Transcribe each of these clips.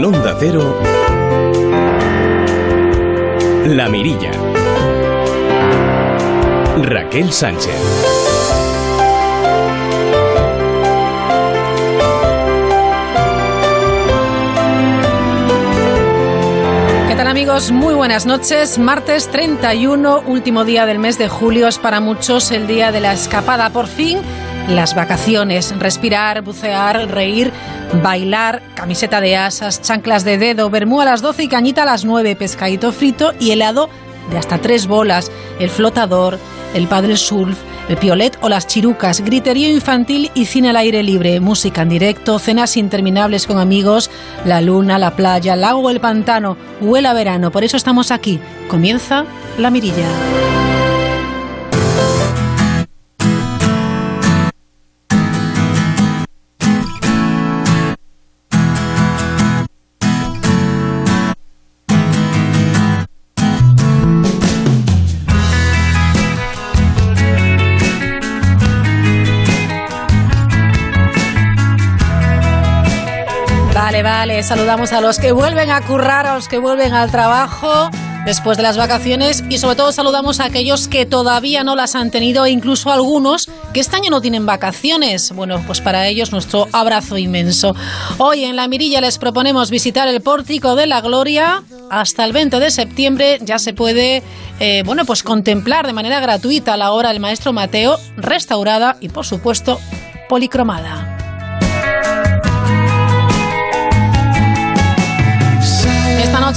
En Onda Cero, La Mirilla. Raquel Sánchez. ¿Qué tal amigos? Muy buenas noches. Martes 31, último día del mes de julio, es para muchos el día de la escapada. Por fin, las vacaciones. Respirar, bucear, reír, bailar, camiseta de asas, chanclas de dedo, bermú a las 12 y cañita a las 9, pescadito frito y helado de hasta tres bolas, el flotador, el padre surf, el piolet o las chirucas, griterío infantil y cine al aire libre, música en directo, cenas interminables con amigos, la luna, la playa, el lago, el pantano, huele a verano. Por eso estamos aquí. Comienza la mirilla. Vale, saludamos a los que vuelven a currar, a los que vuelven al trabajo después de las vacaciones y sobre todo saludamos a aquellos que todavía no las han tenido e incluso algunos que este año no tienen vacaciones. Bueno, pues para ellos nuestro abrazo inmenso. Hoy en La Mirilla les proponemos visitar el Pórtico de la Gloria. Hasta el 20 de septiembre ya se puede, eh, bueno, pues contemplar de manera gratuita la obra del maestro Mateo, restaurada y por supuesto policromada.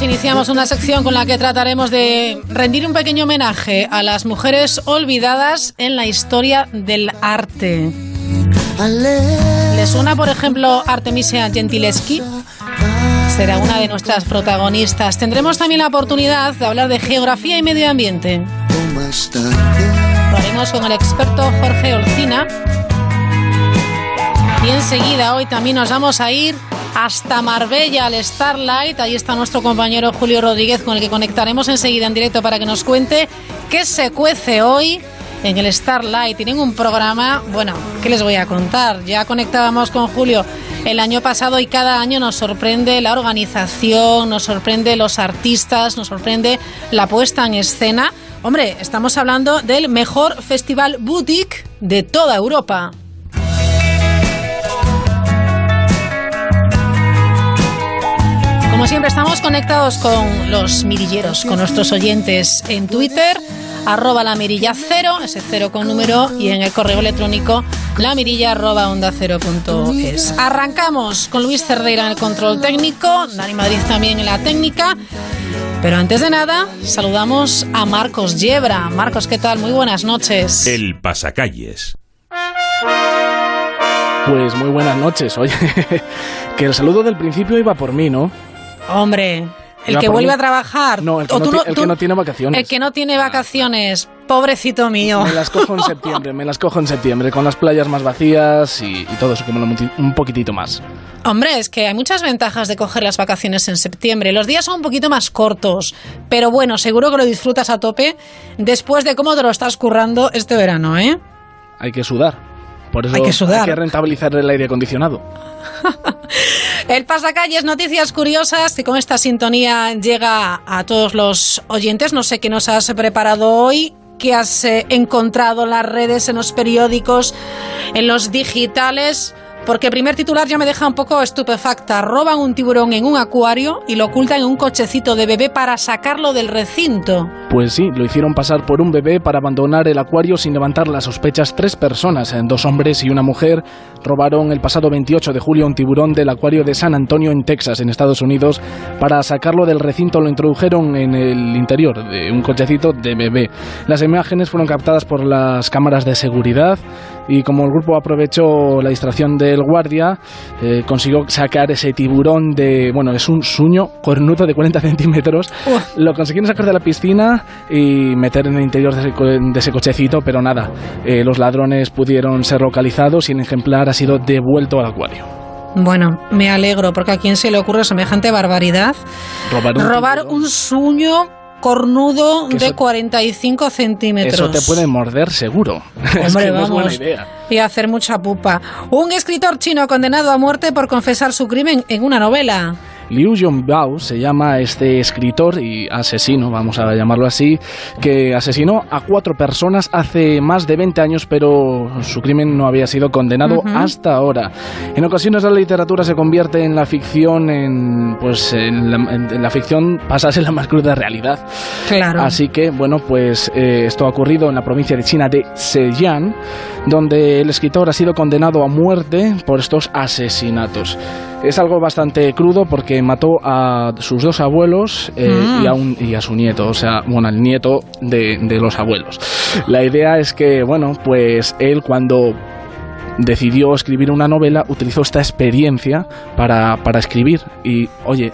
Iniciamos una sección con la que trataremos de rendir un pequeño homenaje a las mujeres olvidadas en la historia del arte. ¿Les suena, por ejemplo, Artemisia Gentileschi? Será una de nuestras protagonistas. Tendremos también la oportunidad de hablar de geografía y medio ambiente. Lo haremos con el experto Jorge Olcina. Y enseguida, hoy también nos vamos a ir hasta Marbella, al Starlight. Ahí está nuestro compañero Julio Rodríguez, con el que conectaremos enseguida en directo para que nos cuente qué se cuece hoy en el Starlight. Tienen un programa, bueno, ¿qué les voy a contar? Ya conectábamos con Julio el año pasado y cada año nos sorprende la organización, nos sorprende los artistas, nos sorprende la puesta en escena. Hombre, estamos hablando del mejor festival boutique de toda Europa. Como siempre, estamos conectados con los mirilleros, con nuestros oyentes en Twitter, arroba la mirilla cero, ese cero con número, y en el correo electrónico la mirilla arroba onda cero punto es. Arrancamos con Luis Cerdeira en el control técnico, Dani Madrid también en la técnica. Pero antes de nada, saludamos a Marcos Yebra. Marcos, ¿qué tal? Muy buenas noches. El pasacalles. Pues muy buenas noches. Oye, que el saludo del principio iba por mí, ¿no? Hombre, el que vuelve mí. a trabajar. No, el que O no tú ti- el que tú- no tiene vacaciones. El que no tiene vacaciones. Pobrecito mío. Me las cojo en septiembre, me las cojo en septiembre, con las playas más vacías y, y todo eso que me lo un poquitito más. Hombre, es que hay muchas ventajas de coger las vacaciones en septiembre. Los días son un poquito más cortos, pero bueno, seguro que lo disfrutas a tope después de cómo te lo estás currando este verano, ¿eh? Hay que sudar. Por eso Hay que sudar. hay que rentabilizar el aire acondicionado. El pasacalles, noticias curiosas que con esta sintonía llega a todos los oyentes. No sé qué nos has preparado hoy, qué has eh, encontrado en las redes, en los periódicos, en los digitales. Porque primer titular ya me deja un poco estupefacta. Roban un tiburón en un acuario y lo ocultan en un cochecito de bebé para sacarlo del recinto. Pues sí, lo hicieron pasar por un bebé para abandonar el acuario sin levantar las sospechas tres personas, eh, dos hombres y una mujer, robaron el pasado 28 de julio un tiburón del acuario de San Antonio en Texas, en Estados Unidos. Para sacarlo del recinto lo introdujeron en el interior de un cochecito de bebé. Las imágenes fueron captadas por las cámaras de seguridad y como el grupo aprovechó la distracción del guardia, eh, consiguió sacar ese tiburón de, bueno, es un suño cornudo de 40 centímetros. Lo consiguieron sacar de la piscina y meter en el interior de ese, co- de ese cochecito, pero nada, eh, los ladrones pudieron ser localizados y el ejemplar ha sido devuelto al acuario. Bueno, me alegro, porque a quién se le ocurre semejante barbaridad. Robar un, Robar un sueño cornudo Que de eso- 45 centímetros. Eso te puede morder seguro. es Hombre, que no es buena vamos. idea. Y hacer mucha pupa. Un escritor chino condenado a muerte por confesar su crimen en una novela. Liu Yongbao se llama este escritor y asesino, vamos a llamarlo así, que asesinó a cuatro personas hace más de 20 años, pero su crimen no había sido condenado hasta ahora. En ocasiones la literatura se convierte en la ficción, en pues en la, ficción pasa a ser la más cruda realidad. Claro. Así que, bueno, pues eh, esto ha ocurrido en la provincia de China de Zhejiang, donde el escritor ha sido condenado a muerte por estos asesinatos. Es algo bastante crudo porque mató a sus dos abuelos eh, y, a un, y, a su nieto, o sea, bueno, al nieto de, de los abuelos. La idea es que, bueno, pues él cuando decidió escribir una novela, utilizó esta experiencia para, para, escribir. Y, oye,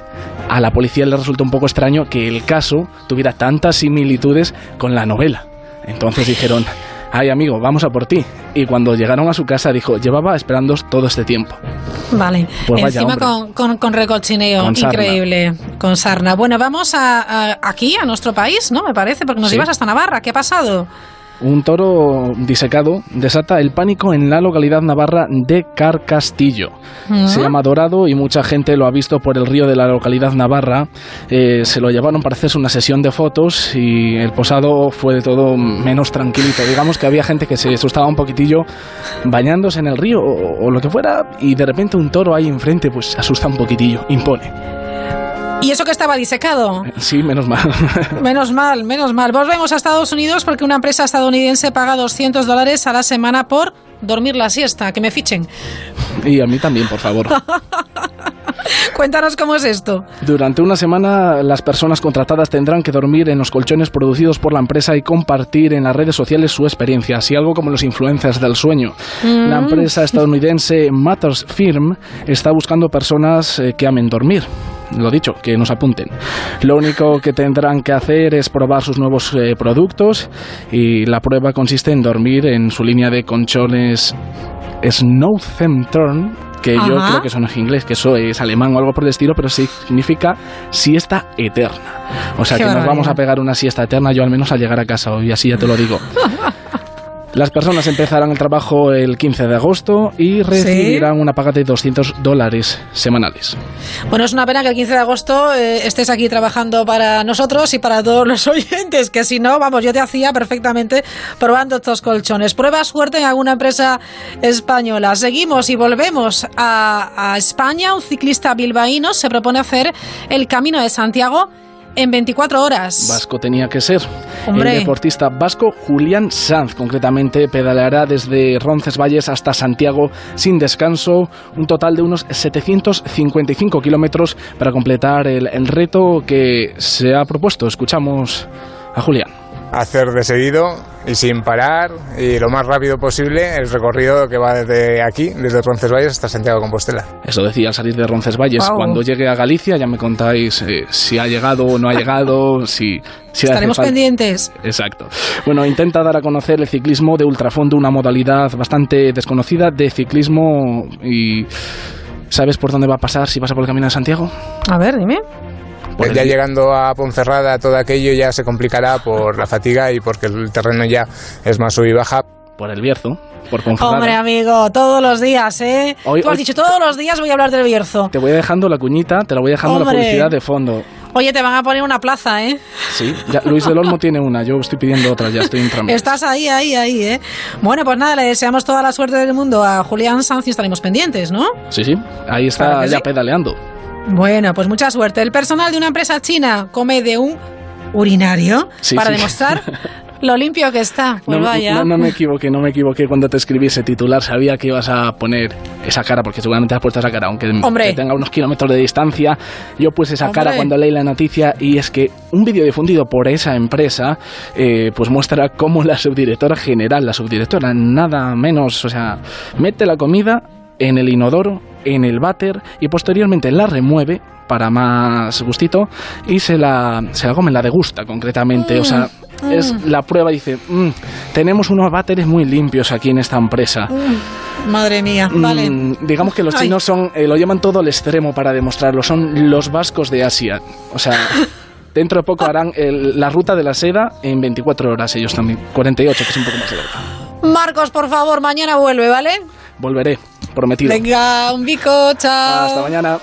a la policía le resultó un poco extraño que el caso tuviera tantas similitudes con la novela. Entonces dijeron, ay amigo, vamos a por ti. Y cuando llegaron a su casa dijo, llevaba esperando todo este tiempo. Vale, pues encima con, con, con, recochineo, increíble, con sarna. Bueno, vamos a, aquí, a nuestro país, ¿no? Me parece, porque nos ibas hasta Navarra. ¿Qué ha pasado? Un toro disecado desata el pánico en la localidad navarra de Carcastillo. Se llama Dorado y mucha gente lo ha visto por el río de la localidad navarra. Eh, se lo llevaron para hacerse una sesión de fotos y el posado fue de todo menos tranquilito. Digamos que había gente que se asustaba un poquitillo bañándose en el río o, o lo que fuera y de repente un toro ahí enfrente pues asusta un poquitillo, impone. ¿Y eso que estaba disecado? Sí, menos mal. menos mal, menos mal. Volvemos a Estados Unidos porque una empresa estadounidense paga 200 dólares a la semana por dormir la siesta. Que me fichen. Y a mí también, por favor. Cuéntanos cómo es esto. Durante una semana las personas contratadas tendrán que dormir en los colchones producidos por la empresa y compartir en las redes sociales su experiencia, así algo como los influencers del sueño. La mm. empresa estadounidense Matters Firm está buscando personas eh, que amen dormir lo dicho, que nos apunten. Lo único que tendrán que hacer es probar sus nuevos eh, productos y la prueba consiste en dormir en su línea de colchones Snow Turn que yo creo que eso no es inglés, que eso es alemán o algo por el estilo, pero sí significa siesta eterna. O sea que nos vamos a pegar una siesta eterna, yo al menos al llegar a casa hoy, así ya te lo digo. Las personas empezarán el trabajo el 15 de agosto y recibirán una paga de 200 dólares semanales. Bueno, es una pena que el 15 de agosto eh, estés aquí trabajando para nosotros y para todos los oyentes, que si no, vamos, yo te hacía perfectamente probando estos colchones. Prueba suerte en alguna empresa española. Seguimos y volvemos a, a España. Un ciclista bilbaíno se propone hacer el Camino de Santiago en 24 horas. Vasco tenía que ser. El deportista vasco Julián Sanz, concretamente, pedaleará desde Roncesvalles hasta Santiago sin descanso, un total de unos 755 kilómetros para completar el reto que se ha propuesto. Escuchamos a Julián hacer de seguido y sin parar y lo más rápido posible el recorrido que va desde aquí, desde Roncesvalles hasta Santiago de Compostela. Eso decía al salir de Roncesvalles. Cuando llegue a Galicia ya me contáis eh, si ha llegado o no ha llegado, si... si Estaremos pendientes. Exacto. Bueno, intenta dar a conocer el ciclismo de ultrafondo, una modalidad bastante desconocida de ciclismo y... ¿Sabes por dónde va a pasar si pasa por el Camino de Santiago? A ver, dime ya llegando a Ponferrada todo aquello ya se complicará por la fatiga y porque el terreno ya es más sub y baja. Por el Bierzo. Por Ponferrada. Hombre, amigo, todos los días, ¿eh? Tú has dicho, todos los días voy a hablar del Bierzo. Te voy dejando la cuñita, te la voy dejando la publicidad de fondo. Oye, te van a poner una plaza, ¿eh? Sí, Luis del Olmo tiene una, yo estoy pidiendo otra, ya estoy en Estás ahí, ahí, ahí, ¿eh? Bueno, pues nada, le deseamos toda la suerte del mundo a Julián Sanz y estaremos pendientes, ¿no? Sí, sí, ahí está ya pedaleando. Bueno, pues mucha suerte. El personal de una empresa china come de un urinario para demostrar lo limpio que está. Pues no, vaya. No, me equivoqué, no me equivoqué cuando te escribí ese titular. Sabía que ibas a poner esa cara, porque seguramente has puesto esa cara, aunque tenga unos kilómetros de distancia. Yo puse esa cara cuando leí la noticia y es que un vídeo difundido por esa empresa eh, pues muestra cómo la subdirectora general, la subdirectora, nada menos, o sea, mete la comida en el inodoro, en el váter y posteriormente la remueve para más gustito y se la, se la come, la degusta concretamente. O sea, mm, es mm. la prueba, dice, mm, tenemos unos váteres muy limpios aquí en esta empresa. Madre mía, vale. digamos que los chinos son, eh, lo llaman todo al extremo para demostrarlo, son los vascos de Asia. O sea... Dentro de poco harán la ruta de la seda en 24 horas ellos también. 48, que es un poco más larga. Marcos, por favor, mañana vuelve, ¿vale? Volveré, prometido. Venga, un bico, chao. Hasta mañana.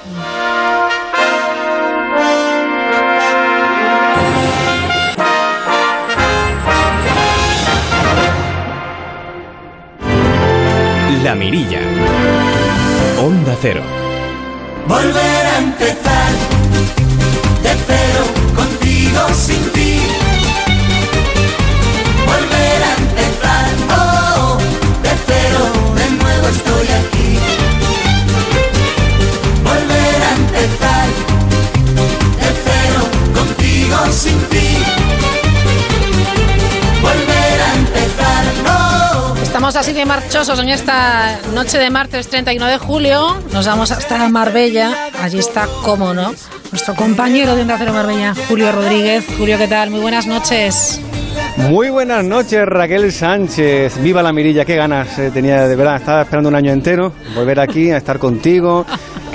La Mirilla. Onda Cero. Volver a empezar. De cero, contigo, sin ti contigo sin ti. Volver a empezar. Estamos así de marchosos en esta noche de martes 31 de julio. Nos vamos hasta Marbella. Allí está, cómo no, nuestro compañero de Onda Cero Marbella, Julio Rodríguez. Julio, ¿qué tal? Muy buenas noches. Muy buenas noches, Raquel Sánchez. Viva la mirilla, qué ganas eh, tenía de verdad. Estaba esperando un año entero volver aquí a estar contigo.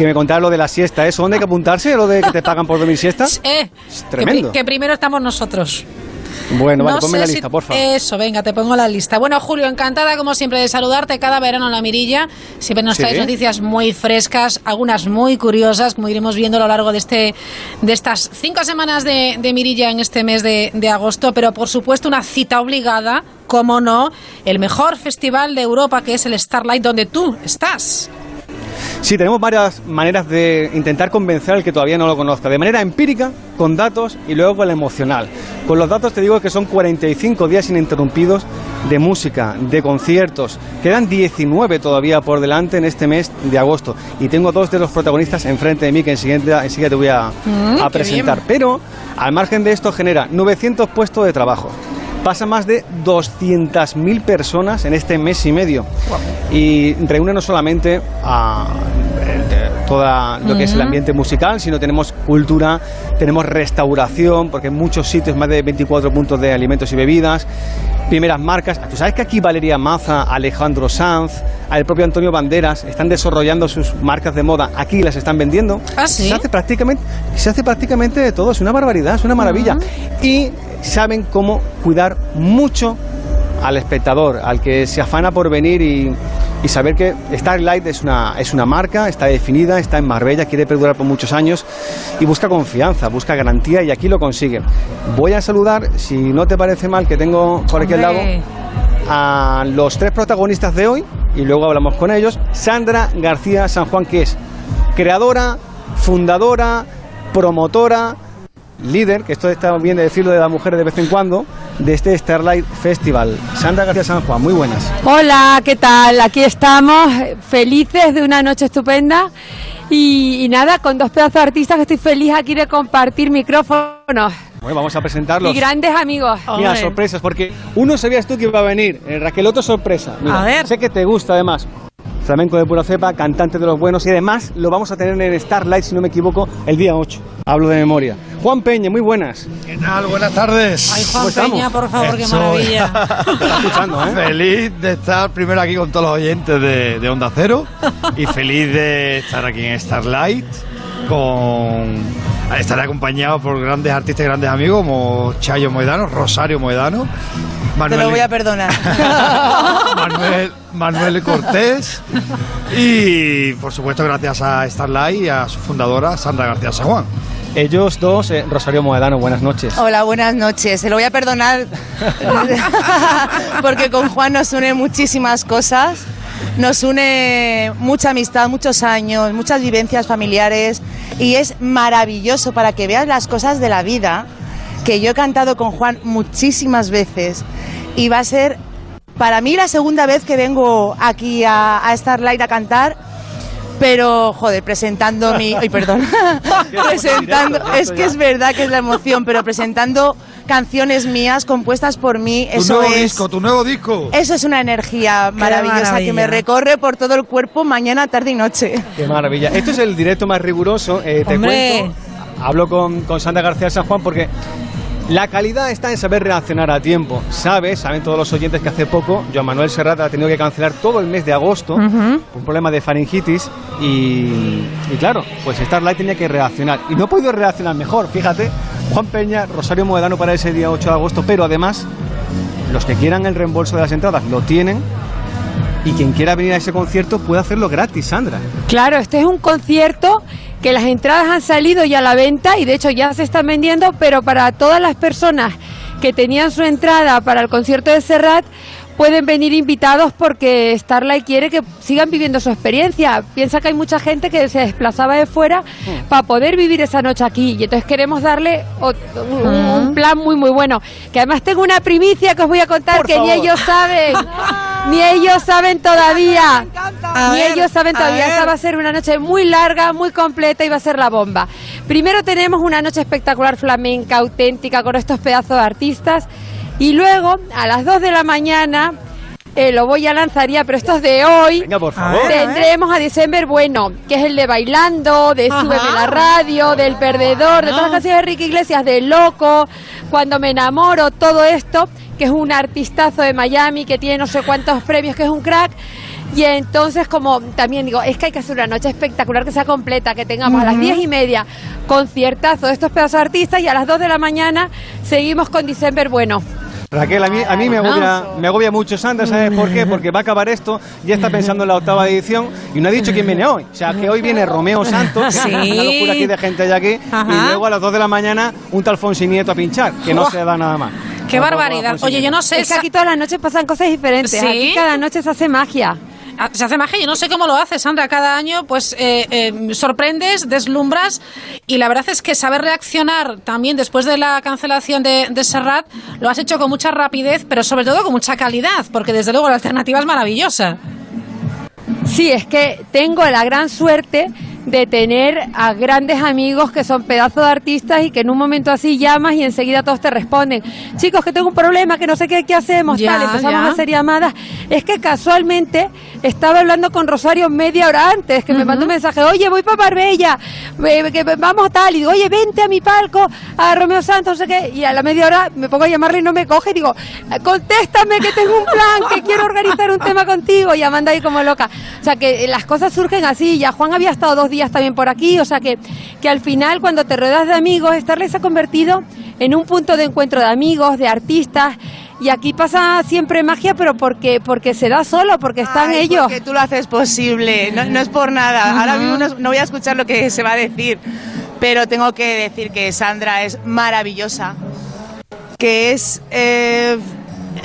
Que me contaras lo de la siesta, ¿eso? ¿Dónde hay que apuntarse? ¿Lo de que te pagan por dormir siesta? Eh, Es tremendo. que primero estamos nosotros. Bueno, vale, No ponme la si- lista, por favor. Eso, venga, te pongo la lista. Bueno, Julio, encantada como siempre de saludarte cada verano en la mirilla. Siempre nos Sí. traes noticias muy frescas, algunas muy curiosas, como iremos viendo a lo largo de este de estas cinco semanas de, de mirilla en este mes de, de agosto. Pero por supuesto, una cita obligada, como no, el mejor festival de Europa que es el Starlight, donde tú estás. Sí, tenemos varias maneras de intentar convencer al que todavía no lo conozca. De manera empírica, con datos y luego con la emocional. Con los datos te digo que son 45 días ininterrumpidos de música, de conciertos. Quedan 19 todavía por delante en este mes de agosto. Y tengo dos de los protagonistas enfrente de mí que enseguida, enseguida te voy a, Mm, a presentar. Pero, al margen de esto, genera 900 puestos de trabajo. Pasa más de 200.000 personas en este mes y medio. Y reúne no solamente a todo lo que es el ambiente musical, sino tenemos cultura, tenemos restauración, porque en muchos sitios más de 24 puntos de alimentos y bebidas, primeras marcas. ¿Tú sabes que aquí Valeria Maza, Alejandro Sanz, el propio Antonio Banderas están desarrollando sus marcas de moda? Aquí las están vendiendo. ¿Ah, sí? Se hace prácticamente, se hace prácticamente de todo, es una barbaridad, es una maravilla. Y saben cómo cuidar mucho al espectador, al que se afana por venir y, y saber que Starlight es una, es una marca, está definida, está en Marbella, quiere perdurar por muchos años y busca confianza, busca garantía y aquí lo consigue. Voy a saludar, si no te parece mal, que tengo por aquí al lado a los tres protagonistas de hoy y luego hablamos con ellos. Sandra García San Juan, que es creadora, fundadora, promotora, líder, que esto está bien de decirlo de las mujeres de vez en cuando, de este Starlight Festival. Sandra García San Juan, muy buenas. Hola, ¿qué tal? Aquí estamos, felices de una noche estupenda y, y nada, con dos pedazos de artistas que estoy feliz aquí de compartir micrófonos Bueno, vamos a presentarlos. y grandes amigos. Mira, Hombre. sorpresas, porque uno sabías tú que iba a venir, eh, Raquel, otro sorpresa. Mira, A ver. Sé que te gusta además. Flamenco de pura cepa, cantante de los buenos y además lo vamos a tener en Starlight, si no me equivoco, el día 8. Hablo de memoria. Juan Peña, muy buenas. ¿Qué tal? Buenas tardes. Ay, Juan. Peña, por favor, qué maravilla. Te está escuchando, ¿eh? Feliz de estar primero aquí con todos los oyentes de, de Onda Cero y feliz de estar aquí en Starlight con estar acompañado por grandes artistas y grandes amigos como Chayo Moedano, Rosario Moedano, Te Manuel, lo voy a perdonar. Manuel, Manuel Cortés y por supuesto gracias a Starlight y a su fundadora Sandra García San Juan. Ellos dos, eh, Rosario Moedano, buenas noches. Hola, buenas noches. Se lo voy a perdonar porque con Juan nos une muchísimas cosas. Nos une mucha amistad, muchos años, muchas vivencias familiares y es maravilloso para que veas las cosas de la vida que yo he cantado con Juan muchísimas veces. Y va a ser para mí la segunda vez que vengo aquí a, a Starlight a cantar pero joder, presentando mi, ay, perdón, presentando, es que es verdad que es la emoción, pero presentando canciones mías compuestas por mí, Tu eso nuevo es, disco, tu nuevo disco. eso es una energía maravillosa que me recorre por todo el cuerpo mañana, tarde y noche. Qué maravilla. Esto es el directo más riguroso. eh, te Hombre. cuento. Hablo con, con Sandra García San Juan porque la calidad está en saber reaccionar a tiempo. Sabes, saben todos los oyentes que hace poco Joan Manuel Serrat ha tenido que cancelar todo el mes de agosto por un problema de faringitis y, y claro, pues Starlight tenía que reaccionar. Y no ha podido reaccionar mejor, fíjate. Juan Peña, Rosario Moedano para ese día 8 de agosto, pero además los que quieran el reembolso de las entradas lo tienen y quien quiera venir a ese concierto puede hacerlo gratis, Sandra. Claro, este es un concierto que las entradas han salido ya a la venta y de hecho ya se están vendiendo, pero para todas las personas que tenían su entrada para el concierto de Serrat, pueden venir invitados porque Starlight quiere que sigan viviendo su experiencia. Piensa que hay mucha gente que se desplazaba de fuera para poder vivir esa noche aquí y entonces queremos darle ot- un, un plan muy muy bueno. Que además tengo una primicia que os voy a contar Por que ni favor. ellos saben, ni ellos saben todavía, ni ver, ellos saben todavía. Esa va a ser una noche muy larga, muy completa y va a ser la bomba. Primero tenemos una noche espectacular flamenca, auténtica, con estos pedazos de artistas. Y luego, a las 2 de la mañana, eh, lo voy a lanzar ya, pero esto es de hoy. Venga, por A favor. ver. Tendremos a December Bueno, que es el de Bailando, de Ajá. Súbeme la radio, del Perdedor, de todas las canciones de Ricky Iglesias, de Loco, Cuando me enamoro, todo esto, que es un artistazo de Miami, que tiene no sé cuántos premios, que es un crack. Y entonces, como también digo, es que hay que hacer una noche espectacular que sea completa, que tengamos a las diez y media conciertazo de estos pedazos de artistas y a las 2 de la mañana seguimos con December Bueno. Raquel, a mí, a mí me, agobia, me agobia mucho Sandra, ¿sabes por qué? Porque va a acabar esto, ya está pensando en la octava edición y no ha dicho quién viene hoy. O sea, que hoy viene Romeo Santos, Sí. una locura aquí de gente hay aquí, Ajá. y luego a las 2 de la mañana un tal Fonsi Nieto a pinchar, que no se da nada más. Qué barbaridad. Oye, yo no sé. Es que aquí todas las noches pasan cosas diferentes. ¿Sí? Aquí cada noche se hace magia. Ah, Se hace magia, yo no sé cómo lo hace Sandra. Cada año, pues eh, eh, sorprendes, deslumbras y la verdad es que saber reaccionar también después de la cancelación de, de Serrat lo has hecho con mucha rapidez, pero sobre todo con mucha calidad, porque desde luego la alternativa es maravillosa. Sí, es que tengo la gran suerte de tener a grandes amigos que son pedazos de artistas y que en un momento así llamas y enseguida todos te responden. Chicos, que tengo un problema, que no sé qué, qué hacemos, Ya, tal. Empezamos ya. a hacer llamadas. Es que casualmente estaba hablando con Rosario media hora antes, que me mandó un mensaje, oye, voy para Marbella, eh, que vamos tal. Y digo, oye, vente a mi palco, a Romeo Santos, no sé qué. Y a la media hora me pongo a llamarle y no me coge. Y digo, contéstame que tengo un plan, que quiero organizar un tema contigo. Y Amanda ahí como loca. O sea, que las cosas surgen así. Ya Juan había estado dos días también por aquí. O sea, que, que al final, cuando te rodeas de amigos, Starley se ha convertido en un punto de encuentro de amigos, de artistas. Y aquí pasa siempre magia, pero porque, porque se da solo, porque están Ay, ellos. Porque tú lo haces posible, no, no es por nada. Ahora mismo no, no voy a escuchar lo que se va a decir, pero tengo que decir que Sandra es maravillosa, que es eh,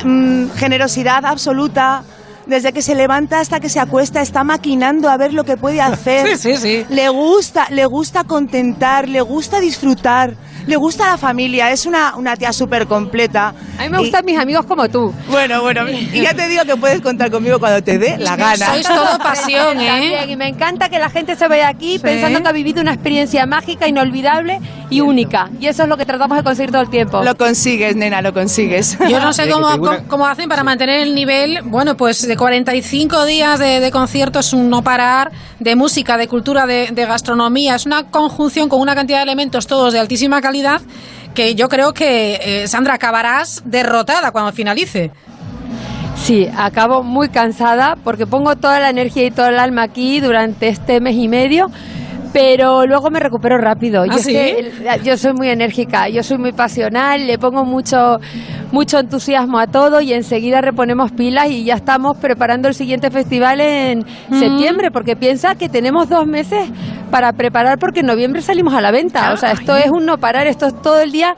mm, generosidad absoluta. Desde que se levanta hasta que se acuesta está maquinando a ver lo que puede hacer. Sí, sí, sí. Le gusta, le gusta contentar, le gusta disfrutar, le gusta la familia. Es una, una tía súper completa. A mí me Y- gustan mis amigos como tú. Bueno, bueno, y ya te digo que puedes contar conmigo cuando te dé la gana. Sois todo pasión, ¿eh? Y me encanta que la gente se vaya aquí pensando que ha vivido una experiencia mágica, inolvidable y única. Y eso es lo que tratamos de conseguir todo el tiempo. Lo consigues, nena, lo consigues. Yo no sé cómo, cómo, cómo hacen para mantener el nivel, bueno, pues de 45 días de, de conciertos, un no parar, de música, de cultura, de, gastronomía. Es una conjunción con una cantidad de elementos todos de altísima calidad que yo creo que, eh, Sandra, acabarás derrotada cuando finalice. Sí, acabo muy cansada porque pongo toda la energía y todo el alma aquí durante este mes y medio. Pero luego me recupero rápido. ¿Ah, yo, es sí? que el- yo soy muy enérgica, yo soy muy pasional, le pongo mucho, mucho entusiasmo a todo y enseguida reponemos pilas y ya estamos preparando el siguiente festival en septiembre, porque piensa que tenemos dos meses para preparar porque en noviembre salimos a la venta. O sea, esto es un no parar, esto es todo el día.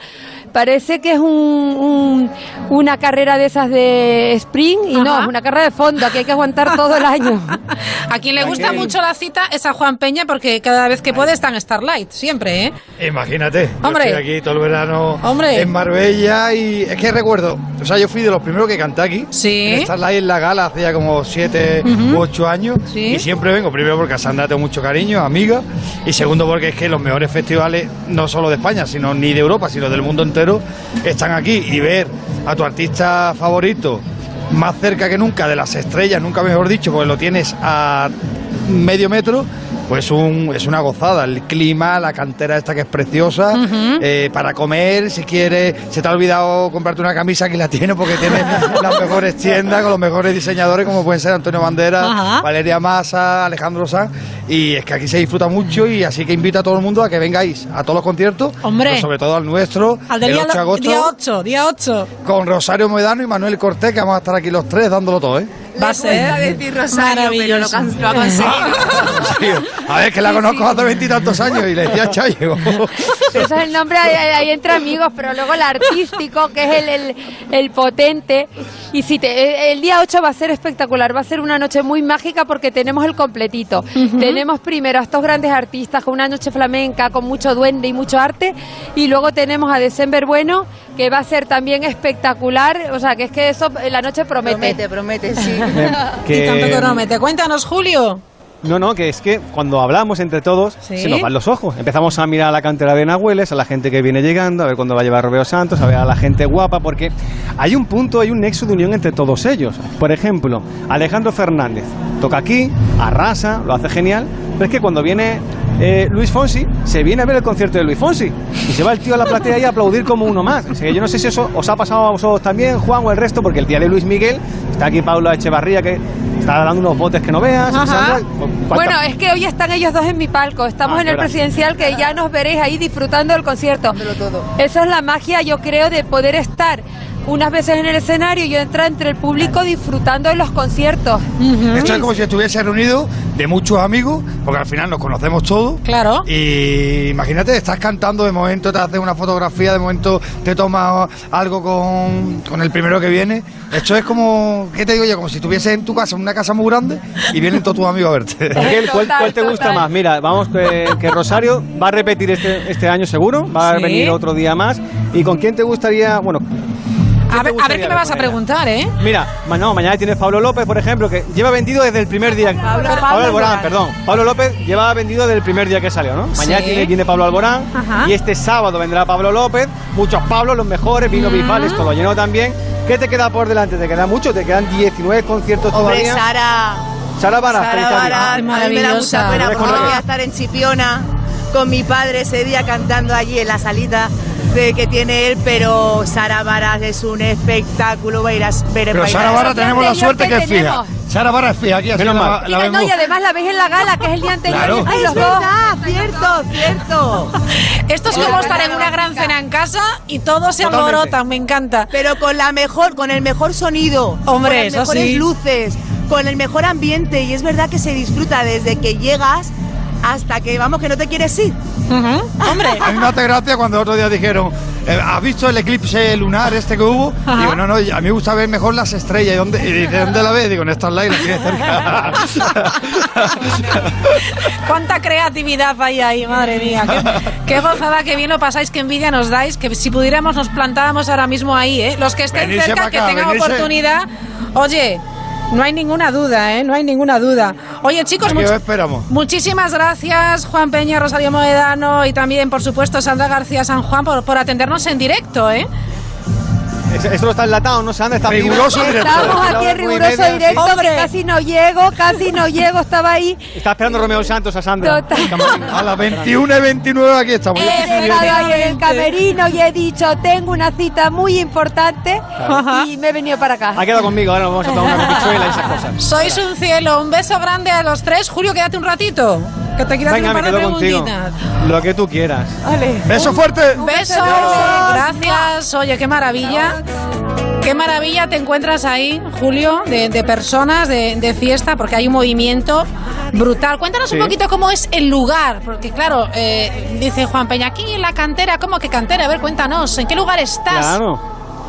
Parece que es un, un- una carrera de esas de sprint y no, es una carrera de fondo, aquí hay que aguantar todo el año. A quien le gusta mucho la cita es a Juan Peña porque cada vez que puede está en Starlight, siempre, ¿eh? Imagínate, yo Hombre. estoy aquí todo el verano Hombre. en Marbella y es que recuerdo, o sea, yo fui de los primeros que canté aquí. Sí. En Starlight en la gala hace ya como siete Ujú. u ocho años. Sí. Y siempre vengo, primero porque a Sandra tengo mucho cariño, amiga. Y segundo porque es que los mejores festivales, no solo de España, sino ni de Europa, sino del mundo entero, están aquí. Y ver a tu artista favorito más cerca que nunca de las estrellas, nunca mejor dicho, porque lo tienes a medio metro, pues un, es una gozada. El clima, la cantera esta que es preciosa, eh, para comer, si quieres, se te ha olvidado comprarte una camisa, aquí la tiene porque tiene las mejores tiendas con los mejores diseñadores como pueden ser Antonio Banderas, Ajá. Valeria Massa, Alejandro Sanz, y es que aquí se disfruta mucho y así que invito a todo el mundo a que vengáis a todos los conciertos, Hombre. pero sobre todo al nuestro, Al del el día, 8 de agosto, día 8, día 8. con Rosario Medano y Manuel Cortés, que vamos a estar aquí los tres dándolo todo, ¿eh? Va a ser decir Rosario, pero lo, maravilloso. lo ha conseguido. Sí, A ver, que la conozco hace veintitantos años y le decía Chayo. Ese es el nombre ahí, ahí entre amigos, pero luego el artístico, que es el, el, el potente. Y sí, te- el día 8 va a ser espectacular, va a ser una noche muy mágica porque tenemos el completito. Tenemos primero a estos grandes artistas con una noche flamenca, con mucho duende y mucho arte, y luego tenemos a December Bueno, que va a ser también espectacular, o sea, que es que eso, la noche promete. Promete, promete, sí. Y tanto que no mete. Cuéntanos, Julio. No, no, que es que cuando hablamos entre todos Sí. se nos van los ojos. Empezamos a mirar a la cantera de Nahueles, a la gente que viene llegando, a ver cuándo va a llevar Romeo Santos, a ver a la gente guapa, porque hay un punto, hay un nexo de unión entre todos ellos. Por ejemplo, Alejandro Fernández toca aquí, arrasa, lo hace genial, pero es que cuando viene eh, Luis Fonsi, se viene a ver el concierto de Luis Fonsi y se va el tío a la platea y a aplaudir como uno más. O sea, yo no sé si eso os ha pasado a vosotros también, Juan, o el resto, porque el día de Luis Miguel está aquí Paula Echevarría que está dando unos botes que no veas. Sandra, ¿cuánta- Bueno, es que hoy están ellos dos en mi palco. Estamos Ah, en el presidencial que ya nos veréis ahí disfrutando del concierto. Esa es la magia, yo creo, de poder estar unas veces en el escenario y yo entrar entre el público disfrutando de los conciertos. Esto es como si estuviese reunido de muchos amigos, porque al final nos conocemos todos. Claro. Y imagínate, estás cantando, de momento te haces una fotografía, de momento te tomas algo con, con el primero que viene. Esto es como, ¿qué te digo yo? Como si estuvieses en tu casa, en una casa muy grande, y vienen todos tus amigos a verte. Miguel, ¿cuál, cuál te gusta total. más? Mira, vamos que, que Rosario va a repetir este, este año seguro, va a Sí. venir otro día más. ¿Y con quién te gustaría? Bueno, A ver, a ver qué me vas a preguntar, ¿eh? mira, no, mañana tienes Pablo López, por ejemplo, que lleva vendido desde el primer día. Pablo- Pablo, Pablo Alborán, Alborán. perdón. Pablo López lleva vendido desde el primer día que salió, ¿no? Mañana Sí. tiene, viene Pablo Alborán Ajá. y este sábado vendrá Pablo López, muchos Pablos, los mejores, vino Bifales, todo lleno también. ¿Qué te queda por delante? ¿Te queda mucho? ¿Te quedan 19 conciertos Hombre, todavía? Sara. Sara Vara, Sara feliz año. Vara, Ay, a mí me da maravillosa. mucha pena porque voy a estar en Chipiona con mi padre ese día cantando allí en la salita de que tiene él, pero Sara Varas es un espectáculo, va a ir a ver Pero Sara esa Vara día tenemos la suerte que que es fija. Sara Vara es fija, aquí la, mal. la Mira, no, vemos. y además la veis en la gala, que es el día anterior. Claro. y estáis Es verdad, cierto, cierto. Esto es como verdad, estar en una gran cena en casa y todos se Totalmente. alborotan, me encanta. Pero con la mejor, con el mejor sonido, Hombre, con las mejores sí. luces, con el mejor ambiente y es verdad que se disfruta desde que llegas hasta que vamos que no te quieres ir. Ujú. Hombre, A mí me hace gracia cuando otro día dijeron, eh, ¿has visto el eclipse lunar este que hubo? Ajá. Digo, no, no, a mí me gusta ver mejor las estrellas. ¿Y, dónde? y dice, ¿dónde la ves? Digo, en Starlight, la tiene cerca. cuánta creatividad hay ahí, madre mía. Qué, qué gozada, qué bien lo pasáis, qué envidia nos dais. Que si pudiéramos nos plantábamos ahora mismo ahí, ¿eh? Los que estén Venirse cerca, pa' que acá, tengan venirse. oportunidad. Oye, no hay ninguna duda, ¿eh? No hay ninguna duda. Oye, chicos, much- esperamos. muchísimas gracias, Juan Peña, Rosario Moedano y también, por supuesto, Sandra García San Juan por, por atendernos en directo, ¿eh? Es- Esto no está enlatado, no sé dónde está. Riguroso directo. Estamos aquí en riguroso directo, que Hombre. casi no llego, casi no llego, estaba ahí. Está esperando Romeo Santos a Sandra. A las 21 y 29 aquí estamos. He estado ahí en el camerino y he dicho, tengo una cita muy importante Ajá. y me he venido para acá. Ha quedado conmigo, ahora nos vamos a tomar una pichuela y esas cosas. Sois un cielo, un beso grande a los tres. Julio, quédate un ratito, que te Venga, un me quedo contigo. Lo que tú quieras. Vale. Beso fuerte. Besos, gracias. Oye, qué maravilla. Qué maravilla te encuentras ahí, Julio, de, de personas, de, de fiesta, porque hay un movimiento brutal. Cuéntanos un Sí. poquito cómo es el lugar, porque claro, eh, dice Juan Peña, aquí en la cantera, ¿cómo que cantera? A ver, cuéntanos, ¿en qué lugar estás? Claro.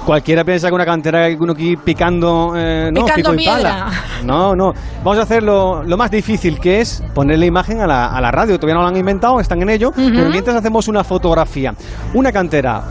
Cualquiera piensa que una cantera hay uno aquí picando, eh, no, Picando pico y pala. No, no. Vamos a hacer lo, lo más difícil, que es ponerle imagen a la, a la radio. Todavía no lo han inventado, están en ello. Pero mientras hacemos una fotografía, una cantera,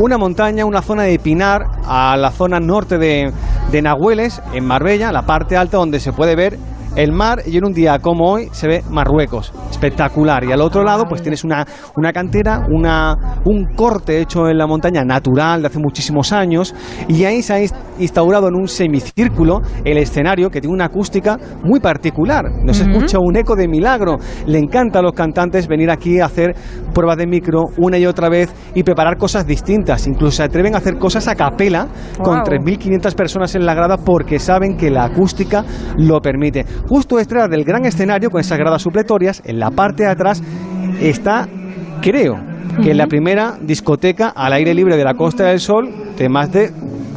una montaña, una zona de Pinar, a la zona norte de, de Nahueles, en Marbella, la parte alta donde se puede ver el mar y en un día como hoy se ve Marruecos, espectacular. Y al otro lado pues tienes una, una cantera, una, un corte hecho en la montaña natural de hace muchísimos años y ahí se ha ins- instaurado en un semicírculo el escenario que tiene una acústica muy particular. No se escucha un eco de milagro. Le encanta a los cantantes venir aquí a hacer pruebas de micro una y otra vez y preparar cosas distintas. Incluso se atreven a hacer cosas a capela con Guau. 3.500 personas en la grada porque saben que la acústica lo permite. Justo detrás del gran escenario con esas gradas supletorias, en la parte de atrás está, creo, que la primera discoteca al aire libre de la Costa del Sol de más de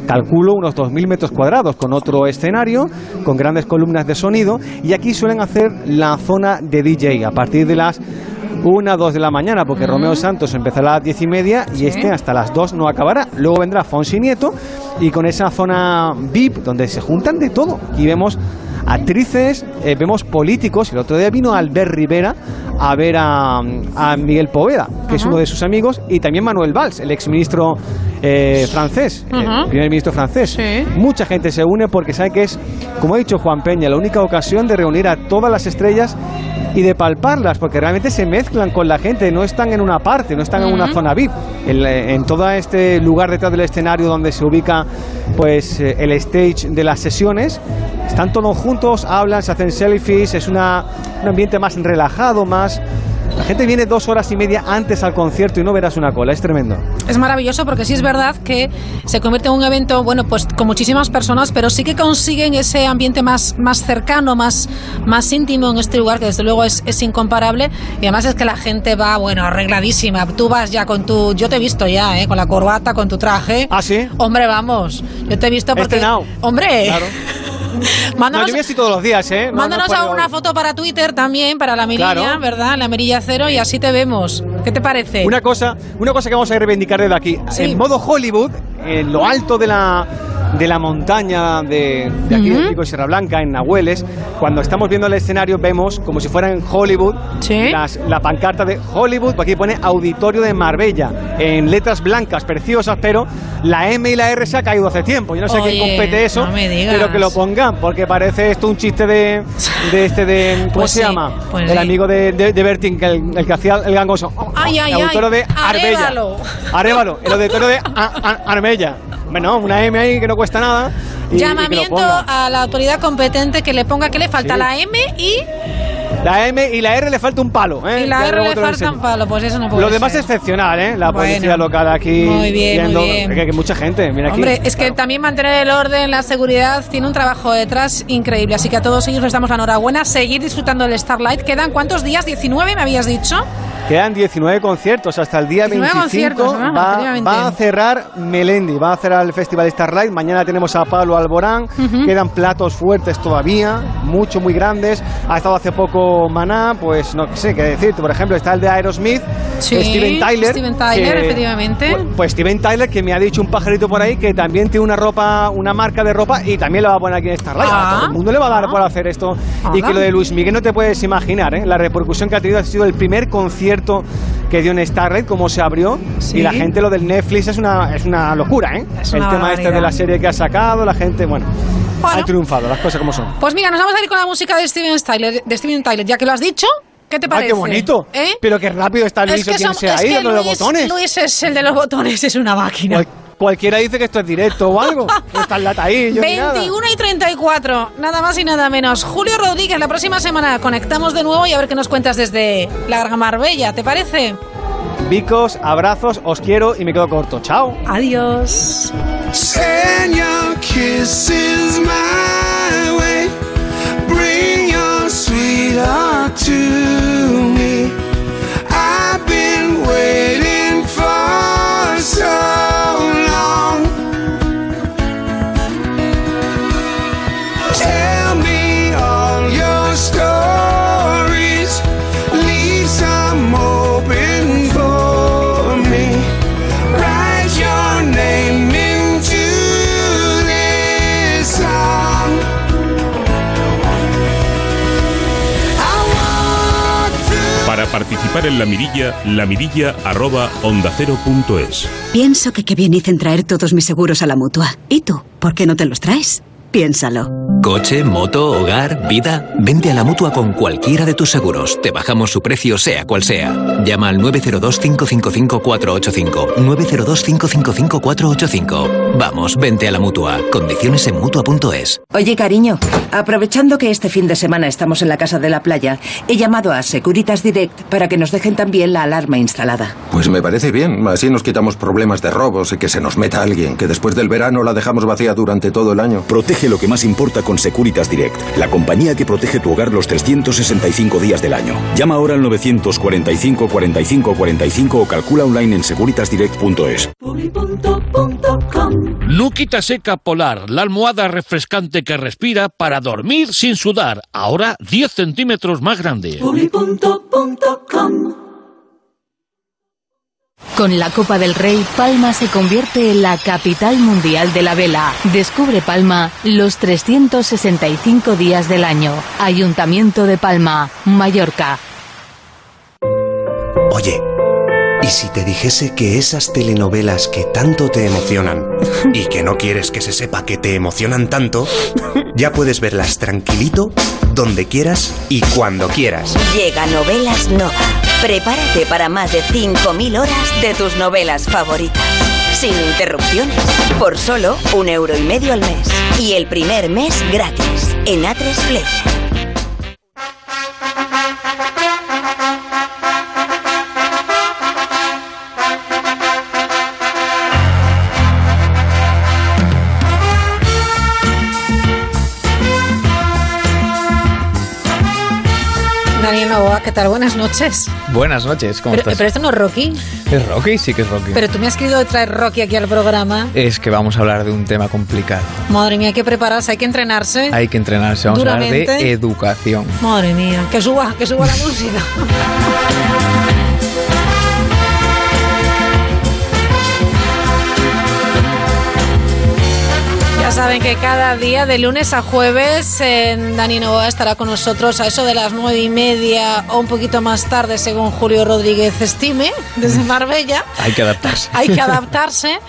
calculo unos 2.000 metros cuadrados, con otro escenario, con grandes columnas de sonido, y aquí suelen hacer la zona de DJ a partir de las una, dos de la mañana, porque Romeo Santos empezará a las diez y media y este hasta las dos no acabará. Luego vendrá Fonsi Nieto y con esa zona VIP donde se juntan de todo. Y vemos actrices, eh, vemos políticos. El otro día vino Albert Rivera a ver a, a Miguel Poveda, que es uno de sus amigos, y también Manuel Valls, el exministro eh, francés, el primer ministro francés. Mucha gente se une porque sabe que es, como ha dicho Juan Peña, la única ocasión de reunir a todas las estrellas y de palparlas, porque realmente se mezclan con la gente, no están en una parte, no están en una zona VIP. En todo este lugar detrás del escenario donde se ubica pues eh, el stage de las sesiones, están todos juntos, hablan, se hacen selfies, es una, un ambiente más relajado, más... La gente viene dos horas y media antes al concierto y no verás una cola, es tremendo. Es maravilloso porque sí es verdad que se convierte en un evento, bueno, pues con muchísimas personas, pero sí que consiguen ese ambiente más, más cercano, más, más íntimo en este lugar, que desde luego es, es incomparable. Y además es que la gente va, bueno, arregladísima. Tú vas ya con tu. Yo te he visto ya, ¿eh? Con la corbata, con tu traje. ¿Ah, sí? Hombre, vamos. Yo te he visto porque. Estrenado. Hombre. Claro. Mándanos, No, yo voy así todos los días, ¿eh? No, Mándanos no foto para Twitter también, para la mirilla, Claro. ¿verdad? La mirilla cero y así te vemos. ¿Qué te parece? Una cosa, una cosa que vamos a reivindicar desde aquí. Sí. En modo Hollywood, en lo alto de la, de la montaña de, de aquí del Pico de Sierra Blanca, en Nahueles, cuando estamos viendo el escenario vemos como si fuera en Hollywood las- la pancarta de Hollywood, aquí pone Auditorio de Marbella, en letras blancas preciosas, pero la M y la R se ha caído hace tiempo. Yo no sé Oye, quién compete eso, no pero que lo porque parece esto un chiste de, de este de... ¿Cómo Pues se sí, llama? pues el sí. amigo de, de, de Bertín, que el, el que hacía el gangoso. Ay, ay, el ay. de Arbella. Arévalo. Arévalo, el auditorio de Arbella. Bueno, una M ahí que no cuesta nada. y- Llamamiento a la autoridad competente que le ponga que le falta Sí. la M y, La M y la R le falta un palo. ¿eh? y la R le falta un palo. Pues eso no puede Lo demás ser. es excepcional, ¿eh? La Bueno. policía local aquí. Muy bien, muy viendo- bien. Que, mucha gente, mira aquí. Hombre, es que también mantener el orden, la seguridad, tiene un trabajo detrás increíble. Así que a todos ellos les damos la enhorabuena. Seguir disfrutando del Starlight. ¿Quedan cuántos días? ¿19 me habías dicho? Quedan 19 conciertos hasta el día 19 25. conciertos, ah, va, va a cerrar Melendi, va a cerrar el Festival Starlight. Mañana tenemos a Pablo Alborán. Quedan platos fuertes todavía, mucho, muy grandes. Ha estado hace poco Maná, pues no sé qué decirte. Por ejemplo, está el de Aerosmith, Sí, Steven Tyler. Steven Tyler, que- efectivamente. Pues, pues Steven Tyler, que me ha dicho un pajarito por ahí que también tiene una ropa, una marca de ropa y también la va a poner aquí en Starlight. Ah. Todo el mundo le va a dar por hacer esto. Y Anda. que lo de Luis Miguel no te puedes imaginar, ¿eh? La repercusión que ha tenido ha sido el primer concierto que dio en Starlight, cómo se abrió. Sí. Y la gente, lo del Netflix es una, es una locura, ¿eh? Es el tema este de la serie que ha sacado, la gente, bueno, ha triunfado, las cosas como son. Pues mira, nos vamos a ir con la música de Steven Tyler, de Steven Tyler. Ya que lo has dicho, ¿qué te ¡Ah, parece? qué bonito! ¿Eh? Pero qué rápido está Luis o quien sea es ahí que dando los Luis- botones. Luis es el de los botones, es una máquina. Cual- cualquiera dice que esto es directo o algo. No está en lata ahí, yo ni nada. 21 y 34, nada más y nada menos. Julio Rodríguez, la próxima semana conectamos de nuevo y a ver qué nos cuentas desde Larga Marbella, ¿te parece? Vicos, abrazos, os quiero y me quedo corto. Chao. Adiós. En la mirilla, la mirilla arroba onda cero es. Pienso que qué bien hice en traer todos mis seguros a la mutua. ¿Y tú? ¿Por qué no te los traes? Piénsalo. Coche, moto, hogar, vida. Vente a la mutua con cualquiera de tus seguros. Te bajamos su precio, sea cual sea. Llama al 902-555-485. 902-555-485. Vamos, vente a la mutua. Condiciones en mutua.es. Oye, cariño, aprovechando que este fin de semana estamos en la casa de la playa, he llamado a Securitas Direct para que nos dejen también la alarma instalada. Pues me parece bien, así nos quitamos problemas de robos y que se nos meta alguien, que después del verano la dejamos vacía durante todo el año. Protege lo que más importa con Securitas Direct, la compañía que protege tu hogar los 365 días del año. Llama ahora al 945 45 45 o calcula online en securitasdirect.es. Nuquita Seca Polar, la almohada refrescante que respira para dormir sin sudar. Ahora 10 centímetros más grande. Con la Copa del Rey, Palma se convierte en la capital mundial de la vela. Descubre Palma los 365 días del año. Ayuntamiento de Palma, Mallorca. Oye, ¿y si te dijese que esas telenovelas que tanto te emocionan y que no quieres que se sepa que te emocionan tanto, ya puedes verlas tranquilito, donde quieras y cuando quieras? Llega Novelas Nova. Prepárate para más de 5.000 horas de tus novelas favoritas. Sin interrupciones. Por solo un euro y medio al mes. Y el primer mes gratis. En A3 Play. Novoa, ¿qué tal? Buenas noches. Buenas noches, ¿cómo Pero, estás? pero esto no es Rocky. ¿Es Rocky? Sí que es Rocky. Pero tú me has querido traer Rocky aquí al programa. Es que vamos a hablar de un tema complicado. Madre mía, hay que prepararse, hay que entrenarse. Hay que entrenarse, vamos a hablar Duramente. de educación. Madre mía, que suba, que suba la música. saben que cada día, de lunes a jueves, en Dani Novoa estará con nosotros a eso de las nueve y media o un poquito más tarde, según Julio Rodríguez estime, desde Marbella. Hay que adaptarse. Hay que adaptarse,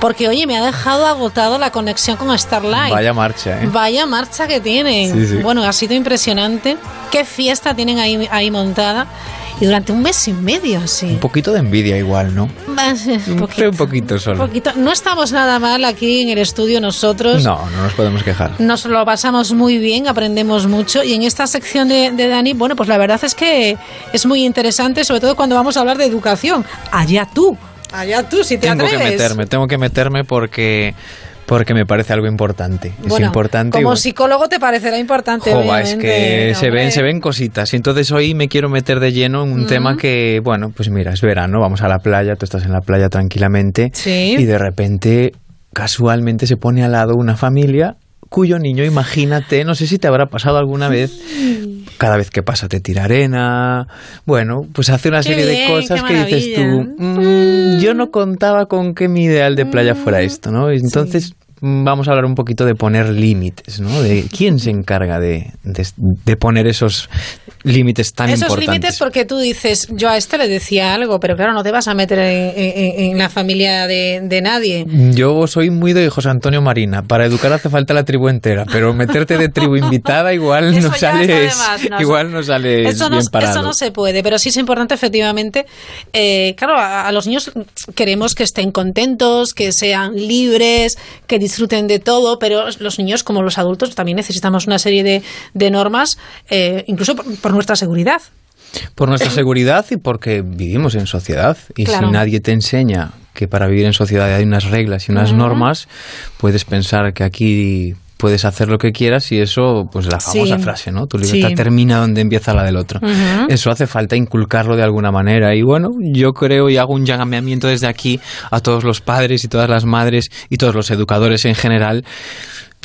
porque oye, me ha dejado agotado la conexión con Starlight. Vaya marcha, ¿eh? Vaya marcha que tienen. Sí, sí. Bueno, ha sido impresionante. Qué fiesta tienen ahí, ahí montada. Y durante un mes y medio, así. Un poquito de envidia igual, ¿no? Más, Un poquito, un poquito solo. poquito. No estamos nada mal aquí en el estudio nosotros. No, no nos podemos quejar. Nos lo pasamos muy bien, aprendemos mucho y en esta sección de, de Dani, bueno, pues la verdad es que es muy interesante, sobre todo cuando vamos a hablar de educación. Allá tú, allá tú, si te Tengo que atreves. meterme, tengo que meterme porque porque me parece algo importante. es importante. como psicólogo te parecerá importante. Jova, es que se ven, se ven cositas. Y entonces hoy me quiero meter de lleno en un tema que, bueno, pues mira, es verano, vamos a la playa, tú estás en la playa tranquilamente Sí. y de repente, casualmente, se pone al lado una familia cuyo niño, imagínate, no sé si te habrá pasado alguna vez, cada vez que pasa te tira arena, bueno, pues hace una Qué serie bien, de cosas que dices tú, "Mm, yo no contaba con que mi ideal de playa fuera esto, ¿no? Entonces... mm, Vamos a hablar un poquito de poner límites, ¿no? De quién se encarga de, de- de poner esos límites tan Esos importantes. límites porque tú dices, yo a este le decía algo, pero claro, no te vas a meter en, en- en la familia de, de nadie. Yo soy muy de José Antonio Marina. Para educar hace falta la tribu entera, pero meterte de tribu invitada igual Eso no sales, no, igual no Eso no, bien parado. eso no se puede, pero sí es importante efectivamente. eh, claro, a, a los niños queremos que estén contentos, que sean libres, que disfruten de todo, pero los niños, como los adultos, también necesitamos una serie de, de normas, eh, incluso por, por nuestra seguridad. Por nuestra seguridad y porque vivimos en sociedad. Y Claro. si nadie te enseña que para vivir en sociedad hay unas reglas y unas normas, puedes pensar que aquí puedes hacer lo que quieras y eso, pues la famosa Sí. frase, ¿no? Tu libertad Sí. termina donde empieza la del otro. Eso hace falta inculcarlo de alguna manera. Y bueno, yo creo y hago un llamamiento desde aquí a todos los padres y todas las madres y todos los educadores en general.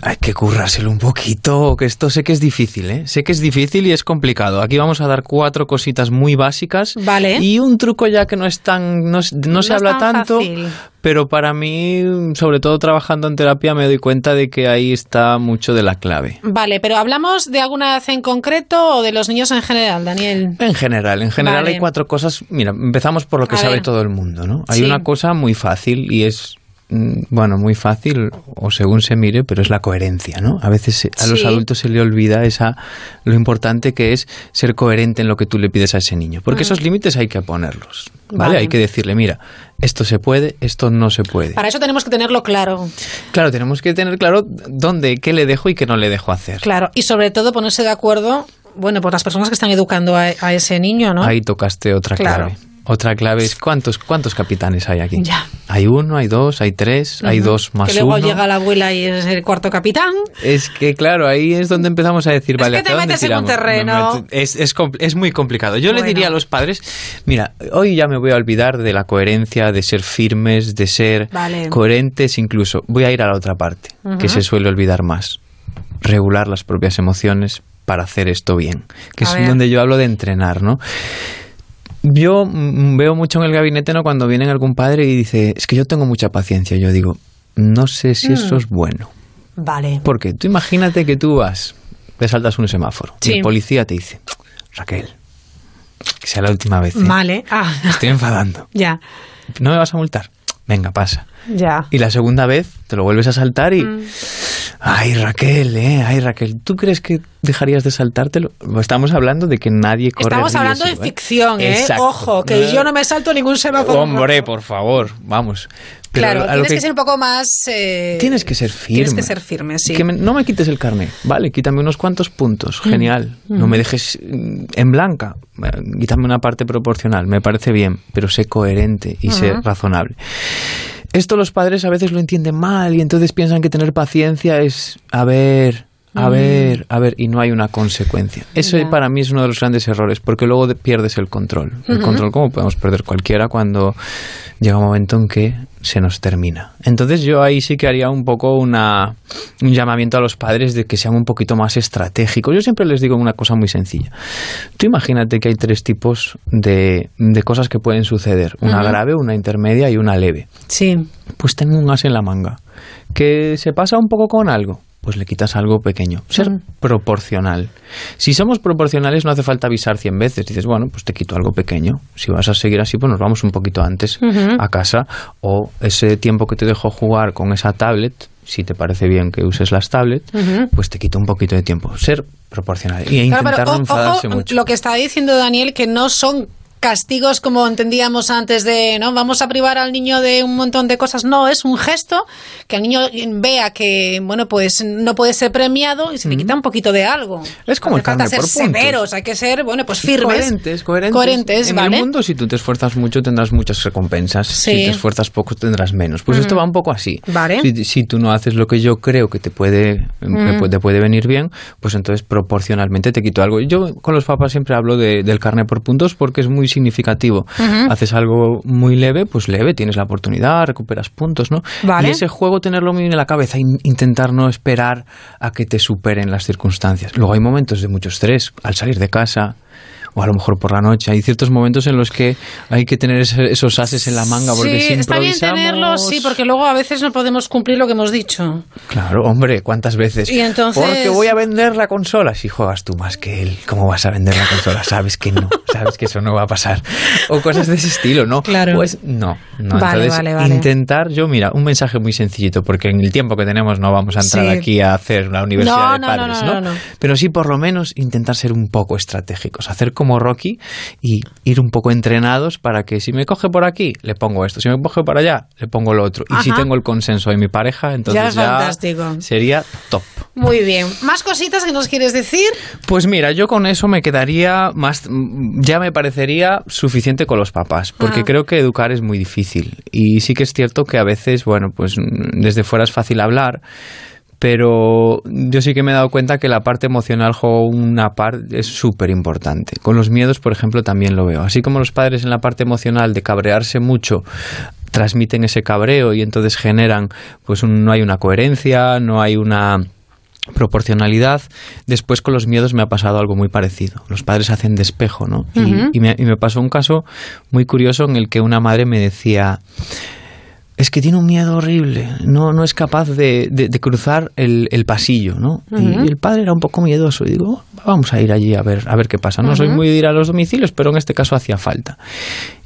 Hay que currárselo un poquito, que esto sé que es difícil, ¿eh? Sé que es difícil y es complicado. Aquí vamos a dar cuatro cositas muy básicas. Vale. Y un truco ya que no es tan, no, no se habla tan tanto, fácil. pero para mí, sobre todo trabajando en terapia, me doy cuenta de que ahí está mucho de la clave. Vale, pero ¿hablamos de alguna edad en concreto o de los niños en general, Daniel? En general, en general Vale. hay cuatro cosas. Mira, empezamos por lo que A sabe ver. todo el mundo, ¿no? Hay Sí. una cosa muy fácil y es bueno, muy fácil o según se mire, pero es la coherencia, ¿no? A veces a los Sí. adultos se le olvida esa lo importante que es ser coherente en lo que tú le pides a ese niño, porque Mm. esos límites hay que ponerlos, ¿vale? Vale. Hay que decirle, mira, esto se puede, esto no se puede. Para eso tenemos que tenerlo claro. Claro, tenemos que tener claro dónde, qué le dejo y qué no le dejo hacer. Claro, y sobre todo ponerse de acuerdo, bueno, por las personas que están educando a, a ese niño, ¿no? Ahí tocaste otra Claro. clave. Otra clave es cuántos cuántos capitanes hay aquí. Ya. Hay uno, hay dos, hay tres, hay dos más Que luego uno. llega la abuela y es el cuarto capitán. Es que claro, ahí es donde empezamos a decir, Es vale, que te ¿hacia dónde metes en un terreno. Es, es, es muy complicado. Yo le diría a los padres, mira, hoy ya me voy a olvidar de la coherencia, de ser firmes, de ser Vale. coherentes, incluso voy a ir a la otra parte, que se suele olvidar más. Regular las propias emociones para hacer esto bien, que A es ver. donde yo hablo de entrenar, ¿no? Yo mm, veo mucho en el gabinete ¿no? cuando viene algún padre y dice, es que yo tengo mucha paciencia. Yo digo, no sé si eso Mm. es bueno. Vale. Porque tú imagínate que tú vas, te saltas un semáforo y Sí. el policía te dice, Raquel, que sea la última vez. ¿eh? Vale. Ah, Me Estoy enfadando. ya, ¿No me vas a multar? Venga, pasa. Ya. Y la segunda vez te lo vuelves a saltar y... Mm. Ay, Raquel, eh, ay, Raquel, ¿tú crees que dejarías de saltártelo? Estamos hablando de que nadie corre Estamos hablando de ¿eh? ficción, ¿eh? Exacto. Ojo, que yo no me salto ningún semáforo. Hombre, por favor, vamos. Pero Claro, tienes que... que- ser un poco más... eh, Tienes que ser firme. Tienes que ser firme, sí. Que me- no me quites el carnet, vale, quítame unos cuantos puntos, Mm. genial. No Mm. me dejes en blanca, eh, quítame una parte proporcional, me parece bien, pero sé coherente y sé razonable. Esto los padres a veces lo entienden mal y entonces piensan que tener paciencia es, a ver, a ver, a ver, y no hay una consecuencia. Eso para mí es uno de los grandes errores, porque luego de- pierdes el control. El control como podemos perder cualquiera cuando llega un momento en que se nos termina. Entonces yo ahí sí que haría un poco una, un llamamiento a los padres de que sean un poquito más estratégicos. Yo siempre les digo una cosa muy sencilla. Tú imagínate que hay tres tipos de, de cosas que pueden suceder. Una grave, una intermedia y una leve. Sí. Pues tengo un as en la manga. Que se pasa un poco con algo, pues le quitas algo pequeño. Ser proporcional. Si somos proporcionales no hace falta avisar 100 veces. Dices, bueno, pues te quito algo pequeño. Si vas a seguir así, pues nos vamos un poquito antes a casa. O ese tiempo que te dejo jugar con esa tablet, si te parece bien que uses las tablets, pues te quito un poquito de tiempo. Ser proporcional. Y Claro, intentar pero no o- enfadarse ojo, mucho. lo que está diciendo Daniel, que no son castigos como entendíamos antes de, ¿no? Vamos a privar al niño de un montón de cosas. No, es un gesto que el niño vea que, bueno, pues no puede ser premiado y se le quita un poquito de algo. Es como No el falta ser por puntos. severos, hay que ser, bueno, pues firmes. Coherentes, coherentes. Coherentes, en ¿vale? el mundo, si tú te esfuerzas mucho, tendrás muchas recompensas. Sí. Si te esfuerzas poco, tendrás menos. Pues Mm. esto va un poco así. Vale. Si, si tú no haces lo que yo creo que te puede, Mm. te puede venir bien, pues entonces proporcionalmente te quito algo. Yo con los papás siempre hablo de- del carne por puntos porque es muy significativo. Haces algo muy leve, pues leve, tienes la oportunidad, recuperas puntos, ¿no? Vale. Y ese juego tenerlo muy en la cabeza, in- intentar no esperar a que te superen las circunstancias. Luego hay momentos de mucho estrés al salir de casa o a lo mejor por la noche. Hay ciertos momentos en los que hay que tener esos ases en la manga porque sí, si está bien tenerlos, sí, porque luego a veces no podemos cumplir lo que hemos dicho. Claro, hombre, ¿cuántas veces? Y entonces- Porque voy a vender la consola. Si juegas tú más que él, ¿cómo vas a vender la consola? Sabes que no, sabes que eso no va a pasar. O cosas de ese estilo, ¿no? Claro. Pues no, no. Vale, Entonces, vale, vale. intentar, yo mira, un mensaje muy sencillito, porque en el tiempo que tenemos no vamos a entrar Sí. aquí a hacer la universidad No, de padres, no, no, no. Pero sí, por lo menos, intentar ser un poco estratégicos, hacer como Rocky y ir un poco entrenados para que si me coge por aquí, le pongo esto, si me coge por allá, le pongo lo otro. Y si tengo el consenso de mi pareja, entonces Ya es ya fantástico. sería top. Muy bien. ¿Más cositas que nos quieres decir? Pues mira, yo con eso me quedaría más, ya me parecería suficiente con los papás, porque Ah. creo que educar es muy difícil. Y sí que es cierto que a veces, bueno, pues desde fuera es fácil hablar, pero yo sí que me he dado cuenta que la parte emocional juega una parte es súper importante. Con los miedos, por ejemplo, también lo veo. Así como los padres en la parte emocional de cabrearse mucho transmiten ese cabreo y entonces generan, pues un- no hay una coherencia, no hay una proporcionalidad. Después con los miedos me ha pasado algo muy parecido. Los padres hacen despejo, ¿no? Y- Ujú. y, me, y me pasó un caso muy curioso en el que una madre me decía, es que tiene un miedo horrible, no, no es capaz de, de- de cruzar el, el pasillo, ¿no? Y- Ujú. y, el padre era un poco miedoso y digo, vamos a ir allí a ver, a ver qué pasa. No soy Ujú. muy de ir a los domicilios, pero en este caso hacía falta.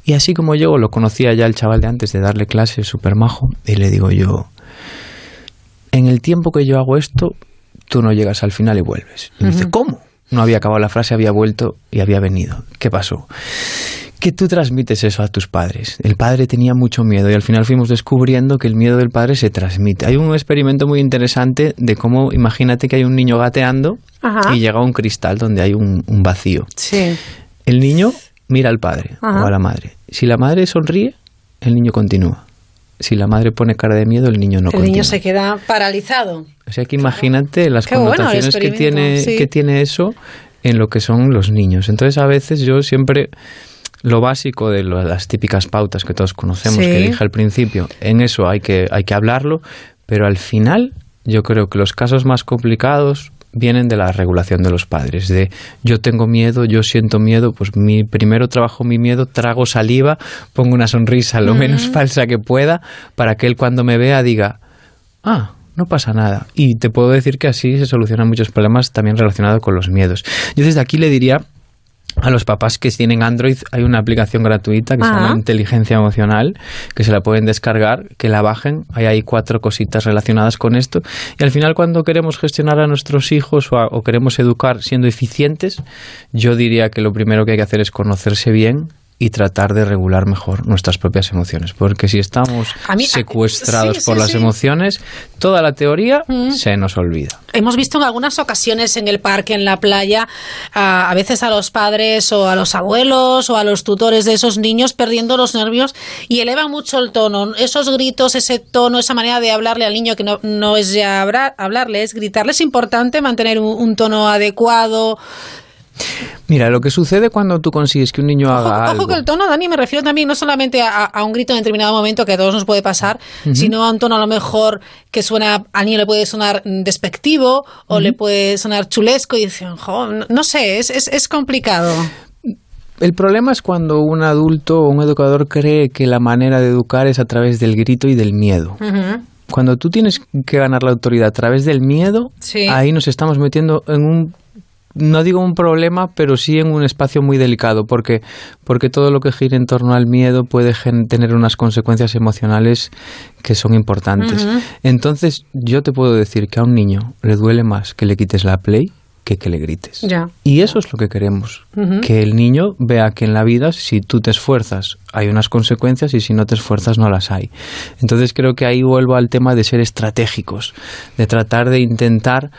Y así como yo lo conocía ya el chaval de antes de darle clase, súper majo, y le digo yo, en el tiempo que yo hago esto, tú no llegas al final y vuelves. Y me dice. ¿cómo? No había acabado la frase, había vuelto y había venido. ¿Qué pasó? Que tú transmites eso a tus padres. El padre tenía mucho miedo y al final fuimos descubriendo que el miedo del padre se transmite. Hay un experimento muy interesante de cómo, imagínate que hay un niño gateando Ajá. y llega a un cristal donde hay un, un vacío. Sí. El niño mira al padre Ajá. o a la madre. Si la madre sonríe, el niño continúa. Si la madre pone cara de miedo, el niño no el continúa. niño se queda paralizado. O sea que imagínate las Qué bueno el connotaciones que experimento, tiene, sí. que tiene eso en lo que son los niños. Entonces a veces yo siempre lo básico de las típicas pautas que todos conocemos Sí. que dije al principio, en eso hay que, hay que hablarlo, pero al final yo creo que los casos más complicados vienen de la regulación de los padres, de yo tengo miedo, yo siento miedo, pues mi primero trabajo mi miedo, trago saliva, pongo una sonrisa lo menos falsa que pueda para que él cuando me vea diga, ah, no pasa nada. Y te puedo decir que así se solucionan muchos problemas también relacionados con los miedos. Yo desde aquí le diría a los papás que tienen Android hay una aplicación gratuita que se llama Inteligencia Emocional, que se la pueden descargar, que la bajen. Ahí hay cuatro cositas relacionadas con esto. Y al final cuando queremos gestionar a nuestros hijos o, a- o queremos educar siendo eficientes, yo diría que lo primero que hay que hacer es conocerse bien y tratar de regular mejor nuestras propias emociones. Porque si estamos mí- secuestrados sí, por sí, las sí. emociones, toda la teoría Mm. se nos olvida. Hemos visto en algunas ocasiones en el parque, en la playa, a, a veces a los padres o a los abuelos o a los tutores de esos niños perdiendo los nervios y elevan mucho el tono. Esos gritos, ese tono, esa manera de hablarle al niño que no, no es ya hablar, hablarle, es gritarle. Es importante mantener un, un tono adecuado. Mira, lo que sucede cuando tú consigues que un niño haga Ojo algo... que el tono, Dani, me refiero también no solamente a, a un grito en determinado momento que a todos nos puede pasar, sino a un tono a lo mejor que suena, al niño le puede sonar despectivo o le puede sonar chulesco y dicen, "Jo, no, no sé, es, es, es complicado. El problema es cuando un adulto o un educador cree que la manera de educar es a través del grito y del miedo. Cuando tú tienes que ganar la autoridad a través del miedo, Sí. ahí nos estamos metiendo en un no digo un problema, pero sí en un espacio muy delicado, porque, porque todo lo que gire en torno al miedo puede tener unas consecuencias emocionales que son importantes. Entonces, yo te puedo decir que a un niño le duele más que le quites la play que que le grites. Ya. Y eso es lo que queremos, que el niño vea que en la vida si tú te esfuerzas hay unas consecuencias y si no te esfuerzas no las hay. Entonces creo que ahí vuelvo al tema de ser estratégicos, de tratar de intentar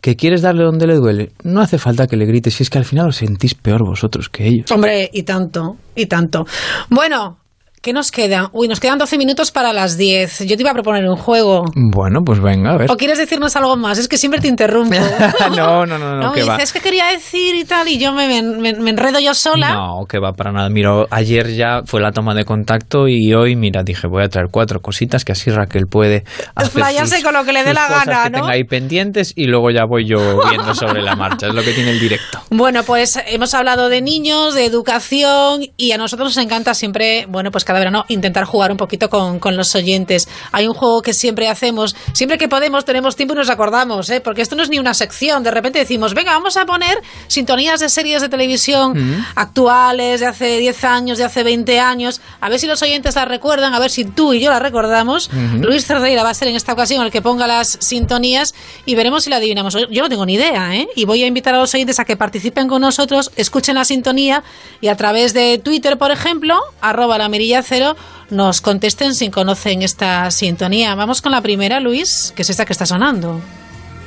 que quieres darle donde le duele. No hace falta que le grites, si es que al final os sentís peor vosotros que ellos. Hombre, y tanto, y tanto. Bueno, ¿qué nos queda? Uy, nos quedan 12 minutos para las 10. Yo te iba a proponer un juego. Bueno, pues venga, a ver. ¿O quieres decirnos algo más? Es que siempre te interrumpo. no, no, no, no, No, que va. dices que quería decir y tal, y yo me, me- me enredo yo sola. No, que va para nada. Mira, ayer ya fue la toma de contacto y hoy, mira, dije, voy a traer cuatro cositas que así Raquel puede sus- con lo que le dé la gana, que ¿no? tenga ahí pendientes y luego ya voy yo viendo sobre la marcha. Es lo que tiene el directo. Bueno, pues hemos hablado de niños, de educación y a nosotros nos encanta siempre, bueno, pues cada verano intentar jugar un poquito con, con los oyentes. Hay un juego que siempre hacemos, siempre que podemos, tenemos tiempo y nos acordamos, ¿eh? porque esto no es ni una sección. De repente decimos, venga, vamos a poner sintonías de series de televisión actuales, de hace 10 años, de hace 20 años, a ver si los oyentes las recuerdan, a ver si tú y yo las recordamos. Luis Cerdeira va a ser en esta ocasión el que ponga las sintonías y veremos si la adivinamos. Yo no tengo ni idea, ¿eh? Y voy a invitar a los oyentes a que participen con nosotros, escuchen la sintonía y a través de Twitter, por ejemplo, arroba la mirilla cero, nos contesten si conocen esta sintonía. Vamos con la primera, Luis, que es esta que está sonando.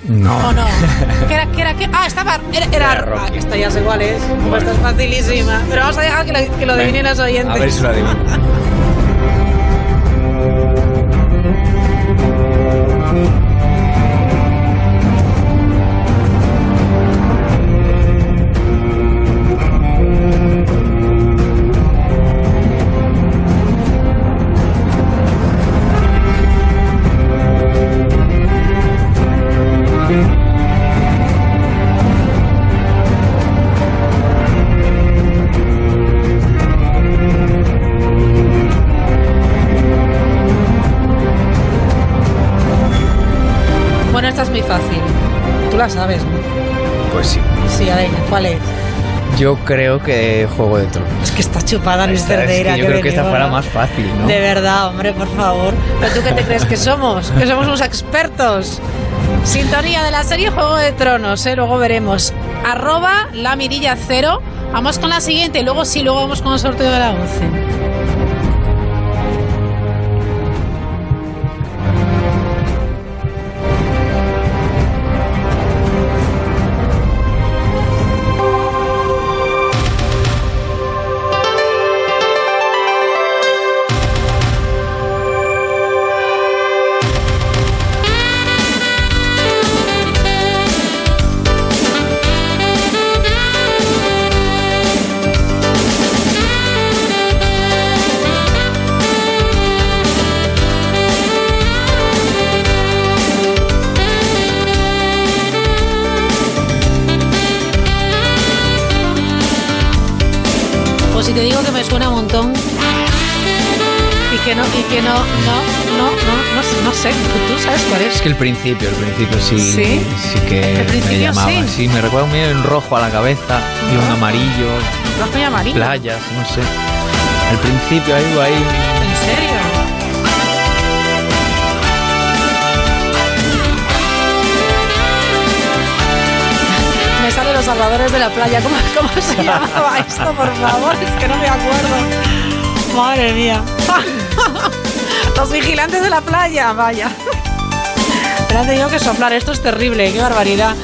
No. ¿O no? ¿Qué era? ¿Qué era? ¿Qué? Ah, estaba. Era. era ah, que esta ya sé cuál es. Esta es facilísima. Pero vamos a dejar que lo, que lo adivinen los oyentes. A ver si lo. La sabes, ¿no? Pues sí. Sí, a ver, ¿cuál es? Yo creo que Juego de Tronos. Es que está chupada Luis Esta- es que yo creo que esta fuera más fácil, ¿no? De verdad, hombre, por favor. ¿Pero tú qué te crees que somos? Que somos unos expertos. Sintonía de la serie Juego de Tronos, ¿eh? luego veremos. Arroba la mirilla cero. Vamos con la siguiente y luego sí, luego vamos con el sorteo de la 11. Que el principio, el principio sí, ¿Sí? sí que El principio me llamaba. sí. me recuerda un en rojo a la cabeza y un amarillo, Rojo y amarillo. playas, no sé. Al principio ahí, ahí. ¿En serio? Me salen los salvadores de la playa. ¿Cómo, cómo se llamaba esto, por favor? Es que no me acuerdo. Madre mía. Los vigilantes de la playa, vaya. Pero han tenido que soplar. Esto es terrible. Qué barbaridad.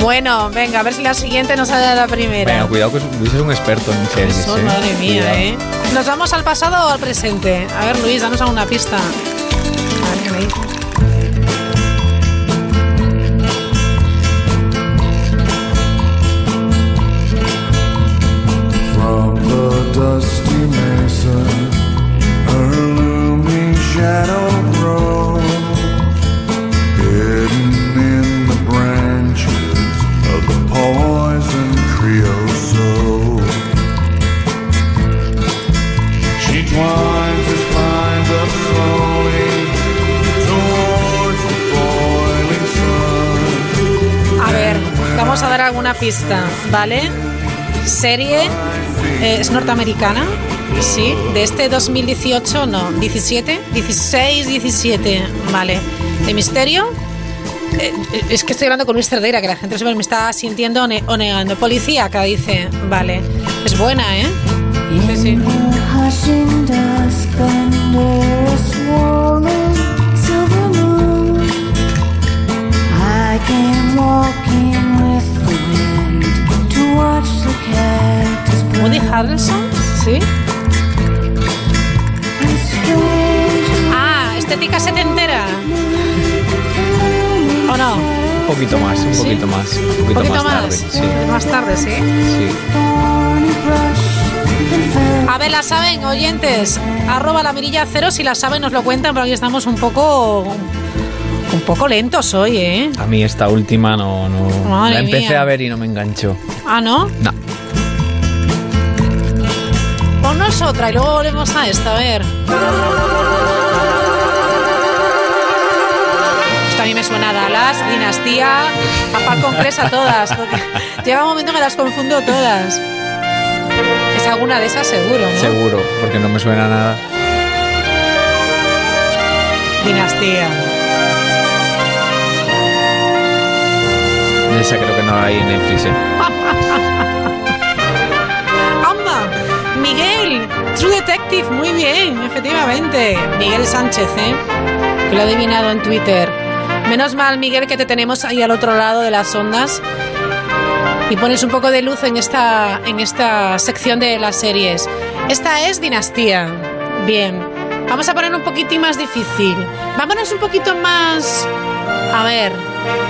Bueno, venga, a ver si la siguiente nos sale la primera. Venga, cuidado que Luis es un experto en series. Eso, ¿eh? madre mía, Cuidado. ¿eh? ¿Nos vamos al pasado o al presente? A ver, Luis, danos alguna pista. A ver vamos a dar alguna pista, ¿vale? Serie eh, es norteamericana, sí, de este 2018, no, 17, 16, 17, vale. De misterio, eh, es que estoy hablando con Luis Cerdeira, que la gente siempre me está sintiendo o, ne- o negando. Policía, acá dice, vale, es buena, ¿eh? Sí, sí. I Woody Harrelson, sí. Ah, estética setentera. ¿O no? Un poquito más, un ¿Sí? poquito más. Un poquito, más, más. tarde. Sí. Más tarde, sí. sí. A ver, la saben, oyentes. Arroba la mirilla cero, si la saben nos lo cuentan, pero aquí estamos un poco... Un poco lentos hoy, ¿eh? A mí esta última no. no Madre la empecé mía. a ver y no me enganchó. Ah, ¿no? No. Ponnos otra y luego volvemos a esta, a ver. Esto a mí me suena a Dallas, Dinastía, a Falcon Crest, a todas. Porque llega un momento que las confundo todas. Es alguna de esas seguro, ¿no? Seguro, porque no me suena nada. Dinastía. Esa creo que no hay en Netflix. ¿eh? Miguel, True Detective, muy bien, efectivamente. Miguel Sánchez, ¿eh? Que lo ha adivinado en Twitter. Menos mal, Miguel, que te tenemos ahí al otro lado de las ondas. Y pones un poco de luz en esta, en esta sección de las series. Esta es Dinastía. Bien. Vamos a poner un poquitín más difícil. Vámonos un poquito más. A ver.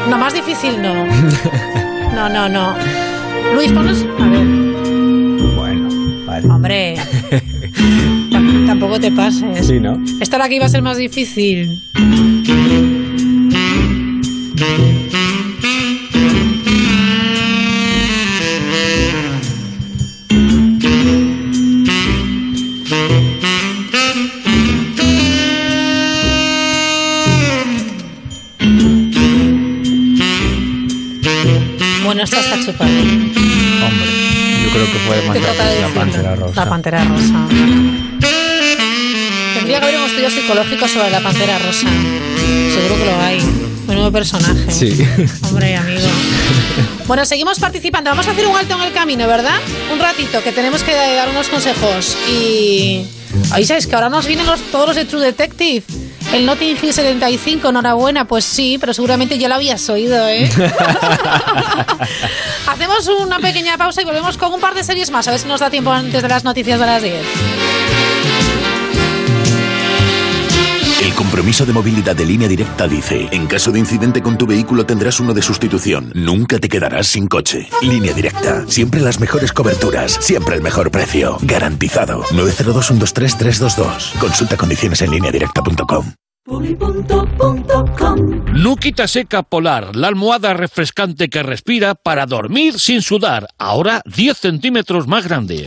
No, más difícil no. No, no, no. Luis, ponnos. A ver. Hombre. Tam- Tampoco te pases. Sí, ¿no? Esta era la que iba a ser más difícil. Pantera rosa. La pantera rosa. Tendría que haber un estudio psicológico sobre la pantera rosa. Seguro que lo hay. Menudo personaje. Sí. Hombre, amigo. Bueno, seguimos participando. Vamos a hacer un alto en el camino, ¿verdad? Un ratito, que tenemos que dar unos consejos. Y. Ahí sabes que ahora nos vienen los, todos los de True Detective. El Notting Hill 75, enhorabuena. Pues sí, pero seguramente ya lo habías oído, ¿eh? Hacemos una pequeña pausa y volvemos con un par de series más. A ver si nos da tiempo antes de las noticias de las 10. El compromiso de movilidad de línea directa dice, en caso de incidente con tu vehículo tendrás uno de sustitución. Nunca te quedarás sin coche. Línea directa. Siempre las mejores coberturas. Siempre el mejor precio. Garantizado. 902 123 322. Consulta condiciones en lineadirecta.com. Nuquita Seca Polar, la almohada refrescante que respira para dormir sin sudar. Ahora 10 centímetros más grande.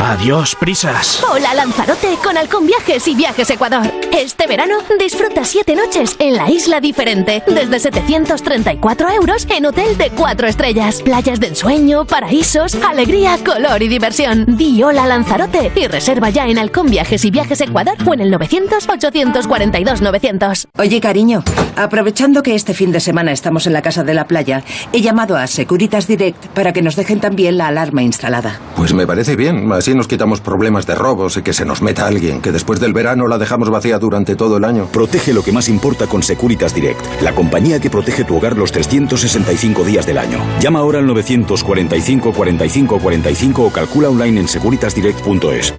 Adiós, prisas. Hola Lanzarote con Halcón Viajes y Viajes Ecuador. Este verano disfruta siete noches en la isla diferente desde 734 euros en hotel de cuatro estrellas, playas de ensueño, paraísos, alegría, color y diversión. Di hola Lanzarote y reserva ya en Halcón Viajes y Viajes Ecuador o en el 900 842 900. Oye, cariño, aprovechando que este fin de semana estamos en la casa de la playa, he llamado a Securitas Direct para que nos dejen también la alarma instalada. Pues me parece bien. Así nos quitamos problemas de robos y que se nos meta alguien, que después del verano la dejamos vacía durante todo el año. Protege lo que más importa con Securitas Direct, la compañía que protege tu hogar los 365 días del año. Llama ahora al 945 45 45 o calcula online en securitasdirect.es.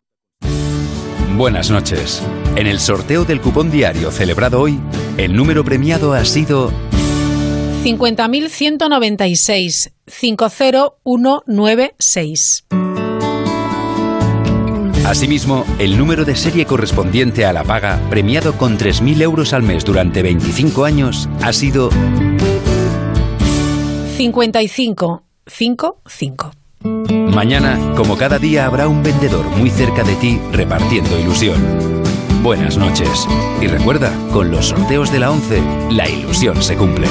Buenas noches. En el sorteo del cupón diario celebrado hoy, el número premiado ha sido 50.196 50196. Asimismo, el número de serie correspondiente a la paga, premiado con 3.000 euros al mes durante 25 años, ha sido 55 55. Mañana, como cada día, habrá un vendedor muy cerca de ti repartiendo ilusión. Buenas noches. Y recuerda, con los sorteos de la 11, la ilusión se cumple.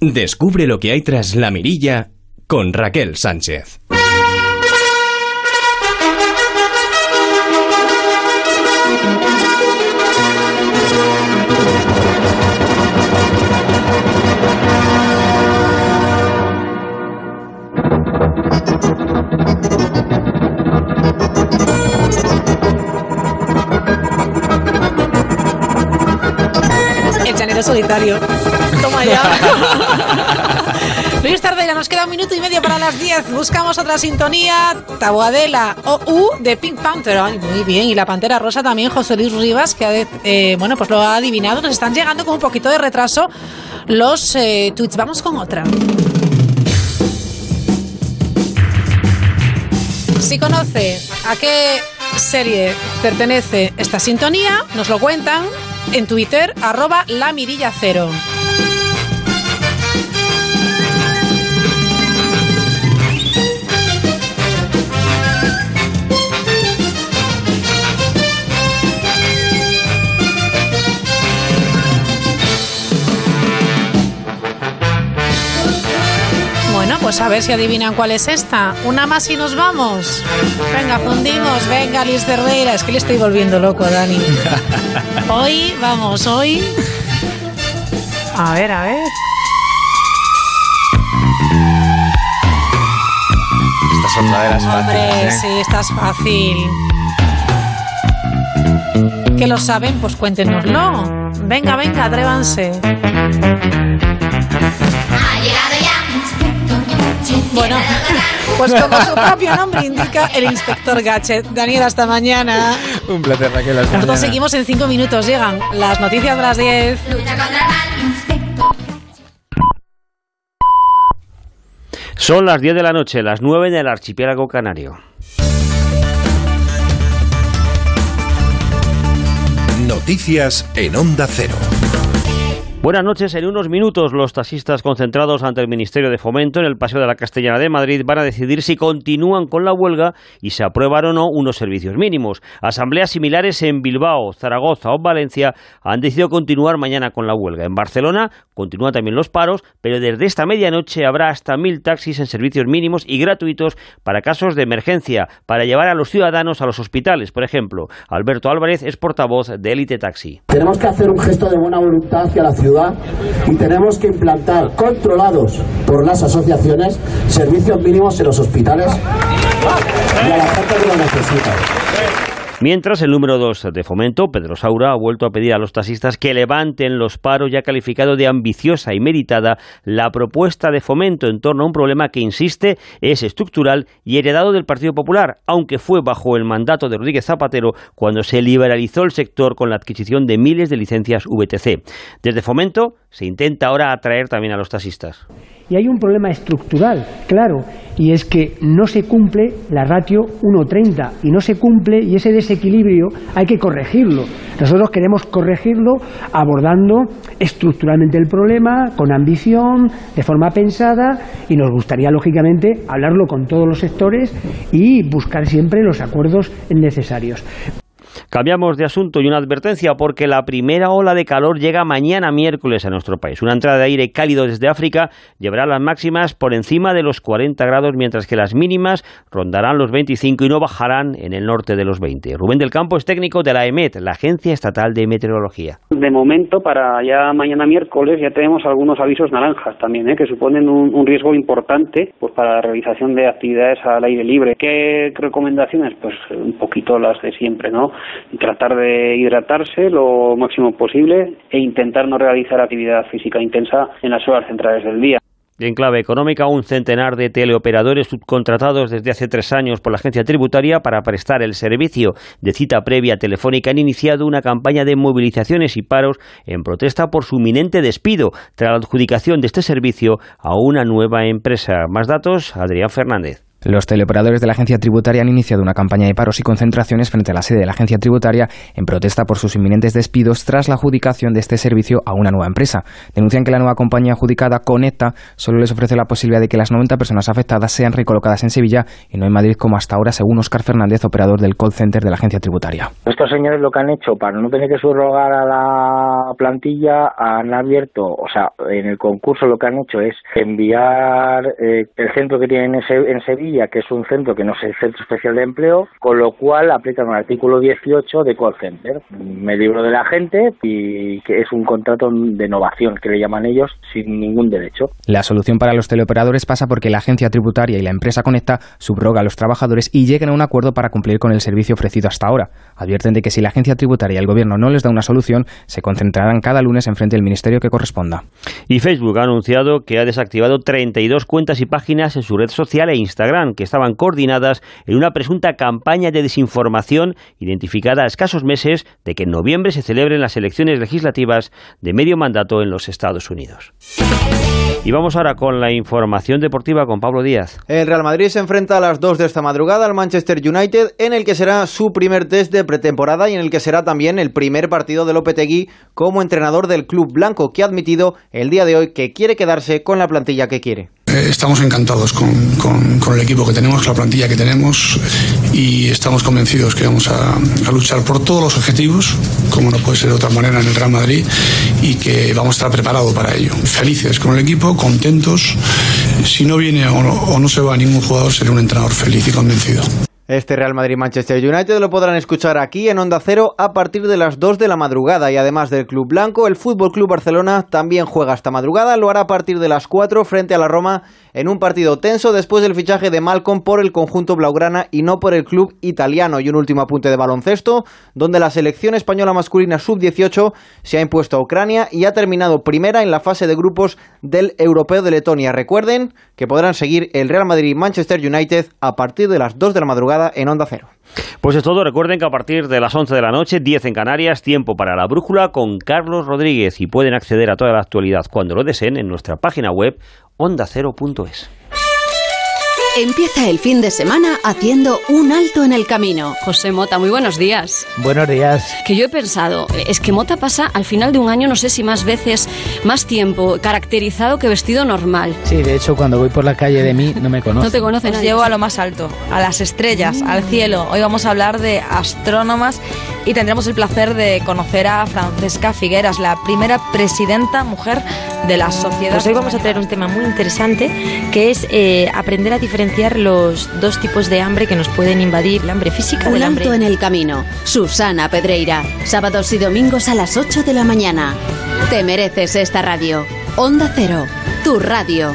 Descubre lo que hay tras la mirilla con Raquel Sánchez. Solitario. Toma ya. Luis Tardera, nos queda un minuto y medio para las 10. Buscamos otra sintonía. Tabuadela o U de Pink Panther. Ay, muy bien. Y la pantera rosa también, José Luis Rivas, que ha eh, bueno, pues lo ha adivinado. Nos están llegando con un poquito de retraso los eh, tweets. Vamos con otra. Si conoce a qué serie pertenece esta sintonía, nos lo cuentan en Twitter, arroba la mirilla cero. Pues a ver si adivinan cuál es esta. Una más y nos vamos. Venga, fundimos. Venga, Liz Cerdeira. Es que le estoy volviendo loco, Dani. Hoy, vamos, hoy. A ver, a ver. Esta es otra de las Hombre, fáciles, ¿eh? sí, esta es fácil. ¿Que lo saben? Pues cuéntenoslo. Venga, venga, atrévanse. Bueno, pues como su propio nombre indica, el inspector Gadget. Daniel, hasta mañana. Un placer, Raquel. hasta Nosotros mañana. seguimos en cinco minutos. Llegan las noticias de las 10. Son las 10 de la noche, las 9 en el archipiélago canario. Noticias en Onda Cero. Buenas noches. En unos minutos, los taxistas concentrados ante el Ministerio de Fomento en el Paseo de la Castellana de Madrid van a decidir si continúan con la huelga y se aprueban o no unos servicios mínimos. Asambleas similares en Bilbao, Zaragoza o Valencia han decidido continuar mañana con la huelga. En Barcelona continúan también los paros, pero desde esta medianoche habrá hasta mil taxis en servicios mínimos y gratuitos para casos de emergencia, para llevar a los ciudadanos a los hospitales, por ejemplo. Alberto Álvarez es portavoz de Elite Taxi. Tenemos que hacer un gesto de buena voluntad hacia la ciudad y tenemos que implantar, controlados por las asociaciones, servicios mínimos en los hospitales y a la gente que lo necesita. Mientras, el número 2 de Fomento, Pedro Saura, ha vuelto a pedir a los taxistas que levanten los paros y ha calificado de ambiciosa y meritada la propuesta de Fomento en torno a un problema que, insiste, es estructural y heredado del Partido Popular, aunque fue bajo el mandato de Rodríguez Zapatero cuando se liberalizó el sector con la adquisición de miles de licencias VTC. Desde Fomento se intenta ahora atraer también a los taxistas. Y hay un problema estructural, claro, y es que no se cumple la ratio 1.30 y no se cumple y ese desequilibrio hay que corregirlo. Nosotros queremos corregirlo abordando estructuralmente el problema, con ambición, de forma pensada y nos gustaría, lógicamente, hablarlo con todos los sectores y buscar siempre los acuerdos necesarios. Cambiamos de asunto y una advertencia porque la primera ola de calor llega mañana miércoles a nuestro país. Una entrada de aire cálido desde África llevará las máximas por encima de los 40 grados, mientras que las mínimas rondarán los 25 y no bajarán en el norte de los 20. Rubén del Campo es técnico de la EMET, la Agencia Estatal de Meteorología. De momento, para ya mañana miércoles, ya tenemos algunos avisos naranjas también, ¿eh? que suponen un, un riesgo importante pues para la realización de actividades al aire libre. ¿Qué recomendaciones? Pues un poquito las de siempre, ¿no? Tratar de hidratarse lo máximo posible e intentar no realizar actividad física intensa en las horas centrales del día. En clave económica, un centenar de teleoperadores subcontratados desde hace tres años por la agencia tributaria para prestar el servicio de cita previa telefónica han iniciado una campaña de movilizaciones y paros en protesta por su inminente despido tras la adjudicación de este servicio a una nueva empresa. Más datos, Adrián Fernández. Los teleoperadores de la agencia tributaria han iniciado una campaña de paros y concentraciones frente a la sede de la agencia tributaria en protesta por sus inminentes despidos tras la adjudicación de este servicio a una nueva empresa. Denuncian que la nueva compañía adjudicada, Conecta, solo les ofrece la posibilidad de que las 90 personas afectadas sean recolocadas en Sevilla y no en Madrid como hasta ahora, según Óscar Fernández, operador del call center de la agencia tributaria. Estos señores lo que han hecho para no tener que subrogar a la plantilla han abierto, o sea, en el concurso lo que han hecho es enviar eh, el centro que tienen en, Se- en Sevilla, que es un centro que no es el Centro Especial de Empleo, con lo cual aplican el artículo 18 de call center. Me libro de la gente y que es un contrato de innovación, que le llaman ellos, sin ningún derecho. La solución para los teleoperadores pasa porque la agencia tributaria y la empresa Conecta subroga a los trabajadores y lleguen a un acuerdo para cumplir con el servicio ofrecido hasta ahora. Advierten de que si la agencia tributaria y el gobierno no les da una solución, se concentrarán cada lunes en frente del ministerio que corresponda. Y Facebook ha anunciado que ha desactivado 32 cuentas y páginas en su red social e Instagram que estaban coordinadas en una presunta campaña de desinformación identificada a escasos meses de que en noviembre se celebren las elecciones legislativas de medio mandato en los Estados Unidos. Y vamos ahora con la información deportiva con Pablo Díaz. El Real Madrid se enfrenta a las 2 de esta madrugada al Manchester United, en el que será su primer test de pretemporada y en el que será también el primer partido de Lopetegui como entrenador del club blanco, que ha admitido el día de hoy que quiere quedarse con la plantilla que quiere. Eh, Estamos encantados con, con- el equipo que tenemos, la plantilla que tenemos y estamos convencidos que vamos a, a luchar por todos los objetivos, como no puede ser de otra manera en el Real Madrid, y que vamos a estar preparados para ello. Felices con el equipo, contentos. Si no viene o no, o no se va ningún jugador, seré un entrenador feliz y convencido. Este Real Madrid-Manchester United lo podrán escuchar aquí en Onda Cero a partir de las 2 de la madrugada y además del Club Blanco, el Fútbol Club Barcelona también juega esta madrugada, lo hará a partir de las 4 frente a la Roma en un partido tenso después del fichaje de Malcolm por el conjunto blaugrana y no por el club italiano. Y un último apunte de baloncesto, donde la selección española masculina sub-18 se ha impuesto a Ucrania y ha terminado primera en la fase de grupos del Europeo de Letonia. Recuerden que podrán seguir el Real Madrid-Manchester United a partir de las 2 de la madrugada en Onda Cero. Pues es todo. Recuerden que a partir de las 11 de la noche, 10 en Canarias, tiempo para la brújula con Carlos Rodríguez y pueden acceder a toda la actualidad cuando lo deseen en nuestra página web ondacero.es. Empieza el fin de semana haciendo un alto en el camino. José Mota, muy buenos días. Buenos días. Que yo he pensado, es que Mota pasa al final de un año, no sé si más veces, más tiempo, caracterizado que vestido normal. Sí, de hecho, cuando voy por la calle de mí no me conoce. No te conoce Os nadie. llevo a lo más alto, a las estrellas, al cielo. Hoy vamos a hablar de astrónomas y tendremos el placer de conocer a Francesca Figueras, la primera presidenta mujer de la sociedad. Pues hoy vamos a traer un tema muy interesante que es eh, aprender a diferenciar los dos tipos de hambre que nos pueden invadir, el hambre física Un del hambre. alto en el camino. Susana Pedreira. Sábados y domingos a las 8 de la mañana. Te mereces esta radio. Onda Cero, tu radio.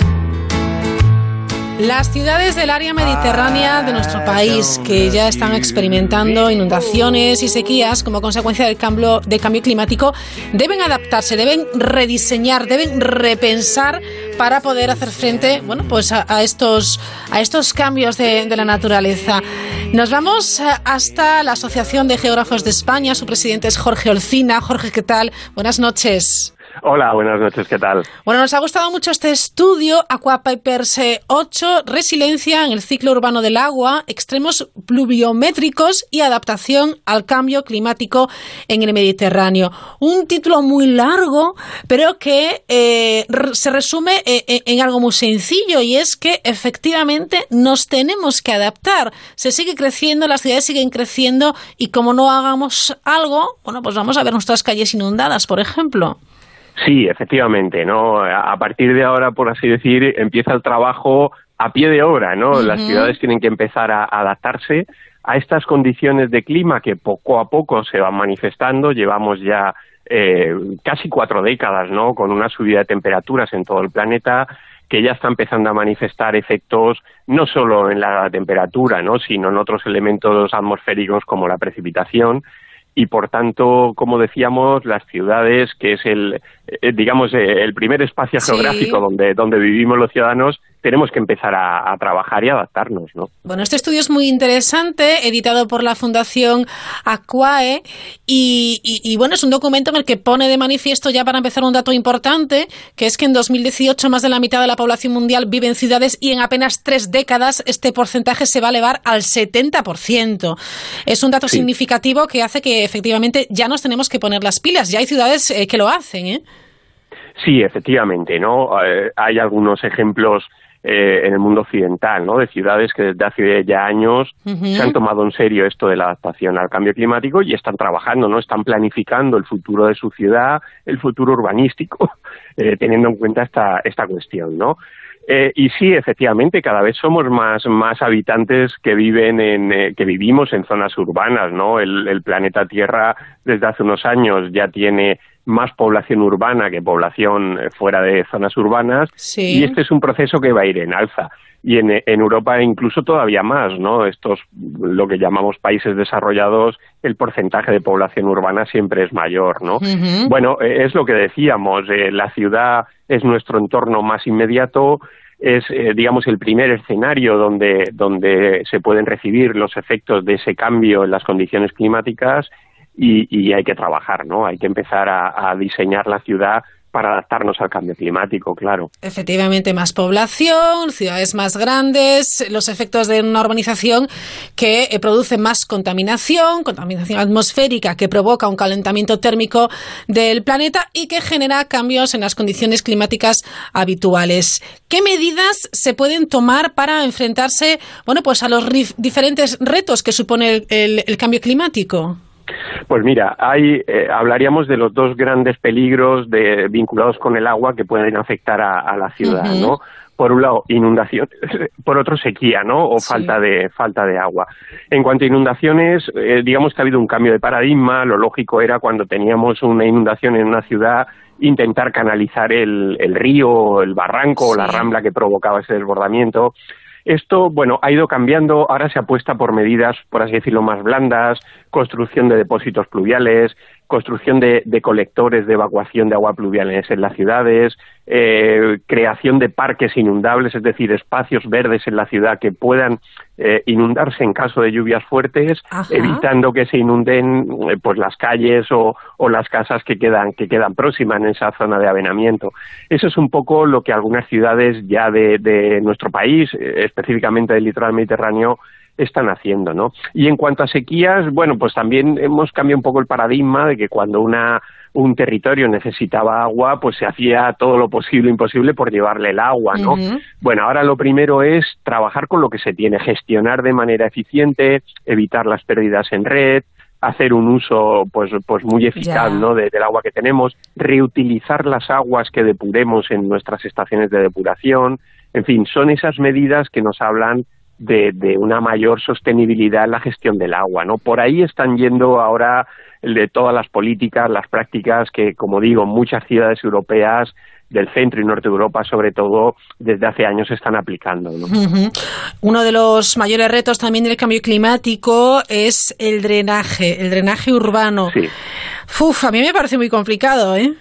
Las ciudades del área mediterránea de nuestro país que ya están experimentando inundaciones y sequías como consecuencia del cambio, del cambio climático deben adaptarse, deben rediseñar, deben repensar para poder hacer frente bueno, pues a, a estos, a estos cambios de, de la naturaleza. Nos vamos eh, hasta la Asociación de Geógrafos de España. Su presidente es Jorge Olcina. Jorge, ¿qué tal? Buenas noches. Hola, buenas noches, ¿qué tal? Bueno, nos ha gustado mucho este estudio, Aquapipers 8, Resiliencia en el ciclo urbano del agua, extremos pluviométricos y adaptación al cambio climático en el Mediterráneo. Un título muy largo, pero que eh, se resume eh, en algo muy sencillo y es que efectivamente nos tenemos que adaptar. Se sigue creciendo, las ciudades siguen creciendo y como no hagamos algo, bueno, pues vamos a ver nuestras calles inundadas, por ejemplo. Sí, efectivamente, ¿no? A partir de ahora, por así decir, empieza el trabajo a pie de obra, ¿no? Las ciudades tienen que empezar a adaptarse a estas condiciones de clima que poco a poco se van manifestando. Llevamos ya eh, casi cuatro décadas, ¿no? Con una subida de temperaturas en todo el planeta que ya está empezando a manifestar efectos no solo en la temperatura, ¿no? Sino en otros elementos atmosféricos como la precipitación y por tanto, como decíamos, las ciudades, que es el, eh, digamos, eh, el primer espacio Sí. geográfico donde, donde vivimos los ciudadanos, tenemos que empezar a, a trabajar y adaptarnos, ¿no? Bueno, este estudio es muy interesante, editado por la Fundación Aquae, y, y- y, bueno, es un documento en el que pone de manifiesto ya para empezar un dato importante, que es que en 2018 más de la mitad de la población mundial vive en ciudades y en apenas tres décadas este porcentaje se va a elevar al 70%. Es un dato Sí. significativo que hace que efectivamente ya nos tenemos que poner las pilas. Ya hay ciudades eh, que lo hacen, ¿eh? Sí, efectivamente, ¿no? Eh, hay algunos ejemplos eh, en el mundo occidental, ¿no? De ciudades que desde hace ya años se han tomado en serio esto de la adaptación al cambio climático y están trabajando, ¿no? Están planificando el futuro de su ciudad, el futuro urbanístico, eh, teniendo en cuenta esta, esta cuestión, ¿no? Eh, y sí, efectivamente, cada vez somos más, más habitantes que viven en, eh, que vivimos en zonas urbanas, ¿no? El, el planeta Tierra desde hace unos años ya tiene más población urbana que población eh, fuera de zonas urbanas Sí. y este es un proceso que va a ir en alza y en, en Europa incluso todavía más, ¿no? Estos lo que llamamos países desarrollados, el porcentaje de población urbana siempre es mayor, ¿no? Bueno, eh, es lo que decíamos, eh, la ciudad es nuestro entorno más inmediato, es, eh, digamos, el primer escenario donde, donde se pueden recibir los efectos de ese cambio en las condiciones climáticas y, y hay que trabajar, ¿no? Hay que empezar a, diseñar la ciudad para adaptarnos al cambio climático, claro. Efectivamente, más población, ciudades más grandes, los efectos de una urbanización que eh, produce más contaminación, contaminación atmosférica que provoca un calentamiento térmico del planeta y que genera cambios en las condiciones climáticas habituales. ¿Qué medidas se pueden tomar para enfrentarse, bueno, pues a los diferentes retos que supone el cambio climático? Pues mira, hay, eh, hablaríamos de los dos grandes peligros de, vinculados con el agua que pueden afectar a, a la ciudad. ¿no? Por un lado, inundación, por otro, sequía, ¿no? O falta de falta de agua. En cuanto a inundaciones, eh, digamos que ha habido un cambio de paradigma. Lo lógico era cuando teníamos una inundación en una ciudad intentar canalizar el, el río, el barranco o la rambla que provocaba ese desbordamiento. Esto, bueno, ha ido cambiando. Ahora se apuesta por medidas, por así decirlo, más blandas, construcción de depósitos pluviales, construcción de, de colectores de evacuación de agua pluviales en las ciudades, eh, creación de parques inundables, es decir, espacios verdes en la ciudad que puedan eh, inundarse en caso de lluvias fuertes, Ajá. evitando que se inunden eh, pues las calles o, o las casas que quedan que quedan próximas en esa zona de avenamiento. Eso es un poco lo que algunas ciudades ya de, de nuestro país, específicamente del litoral mediterráneo, están haciendo, ¿no? Y en cuanto a sequías, bueno, pues también hemos cambiado un poco el paradigma de que cuando una un territorio necesitaba agua, pues se hacía todo lo posible e imposible por llevarle el agua, ¿no? Bueno, ahora lo primero es trabajar con lo que se tiene, gestionar de manera eficiente, evitar las pérdidas en red, hacer un uso pues pues muy eficaz. ¿no? de- del agua que tenemos, reutilizar las aguas que depuremos en nuestras estaciones de depuración, en fin, son esas medidas que nos hablan de, de, una mayor sostenibilidad en la gestión del agua, ¿no? Por ahí están yendo ahora de todas las políticas, las prácticas que, como digo, muchas ciudades europeas del centro y norte de Europa, sobre todo, desde hace años se están aplicando. ¿no? Uno de los mayores retos también del cambio climático es el drenaje, el drenaje urbano. Sí. Uf, a mí me parece muy complicado, ¿eh?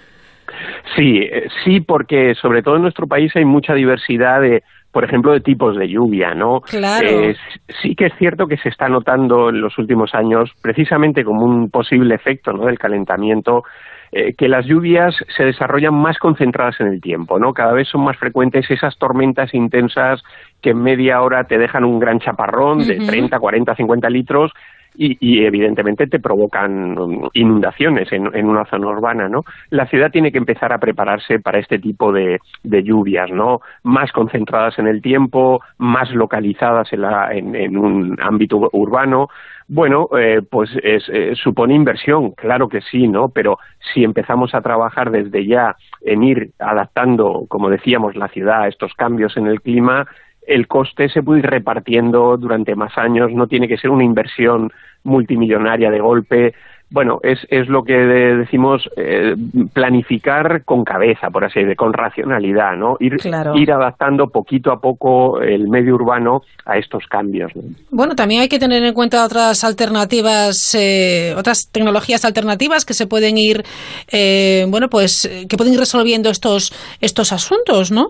Sí, sí, porque sobre todo en nuestro país hay mucha diversidad de, por ejemplo, de tipos de lluvia, ¿no? Claro. Eh, sí que es cierto que se está notando en los últimos años, precisamente como un posible efecto ¿no? del calentamiento, eh, que las lluvias se desarrollan más concentradas en el tiempo, ¿no? Cada vez son más frecuentes esas tormentas intensas que en media hora te dejan un gran chaparrón de Ujú. 30, 40, 50 litros y, y, evidentemente te provocan um, inundaciones en, una zona urbana, ¿no? La ciudad tiene que empezar a prepararse para este tipo de, lluvias, ¿no? Más concentradas en el tiempo, más localizadas en, la, en un ámbito urbano. Bueno, eh, pues es, eh, supone inversión, claro que sí, ¿no? Pero si empezamos a trabajar desde ya en ir adaptando, como decíamos, la ciudad a estos cambios en el clima, el coste se puede ir repartiendo durante más años, no tiene que ser una inversión multimillonaria de golpe. Bueno, es, es lo que decimos eh, planificar con cabeza, por así decirlo, con racionalidad, ¿no? Ir, Claro. ir adaptando poquito a poco el medio urbano a estos cambios. ¿no? Bueno, también hay que tener en cuenta otras alternativas, eh, otras tecnologías alternativas que se pueden ir, eh, bueno, pues eh, que pueden ir resolviendo estos estos asuntos, ¿no?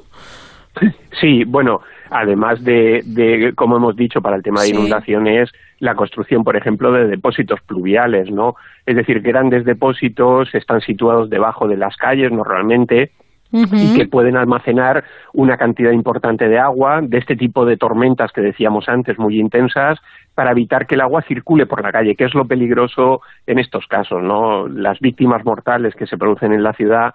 Sí, bueno, además de, de, como hemos dicho, para el tema de Sí. inundaciones, la construcción, por ejemplo, de depósitos pluviales, ¿no? Es decir, grandes depósitos están situados debajo de las calles normalmente y que pueden almacenar una cantidad importante de agua de este tipo de tormentas que decíamos antes, muy intensas, para evitar que el agua circule por la calle, que es lo peligroso en estos casos, ¿no? Las víctimas mortales que se producen en la ciudad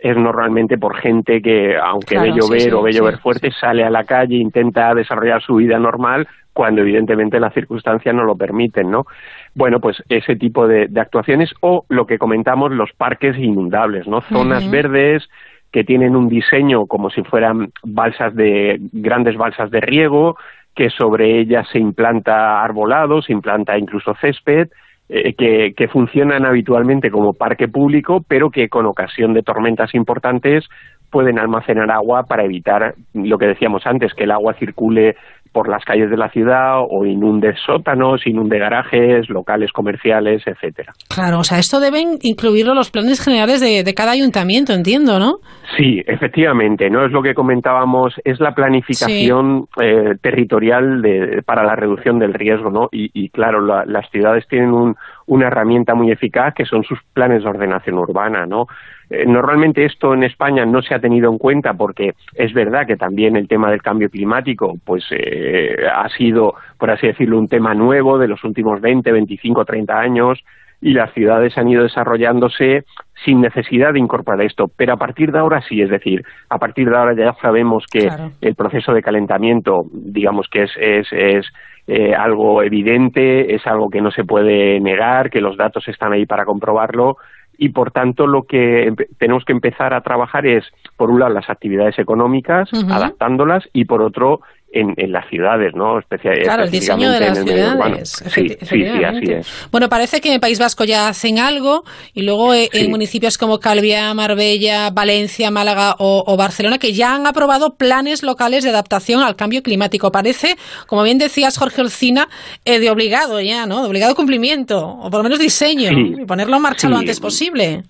es normalmente por gente que, aunque Claro, ve llover sí, sí, o ve sí, llover fuerte, sale a la calle, intenta desarrollar su vida normal, cuando evidentemente las circunstancias no lo permiten, ¿no? Bueno, pues ese tipo de, de actuaciones o lo que comentamos, los parques inundables, ¿no? Zonas verdes que tienen un diseño como si fueran balsas de grandes balsas de riego, que sobre ellas se implanta arbolado, se implanta incluso césped, eh, que, que funcionan habitualmente como parque público, pero que con ocasión de tormentas importantes pueden almacenar agua para evitar lo que decíamos antes, que el agua circule por las calles de la ciudad o inunde sótanos, inunde garajes, locales comerciales, etcétera. Claro, o sea, esto deben incluirlo los planes generales de, de cada ayuntamiento, entiendo, ¿no? Sí, efectivamente, no es lo que comentábamos, es la planificación eh, territorial de, para la reducción del riesgo, ¿no? Y, y claro, la- las ciudades tienen un- una herramienta muy eficaz que son sus planes de ordenación urbana, ¿no? Eh, normalmente esto en España no se ha tenido en cuenta porque es verdad que también el tema del cambio climático, pues eh, ha sido, por así decirlo, un tema nuevo de los últimos 20, 25, 30 años y las ciudades han ido desarrollándose sin necesidad de incorporar esto. Pero a partir de ahora sí, es decir, a partir de ahora ya sabemos que Claro. el proceso de calentamiento, digamos que es, es, es eh, algo evidente, es algo que no se puede negar, que los datos están ahí para comprobarlo y por tanto lo que tenemos que empezar a trabajar es, por un lado, las actividades económicas, adaptándolas y por otro, en, en las ciudades, ¿no? Especia- Claro, el diseño de las el ciudades. Sí, sí, sí, así es. Bueno, parece que en País Vasco ya hacen algo y luego eh, Sí. en municipios como Calviá, Marbella, Valencia, Málaga o, o Barcelona que ya han aprobado planes locales de adaptación al cambio climático. Parece, como bien decías, Jorge Olcina, eh, de obligado ya, ¿no? De obligado cumplimiento o por lo menos diseño Sí. y ponerlo en marcha lo antes posible.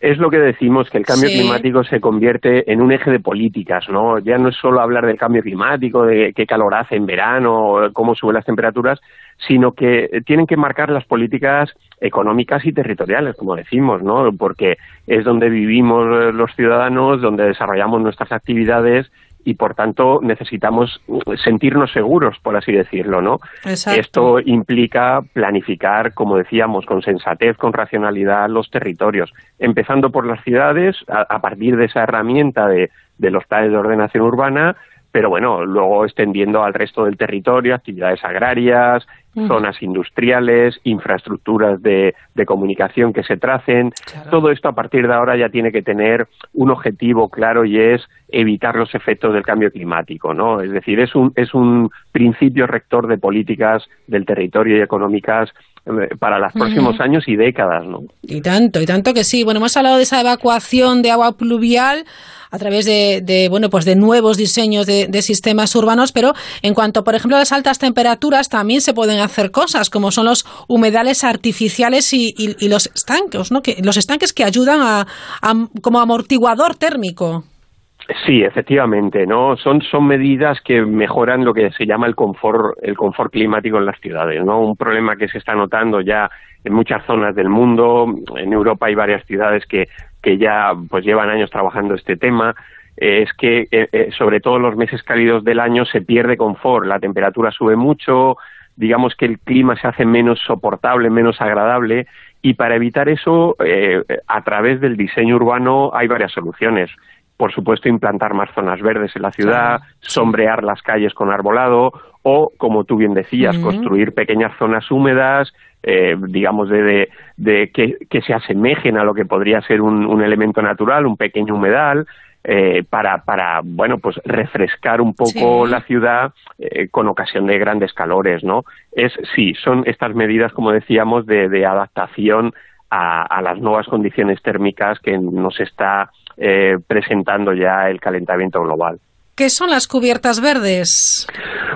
Es lo que decimos, que el cambio Sí. climático se convierte en un eje de políticas, ¿no? Ya no es solo hablar del cambio climático, de qué calor hace en verano, cómo suben las temperaturas, sino que tienen que marcar las políticas económicas y territoriales, como decimos, ¿no? Porque es donde vivimos los ciudadanos, donde desarrollamos nuestras actividades y por tanto necesitamos sentirnos seguros, por así decirlo, ¿no? Exacto. Esto implica planificar, como decíamos, con sensatez, con racionalidad los territorios, empezando por las ciudades, a, a partir de esa herramienta de, de los planes de ordenación urbana, pero bueno, luego extendiendo al resto del territorio, actividades agrarias, zonas industriales, infraestructuras de, de comunicación que se tracen. Todo esto a partir de ahora ya tiene que tener un objetivo claro y es evitar los efectos del cambio climático, ¿no? Es decir, es un, es un principio rector de políticas del territorio y económicas eh, para los próximos años y décadas, ¿no? Y tanto, y tanto que sí. Bueno, hemos hablado de esa evacuación de agua pluvial a través de, bueno, pues de nuevos diseños de, sistemas urbanos, pero en cuanto, por ejemplo, a las altas temperaturas, también se pueden hacer cosas, como son los humedales artificiales y, los estanques, ¿no? Que, los estanques que ayudan a- como amortiguador térmico. Sí, efectivamente, ¿no? Son, son medidas que mejoran lo que se llama el confort, el confort climático en las ciudades, ¿no? Un problema que se está notando ya en muchas zonas del mundo. En Europa hay varias ciudades que, que ya pues llevan años trabajando este tema. eh, es que, eh, eh, sobre todo en los meses cálidos del año, se pierde confort. La temperatura sube mucho, digamos que el clima se hace menos soportable, menos agradable. Y para evitar eso, eh, a través del diseño urbano hay varias soluciones por supuesto, implantar más zonas verdes en la ciudad, sombrear las calles con arbolado o, como tú bien decías, construir pequeñas zonas húmedas, eh, digamos, de, de, de que, que se asemejen a lo que podría ser un, un elemento natural, un pequeño humedal, eh, para, para, bueno, pues refrescar un poco Sí. la ciudad eh, con ocasión de grandes calores, ¿no? Es, sí, son estas medidas, como decíamos, de, de adaptación a, a las nuevas condiciones térmicas que nos está eh, presentando ya el calentamiento global. ¿Qué son las cubiertas verdes?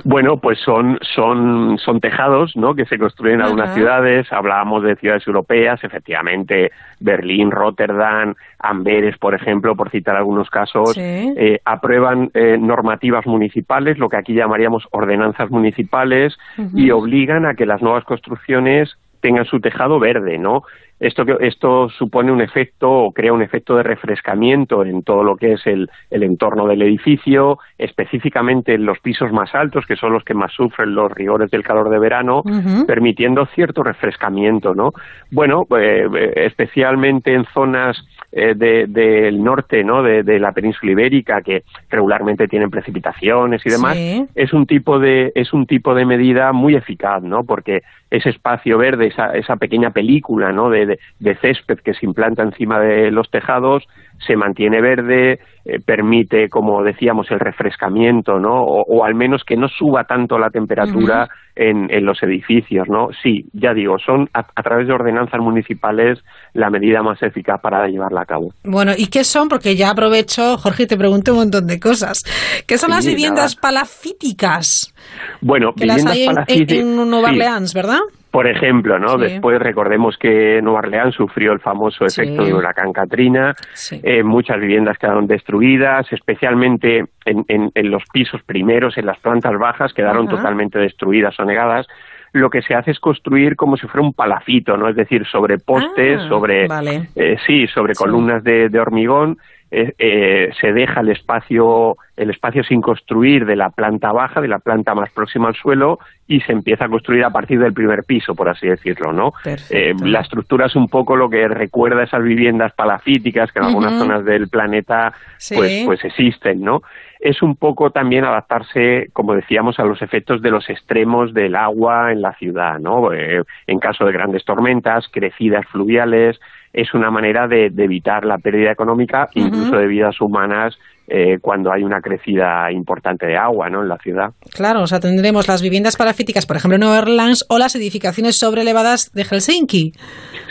Bueno, pues son, son, son tejados ¿no? que se construyen en algunas ciudades. Hablábamos de ciudades europeas, efectivamente, Berlín, Rotterdam, Amberes, por ejemplo, por citar algunos casos. Sí. Eh, aprueban eh, normativas municipales, lo que aquí llamaríamos ordenanzas municipales, y obligan a que las nuevas construcciones tengan su tejado verde, ¿no? Esto, esto supone un efecto o crea un efecto de refrescamiento en todo lo que es el, el entorno del edificio, específicamente en los pisos más altos, que son los que más sufren los rigores del calor de verano, permitiendo cierto refrescamiento, ¿no? Bueno, eh, especialmente en zonas eh, de- del norte, ¿no? De, de la península ibérica, que regularmente tienen precipitaciones y demás, Sí. es un tipo de es un tipo de medida muy eficaz, ¿no? Porque ese espacio verde, esa, esa pequeña película, ¿no? De, de- de césped que se implanta encima de los tejados se mantiene verde, eh, permite, como decíamos, el refrescamiento, ¿no? O, o al menos que no suba tanto la temperatura en, en los edificios, ¿no? Sí, ya digo, son a, a través de ordenanzas municipales la medida más eficaz para llevarla a cabo. Bueno, ¿y qué son? Porque ya aprovecho, Jorge, te pregunto un montón de cosas. ¿Qué son Sí, las viviendas nada. palafíticas? Bueno, Que las viviendas hay en, palafíticas- en- en Nueva sí. Orleans, ¿verdad? Por ejemplo, ¿no? Sí. Después recordemos que Nueva Orleans sufrió el famoso efecto Sí. del huracán Katrina. Eh, muchas viviendas quedaron destruidas, especialmente en, en- en los pisos primeros, en las plantas bajas, quedaron Ajá. totalmente destruidas o negadas. Lo que se hace es construir como si fuera un palafito, ¿no? Es decir, sobre postes, Ah, sobre vale. eh, sí, sobre columnas de, de hormigón. Eh, eh, se deja el espacio el espacio sin construir de la planta baja, de la planta más próxima al suelo y se empieza a construir a partir del primer piso, por así decirlo, ¿no? Eh, la estructura es un poco lo que recuerda esas viviendas palafíticas que en algunas zonas del planeta Sí. pues pues existen, ¿no? Es un poco también adaptarse, como decíamos, a los efectos de los extremos del agua en la ciudad, ¿no? Eh, en caso de grandes tormentas, crecidas fluviales, es una manera de, de evitar la pérdida económica, incluso de vidas humanas, eh, cuando hay una crecida importante de agua, ¿no? En la ciudad. Claro, o sea, tendremos las viviendas palafíticas, por ejemplo, en Nueva Orleans, o las edificaciones sobreelevadas de Helsinki.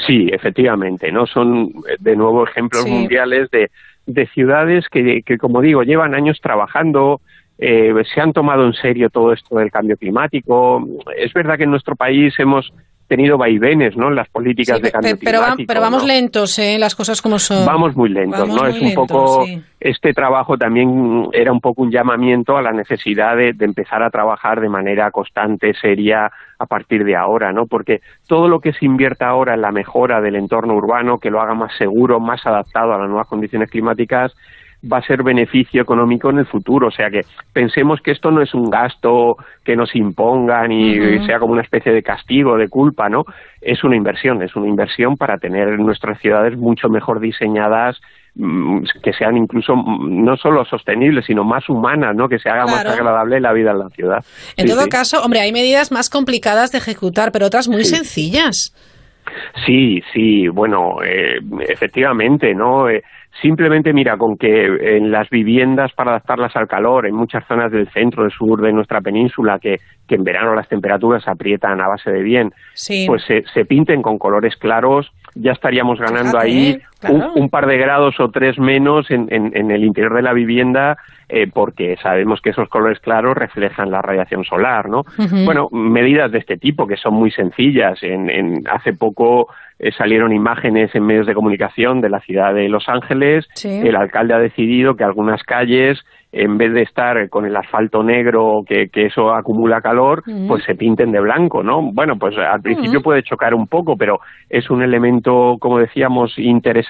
Sí, efectivamente, ¿no? Son, eh, de nuevo, ejemplos Sí. mundiales de, de ciudades que, que, como digo, llevan años trabajando, eh, se han tomado en serio todo esto del cambio climático. Es verdad que en nuestro país hemos tenido vaivenes, ¿no? En las políticas Sí, de cambio pe- pero, climático. pero vamos ¿no? lentos, ¿eh? Las cosas como son. Vamos muy lentos, Vamos ¿no? muy Es un poco sí. este trabajo también era un poco un llamamiento a la necesidad de, de empezar a trabajar de manera constante, seria a partir de ahora, ¿no? Porque todo lo que se invierta ahora en la mejora del entorno urbano, que lo haga más seguro, más adaptado a las nuevas condiciones climáticas, va a ser beneficio económico en el futuro. O sea que pensemos que esto no es un gasto que nos impongan y sea como una especie de castigo, de culpa, ¿no? Es una inversión, es una inversión para tener nuestras ciudades mucho mejor diseñadas mm, que sean incluso mm, no solo sostenibles, sino más humanas, ¿no? Que se haga más agradable la vida en la ciudad. En Sí, todo sí. caso, hombre, hay medidas más complicadas de ejecutar, pero otras muy sencillas. Sí, sí, bueno, eh, efectivamente, ¿no? Eh, simplemente mira, con que en las viviendas para adaptarlas al calor, en muchas zonas del centro, del sur de nuestra península, que, que en verano las temperaturas aprietan a base de bien, Sí. pues se, se pinten con colores claros, ya estaríamos ganando Fíjate, ahí claro. un, un par de grados o tres menos en, en, en el interior de la vivienda, eh, porque sabemos que esos colores claros reflejan la radiación solar, ¿no? Bueno, medidas de este tipo que son muy sencillas. En, en- hace poco eh, salieron imágenes en medios de comunicación de la ciudad de Los Ángeles. Sí. El alcalde ha decidido que algunas calles, en vez de estar con el asfalto negro, que, que eso acumula calor, pues se pinten de blanco, ¿no? Bueno, pues al principio puede chocar un poco, pero es un elemento, como decíamos, interesante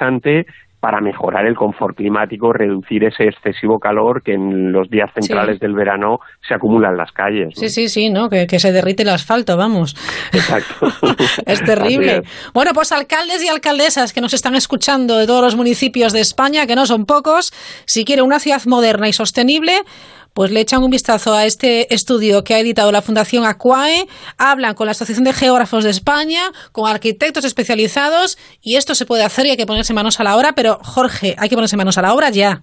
para mejorar el confort climático, reducir ese excesivo calor que en los días centrales Sí. del verano se acumula en las calles. ¿no? Sí, sí, sí, ¿no? Que, que se derrite el asfalto, vamos. Exacto. Es terrible. Bueno, pues alcaldes y alcaldesas que nos están escuchando de todos los municipios de España, que no son pocos, si quiere una ciudad moderna y sostenible, pues le echan un vistazo a este estudio que ha editado la Fundación Aquae, hablan con la Asociación de Geógrafos de España, con arquitectos especializados, y esto se puede hacer y hay que ponerse manos a la obra, pero Jorge, hay que ponerse manos a la obra ya.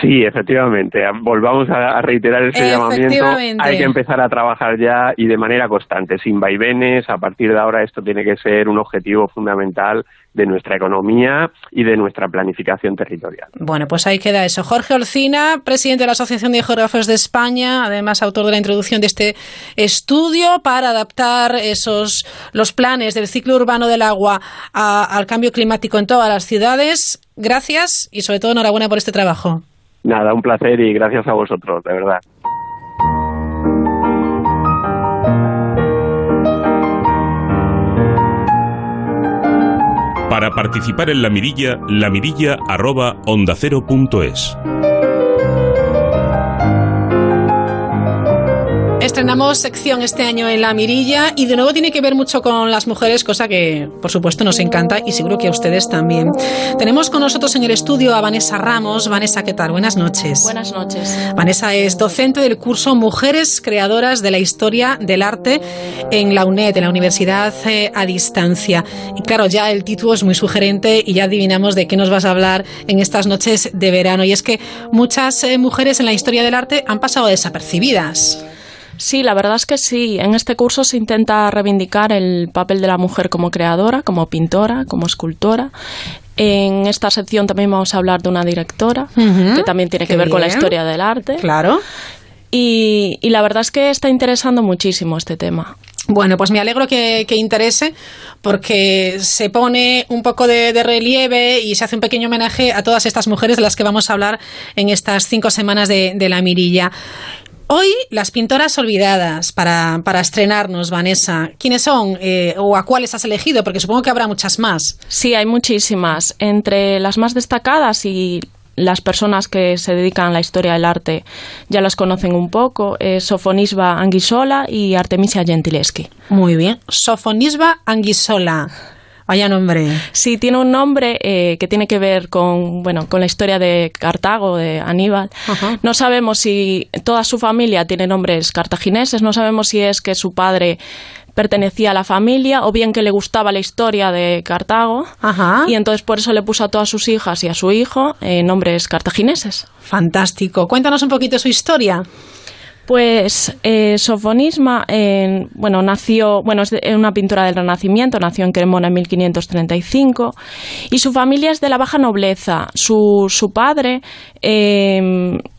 Sí, efectivamente. Volvamos a reiterar ese llamamiento. Hay que empezar a trabajar ya y de manera constante, sin vaivenes. A partir de ahora esto tiene que ser un objetivo fundamental de nuestra economía y de nuestra planificación territorial. Bueno, pues ahí queda eso. Jorge Olcina, presidente de la Asociación de Geógrafos de España, además autor de la introducción de este estudio para adaptar esos los planes del ciclo urbano del agua a- al cambio climático en todas las ciudades. Gracias y sobre todo enhorabuena por este trabajo. Nada, un placer y gracias a vosotros, de verdad. Para participar en la mirilla, la Estrenamos sección este año en La Mirilla y de nuevo tiene que ver mucho con las mujeres, cosa que por supuesto nos encanta y seguro que a ustedes también. Tenemos con nosotros en el estudio a Vanessa Ramos. Vanessa, ¿qué tal? Buenas noches. Buenas noches. Vanessa es docente del curso Mujeres Creadoras de la Historia del Arte en la UNED, en la Universidad eh, a Distancia. Y claro, ya el título es muy sugerente y ya adivinamos de qué nos vas a hablar en estas noches de verano. Y es que muchas eh, mujeres en la historia del arte han pasado desapercibidas. Sí, la verdad es que sí. En este curso se intenta reivindicar el papel de la mujer como creadora, como pintora, como escultora. En esta sección también vamos a hablar de una directora, que también tiene que ver con la historia del arte. Claro. Y, y la verdad es que está interesando muchísimo este tema. Bueno, pues me alegro que, que interese porque se pone un poco de, de relieve y se hace un pequeño homenaje a todas estas mujeres de las que vamos a hablar en estas cinco semanas de, de la mirilla. Hoy las pintoras olvidadas para, para estrenarnos, Vanessa. ¿Quiénes son eh, o a cuáles has elegido? Porque supongo que habrá muchas más. Sí, hay muchísimas. Entre las más destacadas y las personas que se dedican a la historia del arte ya las conocen un poco, es Sofonisba Anguissola y Artemisia Gentileschi. Muy bien. Sofonisba Anguissola. Vaya nombre. Sí, tiene un nombre eh, que tiene que ver con, bueno, con la historia de Cartago, de Aníbal. No sabemos si toda su familia tiene nombres cartagineses, no sabemos si es que su padre pertenecía a la familia o bien que le gustaba la historia de Cartago y entonces por eso le puso a todas sus hijas y a su hijo eh, nombres cartagineses. Fantástico. Cuéntanos un poquito su historia. Pues eh, Sofonisma, eh, bueno, nació, bueno, es de- una pintora del Renacimiento, nació en Cremona en 1535 y su familia es de la baja nobleza. Su, su padre eh,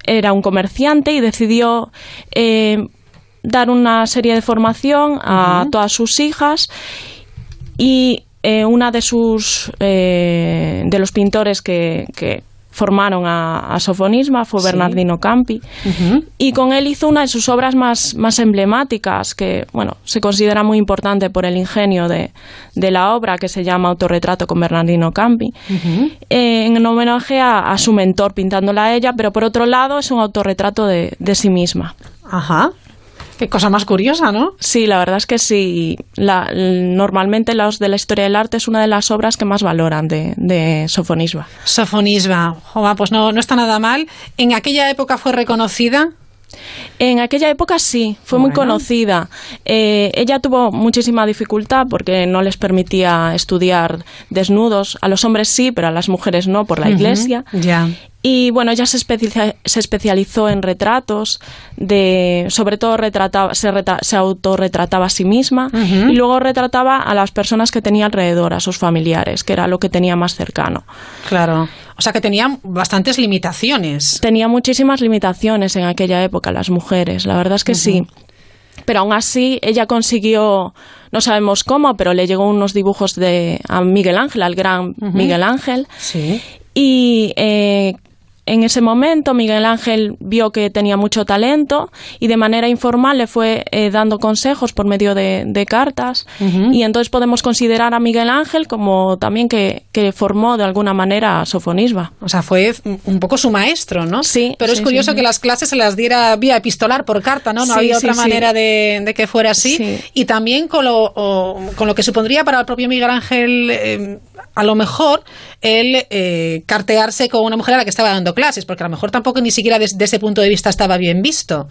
era un comerciante y decidió eh, dar una serie de formación a todas sus hijas y eh, una de sus eh, de los pintores que, que formaron a, a Sofonisma, fue Sí. Bernardino Campi, y con él hizo una de sus obras más, más emblemáticas, que bueno, se considera muy importante por el ingenio de, de la obra, que se llama Autorretrato con Bernardino Campi, eh, en homenaje a, a su mentor pintándola a ella, pero por otro lado es un autorretrato de, de sí misma. Ajá. Qué cosa más curiosa, ¿no? Sí, la verdad es que sí. La- normalmente los de la historia del arte es una de las obras que más valoran de, de Sofonisba. Sofonisba. Jova, pues no, no está nada mal. ¿En aquella época fue reconocida? En aquella época sí, fue muy conocida. Eh, ella tuvo muchísima dificultad porque no les permitía estudiar desnudos. A los hombres sí, pero a las mujeres no por la iglesia. Ya. Y bueno, ella se, especia- se especializó en retratos, de, sobre todo retrataba, se, reta- se autorretrataba a sí misma y luego retrataba a las personas que tenía alrededor, a sus familiares, que era lo que tenía más cercano. Claro. O sea que tenían bastantes limitaciones. Tenía muchísimas limitaciones en aquella época las mujeres, la verdad es que sí. Pero aún así ella consiguió, no sabemos cómo, pero le llegó unos dibujos de a Miguel Ángel, al gran. Miguel Ángel. Sí. Y eh, en ese momento Miguel Ángel vio que tenía mucho talento y de manera informal le fue eh, dando consejos por medio de, de cartas. Y entonces podemos considerar a Miguel Ángel como también que, que formó de alguna manera a Sofonisba. O sea, fue un poco su maestro, ¿no? Sí. Pero es sí, curioso sí. que las clases se las diera vía epistolar por carta, ¿no? No Sí, había otra manera de, de que fuera así. Sí. Y también con lo, o- con lo que supondría para el propio Miguel Ángel, eh, a lo mejor, el eh, cartearse con una mujer a la que estaba dando clases, porque a lo mejor tampoco ni siquiera desde ese punto de vista estaba bien visto.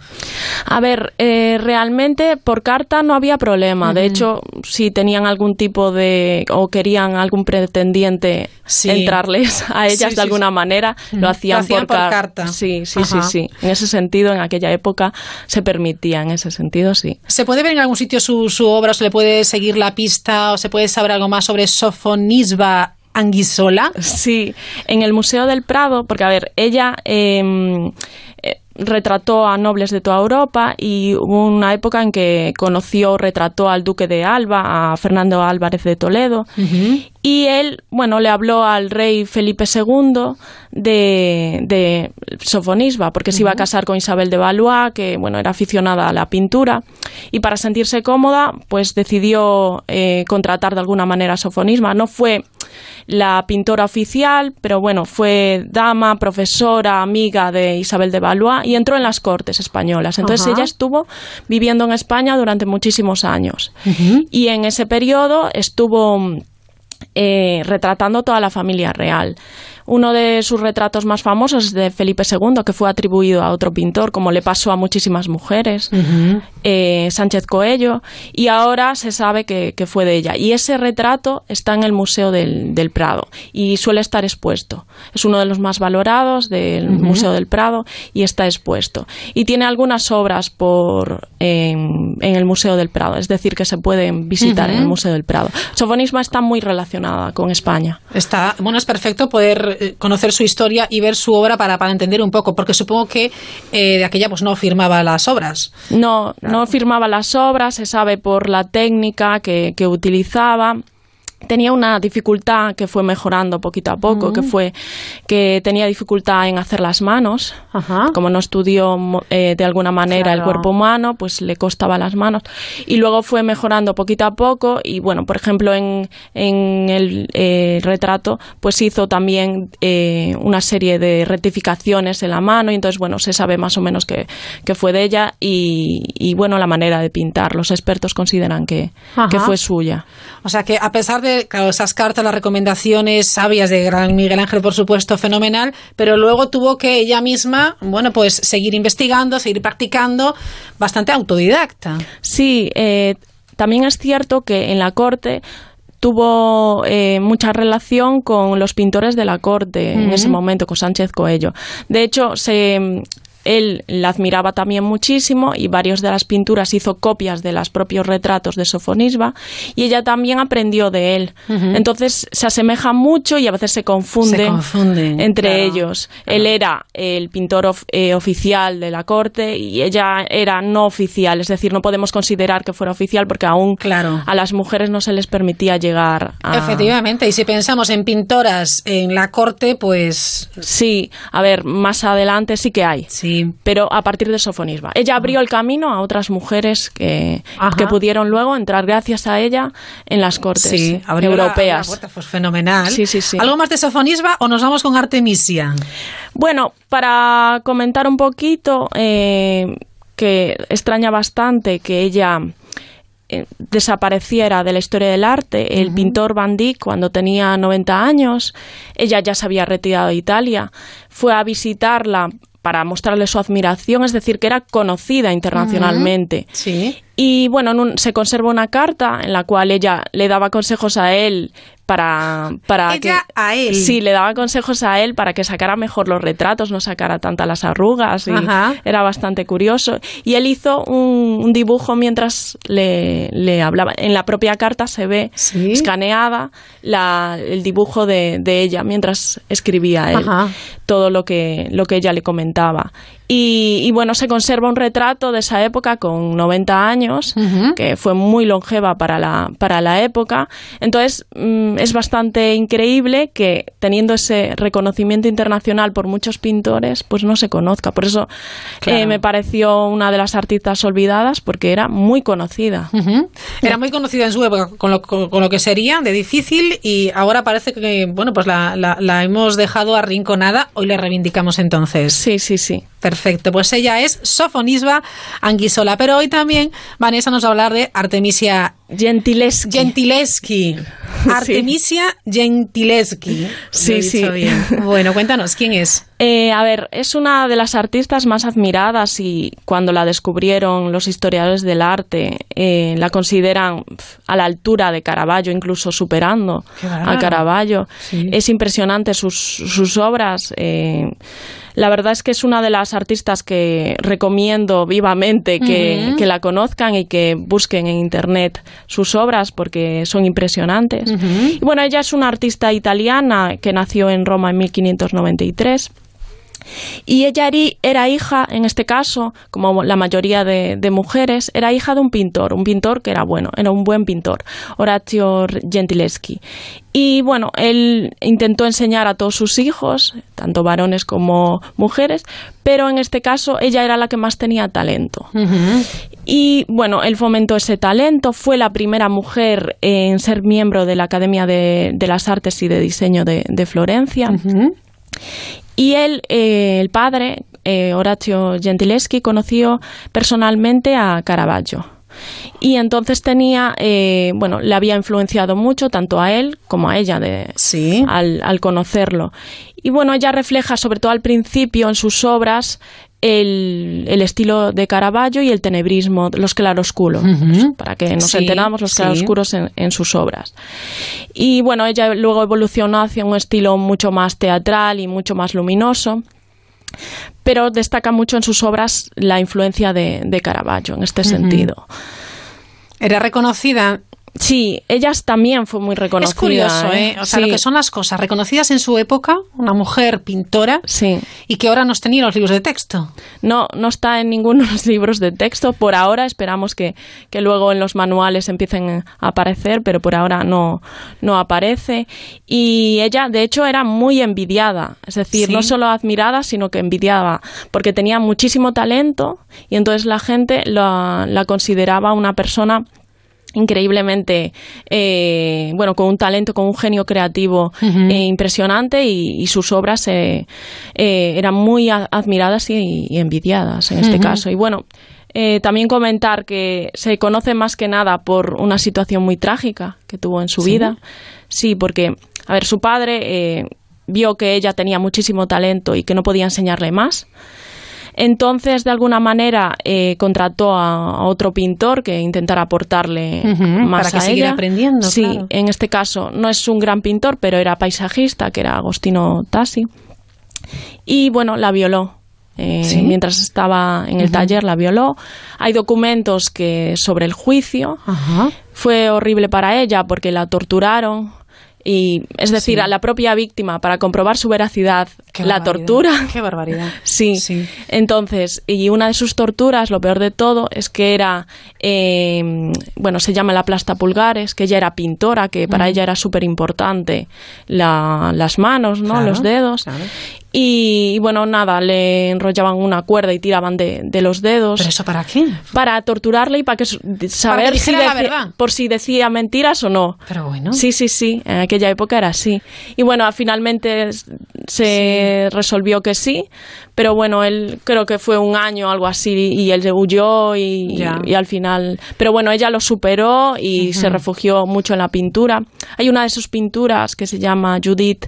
A ver, eh, realmente por carta no había problema. De hecho, si tenían algún tipo de o querían algún pretendiente Sí. entrarles a ellas Sí, de alguna manera, lo hacían, Lo hacían por, por car- carta. Sí, sí, Ajá. sí, sí. En ese sentido, en aquella época se permitía, en ese sentido, sí. ¿Se puede ver en algún sitio su, su obra, se le puede seguir la pista, o se puede saber algo más sobre Sofonisba Anguissola? Sí, en el Museo del Prado, porque a ver, ella eh, eh, retrató a nobles de toda Europa y hubo una época en que conoció, retrató al duque de Alba, a Fernando Álvarez de Toledo, y él, bueno, le habló al rey Felipe II de, de Sofonisba, porque se iba a casar con Isabel de Valois, que, bueno, era aficionada a la pintura, y para sentirse cómoda, pues decidió eh, contratar de alguna manera a Sofonisba. No fue la pintora oficial, pero bueno, fue dama, profesora, amiga de Isabel de Valois y entró en las cortes españolas. Entonces ella estuvo viviendo en España durante muchísimos años. Y en ese periodo estuvo eh, retratando toda la familia real. Uno de sus retratos más famosos es de Felipe II, que fue atribuido a otro pintor, como le pasó a muchísimas mujeres, eh, Sánchez Coello, y ahora se sabe que, que fue de ella. Y ese retrato está en el Museo del, del Prado y suele estar expuesto. Es uno de los más valorados del. Museo del Prado y está expuesto. Y tiene algunas obras por, en, en el Museo del Prado, es decir, que se pueden visitar en el. Museo del Prado. Sofonisma está muy relacionada con España. Está, bueno, es perfecto poder eh, conocer su historia y ver su obra para, para entender un poco, porque supongo que eh, de aquella pues no firmaba las obras. No, no firmaba las obras, se sabe por la técnica que, que utilizaba. Tenía una dificultad que fue mejorando poquito a poco, Mm. que fue que tenía dificultad en hacer las manos. Como no estudió eh, de alguna manera el cuerpo humano, pues le costaba las manos. Y luego fue mejorando poquito a poco. Y bueno, por ejemplo, en, en el eh, retrato, pues hizo también eh, una serie de rectificaciones en la mano. Y entonces, bueno, se sabe más o menos que, que fue de ella. Y, y, bueno, la manera de pintar. Los expertos consideran que, Ajá. que fue suya. O sea que a pesar de claro, esas cartas, las recomendaciones sabias de gran Miguel Ángel, por supuesto, fenomenal, pero luego tuvo que ella misma, bueno, pues seguir investigando, seguir practicando, bastante autodidacta. Sí, eh, también es cierto que en la corte tuvo eh, mucha relación con los pintores de la corte en ese momento, con Sánchez Coello. De hecho, se, él la admiraba también muchísimo y varios de las pinturas hizo copias de los propios retratos de Sofonisba y ella también aprendió de él. Entonces se asemeja mucho y a veces se confunde, Se confunde, entre claro, ellos. Él era el pintor of- eh, oficial de la corte y ella era no oficial, es decir, no podemos considerar que fuera oficial porque aún a las mujeres no se les permitía llegar a... Efectivamente, y si pensamos en pintoras en la corte, pues... Sí, a ver, más adelante sí que hay. Sí. Pero a partir de Sofonisba. Ella abrió el camino a otras mujeres que, que pudieron luego entrar gracias a ella en las cortes Sí, abrió la- europeas. la puerta, pues fenomenal. Sí, sí, sí. ¿Algo más de Sofonisba o nos vamos con Artemisia? Bueno, para comentar un poquito, eh, que extraña bastante que ella eh, desapareciera de la historia del arte. El pintor Van Dyck, cuando tenía 90 años, ella ya se había retirado de Italia, fue a visitarla para mostrarle su admiración, es decir, que era conocida internacionalmente. Sí. Y bueno, en un- se conserva una carta en la cual ella le daba consejos a él para, para Ella que a él. sí le daba consejos a él para que sacara mejor los retratos, no sacara tantas las arrugas y Ajá. era bastante curioso. Y él hizo un, un dibujo mientras le, le hablaba. En la propia carta se ve escaneada la- el dibujo de, de ella mientras escribía él Ajá. todo lo que, lo que ella le comentaba. Y, y bueno, se conserva un retrato de esa época con 90 años, que fue muy longeva para la, para la época. Entonces, mm, es bastante increíble que teniendo ese reconocimiento internacional por muchos pintores, pues no se conozca. Por eso Claro. eh, me pareció una de las artistas olvidadas, porque era muy conocida. Era muy conocida en su época con lo, con, con lo que sería de difícil y ahora parece que, bueno, pues la, la- la hemos dejado arrinconada. Hoy le reivindicamos entonces. Sí, sí, sí. Perfecto, pues ella es Sofonisba Anguisola. Pero hoy también Vanessa nos va a hablar de Artemisia Gentileschi. Gentileschi. Artemisia Gentileschi. Sí, he dicho sí. bien. Bueno, cuéntanos, ¿quién es? Eh, a ver, es una de las artistas más admiradas y cuando la descubrieron los historiadores del arte eh, la consideran a la altura de Caravaggio, incluso superando a Caravaggio. Sí. Es impresionante sus, sus obras. eh, la verdad es que es una de las artistas que recomiendo vivamente que la conozcan y que busquen en internet sus obras porque son impresionantes. Y bueno, ella es una artista italiana que nació en Roma en 1593. Y ella era hija, en este caso, como la mayoría de, de mujeres, era hija de un pintor, un pintor que era bueno, era un buen pintor, Orazio Gentileschi. Y bueno, él intentó enseñar a todos sus hijos, tanto varones como mujeres, pero en este caso ella era la que más tenía talento. Y bueno, él fomentó ese talento, fue la primera mujer en ser miembro de la Academia de, de las Artes y de Diseño de, de Florencia. Y él, eh, el padre, eh, Horacio Gentileschi, conoció personalmente a Caravaggio. Y entonces tenía, eh, bueno, le había influenciado mucho tanto a él como a ella de, al, al conocerlo. Y bueno, ella refleja, sobre todo al principio, en sus obras, el, el estilo de Caravaggio y el tenebrismo, los claroscuros, para que nos Sí, enteramos los sí. claroscuros en, en sus obras. Y bueno, ella luego evolucionó hacia un estilo mucho más teatral y mucho más luminoso, pero destaca mucho en sus obras la influencia de, de Caravaggio en este sentido. Era reconocida. Sí, ella también fue muy reconocida. Es curioso, ¿eh? O sea, Sí. lo que son las cosas reconocidas en su época, una mujer pintora, sí. y que ahora nos tenía los libros de texto. No, no está en ninguno de los libros de texto. Por ahora esperamos que, que luego en los manuales empiecen a aparecer, pero por ahora no, no aparece. Y ella, de hecho, era muy envidiada. Es decir, Sí. no solo admirada, sino que envidiaba, porque tenía muchísimo talento y entonces la gente la, la consideraba una persona increíblemente eh, bueno con un talento con un genio creativo eh, impresionante y, y sus obras eh, eh, eran muy admiradas y, y envidiadas en este caso. Y bueno eh, también comentar que se conoce más que nada por una situación muy trágica que tuvo en su ¿Sí? vida. Sí porque a ver su padre eh, vio que ella tenía muchísimo talento y que no podía enseñarle más entonces, de alguna manera, eh, contrató a, a otro pintor que intentara aportarle Ujú, más para que a ella. aprendiendo, Sí, claro. en este caso no es un gran pintor, pero era paisajista, que era Agostino Tassi. Y bueno, la violó. eh, Sí. mientras estaba en el taller, la violó. Hay documentos que sobre el juicio. Fue horrible para ella porque la torturaron. Y es decir, Sí. a la propia víctima, para comprobar su veracidad, Qué la tortura. Qué barbaridad. Sí. Entonces, y una de sus torturas, lo peor de todo, es que era, eh, bueno, se llama la plasta pulgares, que ella era pintora, que para Mm. ella era súper importante las manos, ¿no? Claro, Los dedos. Y, y bueno, nada, le enrollaban una cuerda y tiraban de, de los dedos. ¿Pero eso para qué? Para torturarle y para que saber si la verdad. por si decía mentiras o no. Pero bueno. Sí, sí, sí, en aquella época era así. Y bueno, finalmente se resolvió que sí, pero bueno, él creo que fue un año o algo así y él huyó y, Ya. y al final... Pero bueno, ella lo superó y se refugió mucho en la pintura. Hay una de sus pinturas que se llama Judith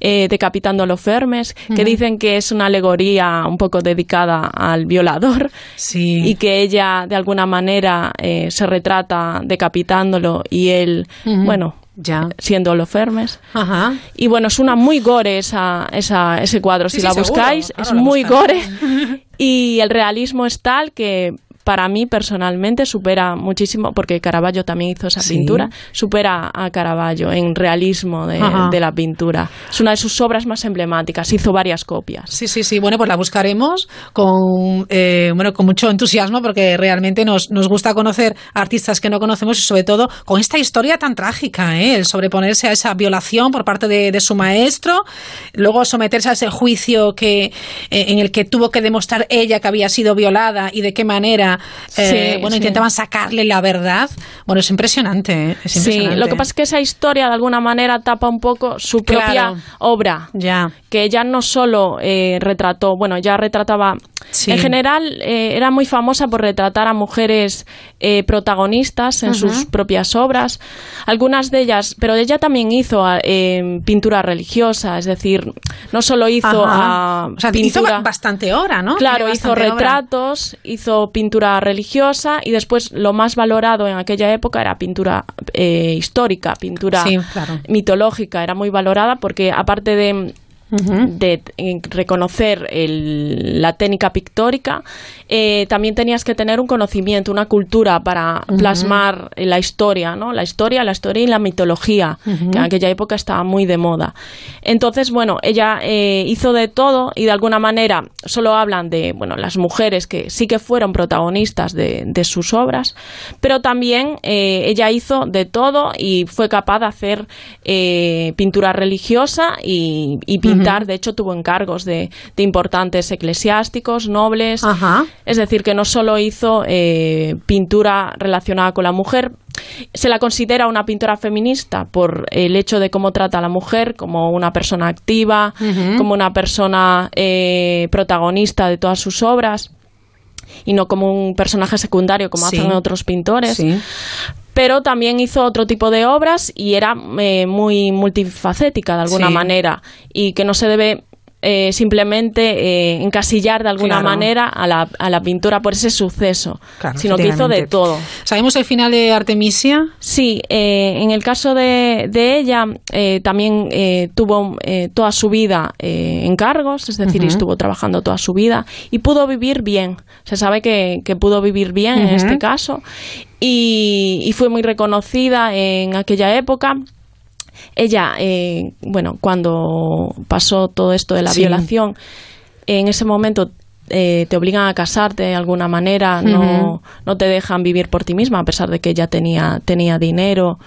eh, decapitando a los Fermes, que dicen que es una alegoría un poco dedicada al violador Sí. y que ella de alguna manera eh, se retrata decapitándolo y él, bueno, Ya. siendo Holofernes. Ajá. Y bueno, es una muy gore esa, esa, ese cuadro. Sí, si sí, la buscáis, es muy gore. y el realismo es tal que para mí personalmente supera muchísimo, porque Caravaggio también hizo esa Sí. pintura, supera a Caravaggio en realismo de, la pintura. Es una de sus obras más emblemáticas. Hizo varias copias. Sí, sí, sí. Bueno, pues la buscaremos con, eh, bueno, con mucho entusiasmo porque realmente nos, nos gusta conocer artistas que no conocemos y sobre todo con esta historia tan trágica, ¿eh? el sobreponerse a esa violación por parte de, de su maestro, luego someterse a ese juicio que, eh, en el que tuvo que demostrar ella que había sido violada y de qué manera, eh, Sí, bueno, sí. intentaban sacarle la verdad. Bueno, es impresionante, ¿eh? es Sí, impresionante. lo que pasa es que esa historia de alguna manera tapa un poco su Claro. propia obra. Ya. Que ella no solo eh, retrató, bueno, ella retrataba. Sí. En general, eh, era muy famosa por retratar a mujeres eh, protagonistas en Ujú. sus propias obras. Algunas de ellas, pero ella también hizo eh, pintura religiosa, es decir, no solo hizo Ajá. a o sea, hizo pintura. ba- bastante hora, ¿no? Claro, hizo bastante obra. retratos, hizo pintura religiosa y después lo más valorado en aquella época era pintura eh, histórica, pintura Sí, claro. mitológica. Era muy valorada porque aparte de de eh, reconocer el- la técnica pictórica, eh, también tenías que tener un conocimiento, una cultura para Ujú. plasmar la historia, ¿no? La historia, la historia y la mitología, Ujú. que en aquella época estaba muy de moda. Entonces, bueno, ella eh, hizo de todo y de alguna manera solo hablan de, bueno, las mujeres que sí que fueron protagonistas de, de sus obras, pero también eh, ella hizo de todo y fue capaz de hacer eh, pintura religiosa y, y De hecho, tuvo encargos de, de importantes eclesiásticos, nobles. Ajá. Es decir, que no solo hizo eh, pintura relacionada con la mujer, se la considera una pintora feminista por el hecho de cómo trata a la mujer como una persona activa, como una persona eh, protagonista de todas sus obras y no como un personaje secundario como Sí. hacen otros pintores. Sí. Pero también hizo otro tipo de obras y era eh, muy multifacética de alguna Sí. manera y que no se debe eh, simplemente eh, encasillar de alguna Claro. manera a la, a la pintura por ese suceso, Claro, sino que hizo de todo. ¿Sabemos el final de Artemisia? Sí, eh, en el caso de, de ella también tuvo toda su vida encargos, es decir, estuvo trabajando toda su vida y pudo vivir bien. Se sabe que, que pudo vivir bien en este caso y, y fue muy reconocida en aquella época. Ella, eh, bueno, cuando pasó todo esto de la Sí. violación, en ese momento eh, te obligan a casarte de alguna manera, no, no te dejan vivir por ti misma, a pesar de que ella tenía, tenía dinero,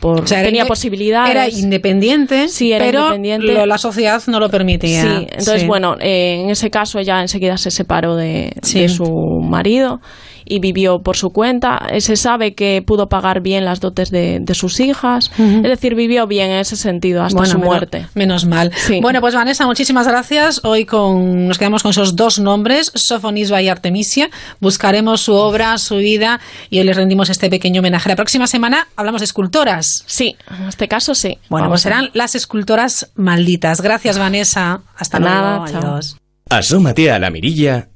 por, O sea, era tenía posibilidades. Era independiente, Sí, era pero independiente. lo- la sociedad no lo permitía. Sí, entonces, Sí. bueno, eh, en ese caso ella enseguida se separó de, Sí. de su marido y vivió por su cuenta. Eh, Se sabe que pudo pagar bien las dotes de, de sus hijas, es decir, vivió bien en ese sentido hasta Bueno, su menos- muerte. Menos mal. Bueno, pues Vanessa, muchísimas gracias. Hoy con, nos quedamos con esos dos nombres, Sofonisba y Artemisia. Buscaremos su obra, su vida y hoy les rendimos este pequeño homenaje. La próxima semana hablamos de escultoras. Sí, en este caso sí. Bueno, Vamos pues a- serán las escultoras malditas. Gracias, Vanessa. Hasta Nada, luego. chao. Adiós. Asómate a la mirilla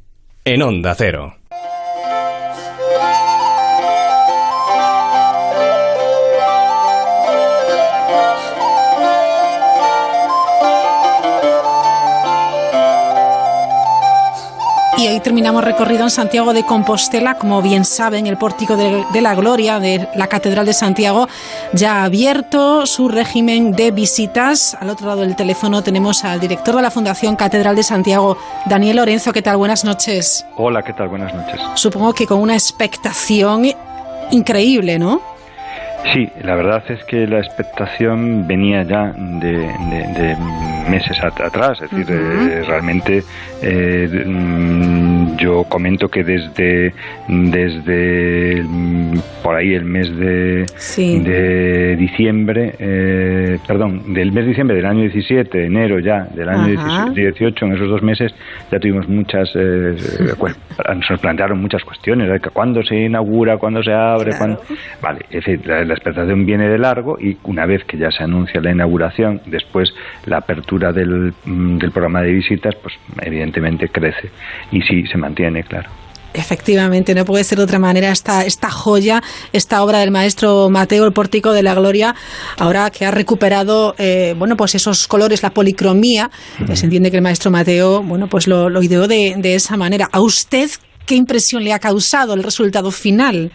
en Onda Cero. Y hoy terminamos recorrido en Santiago de Compostela. Como bien saben, el pórtico de, de, la Gloria de la Catedral de Santiago ya ha abierto su régimen de visitas. Al otro lado del teléfono tenemos al director de la Fundación Catedral de Santiago, Daniel Lorenzo. ¿Qué tal? Buenas noches. Hola, ¿qué tal? Buenas noches. Supongo que con una expectación increíble, ¿no? Sí, la verdad es que la expectación venía ya de, de, de meses at atrás, es decir, uh -huh. eh, realmente eh, yo comento que desde desde por ahí el mes de, sí. de diciembre, eh, perdón, del mes de diciembre del año 17, enero ya del año Ajá. 18, en esos dos meses ya tuvimos muchas, eh, bueno, nos plantearon muchas cuestiones, ¿cuándo se inaugura, cuándo se abre? Claro. ¿cuándo? Vale, es decir, la, la expectación viene de largo y una vez que ya se anuncia la inauguración, después la apertura del, del programa de visitas, pues evidentemente crece y sí se mantiene, claro. Efectivamente, no puede ser de otra manera esta, esta joya, esta obra del maestro Mateo, el Pórtico de la Gloria, ahora que ha recuperado, eh, bueno, pues esos colores, la policromía, se entiende que el maestro Mateo, bueno, pues lo, lo ideó de, de esa manera. ¿A usted qué impresión le ha causado el resultado final?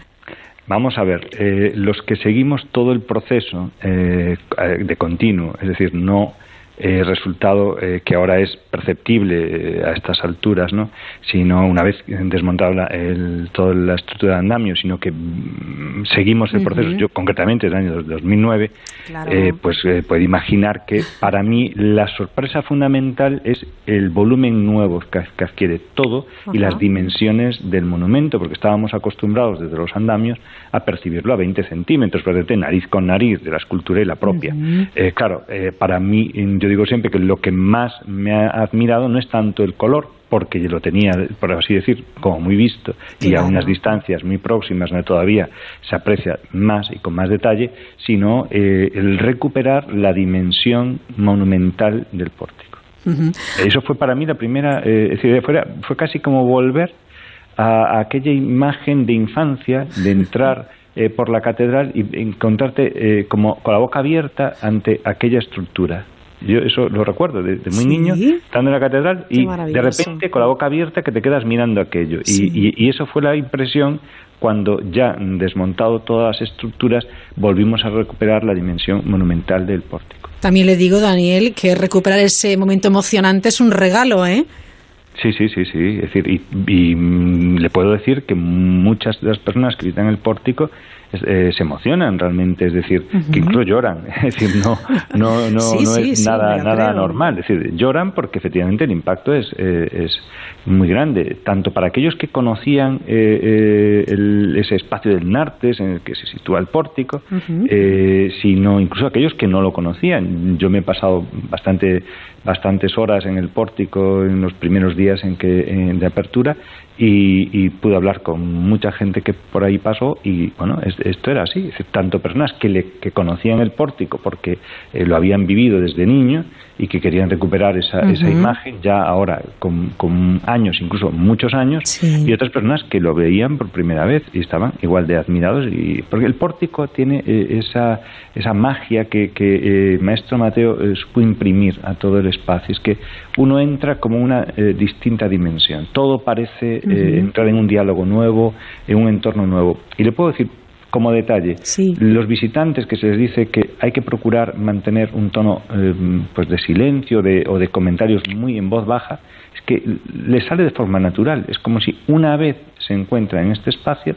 Vamos a ver, eh, los que seguimos todo el proceso eh, de continuo, es decir, no eh, resultado eh, que ahora es perceptible eh, a estas alturas, ¿no? sino una vez desmontado la, el, toda la estructura de andamio, sino que mm, seguimos el proceso, uh -huh. yo concretamente del año 2009, claro. pues puede imaginar que para mí la sorpresa fundamental es el volumen nuevo que, que adquiere todo uh -huh. y las dimensiones del monumento, porque estábamos acostumbrados desde los andamios a percibirlo a 20 centímetros, pero de nariz con nariz, de la escultura y la propia. Uh -huh. claro, para mí, yo digo siempre que lo que más me ha admirado no es tanto el color, porque yo lo tenía, por así decir, como muy visto y claro. a unas distancias muy próximas donde todavía se aprecia más y con más detalle, sino eh, el recuperar la dimensión monumental del pórtico. Uh -huh. Eso fue para mí la primera, eh, es decir, fue, fue casi como volver a, a aquella imagen de infancia, de entrar eh, por la catedral y encontrarte eh, como con la boca abierta ante aquella estructura. Yo eso lo recuerdo de, de muy ¿Sí? niño, estando en la catedral y de repente con la boca abierta que te quedas mirando aquello. Sí. Y, y, y, eso fue la impresión cuando ya desmontado todas las estructuras volvimos a recuperar la dimensión monumental del pórtico. También le digo, Daniel, que recuperar ese momento emocionante es un regalo, ¿eh? Sí, sí, sí, sí. Es decir, y, y, le puedo decir que muchas de las personas que visitan el pórtico eh, se emocionan realmente, es decir, uh -huh. que incluso lloran. Es decir, no, no, no, sí, no sí, es sí, nada, nada normal. Es decir, lloran porque efectivamente el impacto es, eh, es muy grande, tanto para aquellos que conocían eh, el, ese espacio del Nartes en el que se sitúa el pórtico, uh -huh. sino incluso aquellos que no lo conocían. Yo me he pasado bastante bastantes horas en el pórtico en los primeros días en que en, de apertura y, y, pude hablar con mucha gente que por ahí pasó y bueno es, esto era así. Tanto personas que le que conocían el pórtico porque eh, lo habían vivido desde niño y que querían recuperar esa, uh -huh. esa imagen ya ahora con, con, años incluso muchos años sí. y otras personas que lo veían por primera vez y estaban igual de admirados y porque el pórtico tiene eh, esa esa magia que, que eh, maestro Mateo eh, supo imprimir a todo el espacio es que uno entra como una eh, distinta dimensión todo parece uh -huh. entrar en un diálogo nuevo en un entorno nuevo y le puedo decir como detalle, sí. los visitantes que se les dice que hay que procurar mantener un tono eh, pues de silencio de, o de comentarios muy en voz baja, es que les sale de forma natural. Es como si una vez se encuentra en este espacio,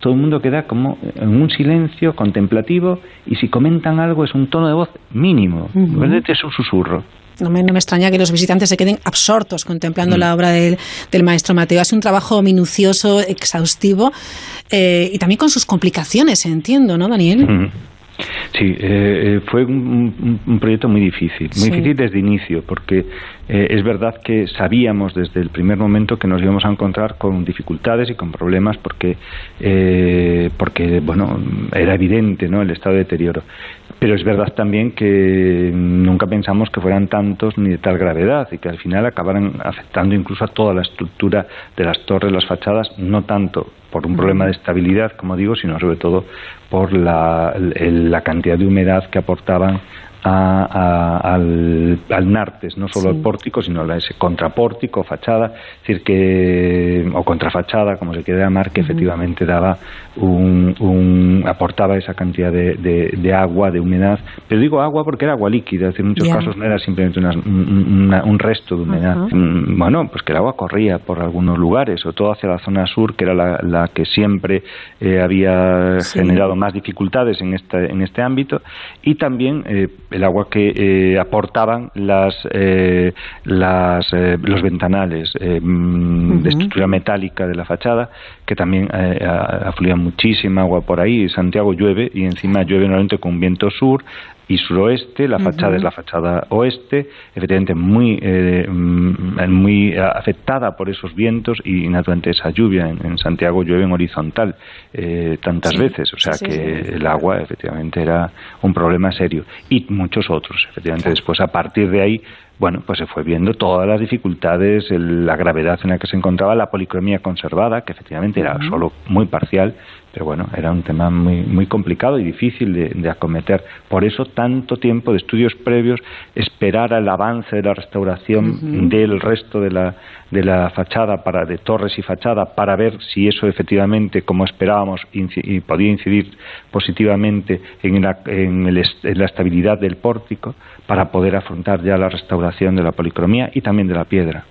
todo el mundo queda como en un silencio contemplativo y si comentan algo es un tono de voz mínimo, uh -huh. es un susurro. No me, no me, extraña que los visitantes se queden absortos contemplando mm. la obra del, del, maestro Mateo. Hace un trabajo minucioso, exhaustivo eh, y también con sus complicaciones, entiendo, ¿no, Daniel? Mm. Sí, eh, fue un, un, proyecto muy difícil, muy sí. difícil desde inicio, porque eh, es verdad que sabíamos desde el primer momento que nos íbamos a encontrar con dificultades y con problemas porque, eh, porque bueno, era evidente ¿no? el estado de deterioro. Pero es verdad también que nunca pensamos que fueran tantos ni de tal gravedad y que al final acabaran afectando incluso a toda la estructura de las torres, las fachadas, no tanto por un problema de estabilidad, como digo, sino sobre todo por la, la cantidad de humedad que aportaban al, al, Nartes, no solo el pórtico, sino a ese contrapórtico, fachada, decir que, o contrafachada, como se quiere llamar, que efectivamente daba un, aportaba esa cantidad de, de, agua, de humedad, pero digo agua porque era agua líquida, es decir, en muchos casos no era simplemente un resto de humedad. Mm, bueno, pues que el agua corría por algunos lugares, o todo hacia la zona sur, que era la, que siempre eh, había generado más dificultades en este, en este ámbito, y también eh, el agua que eh, aportaban las, las los ventanales mm, de estructura metálica de la fachada, que también afluían muchísima agua por ahí. Santiago llueve y encima llueve normalmente con viento sur y suroeste, la fachada es la fachada oeste, efectivamente muy, eh, mm, muy afectada por esos vientos y naturalmente esa lluvia en, Santiago llueve en horizontal eh, tantas veces, o sea que el agua efectivamente era un problema serio y muchos otros, efectivamente después a partir de ahí bueno, pues se fue viendo todas las dificultades, la gravedad en la que se encontraba, la policromía conservada, que efectivamente era solo muy parcial, pero bueno, era un tema muy, muy complicado y difícil de, acometer. Por eso tanto tiempo de estudios previos, esperar al avance de la restauración del resto de la, de la fachada, para, de torres y fachada, para ver si eso efectivamente, como esperábamos, y podía incidir positivamente en la, en la estabilidad del pórtico, para poder afrontar ya la restauración de la policromía y también de la piedra.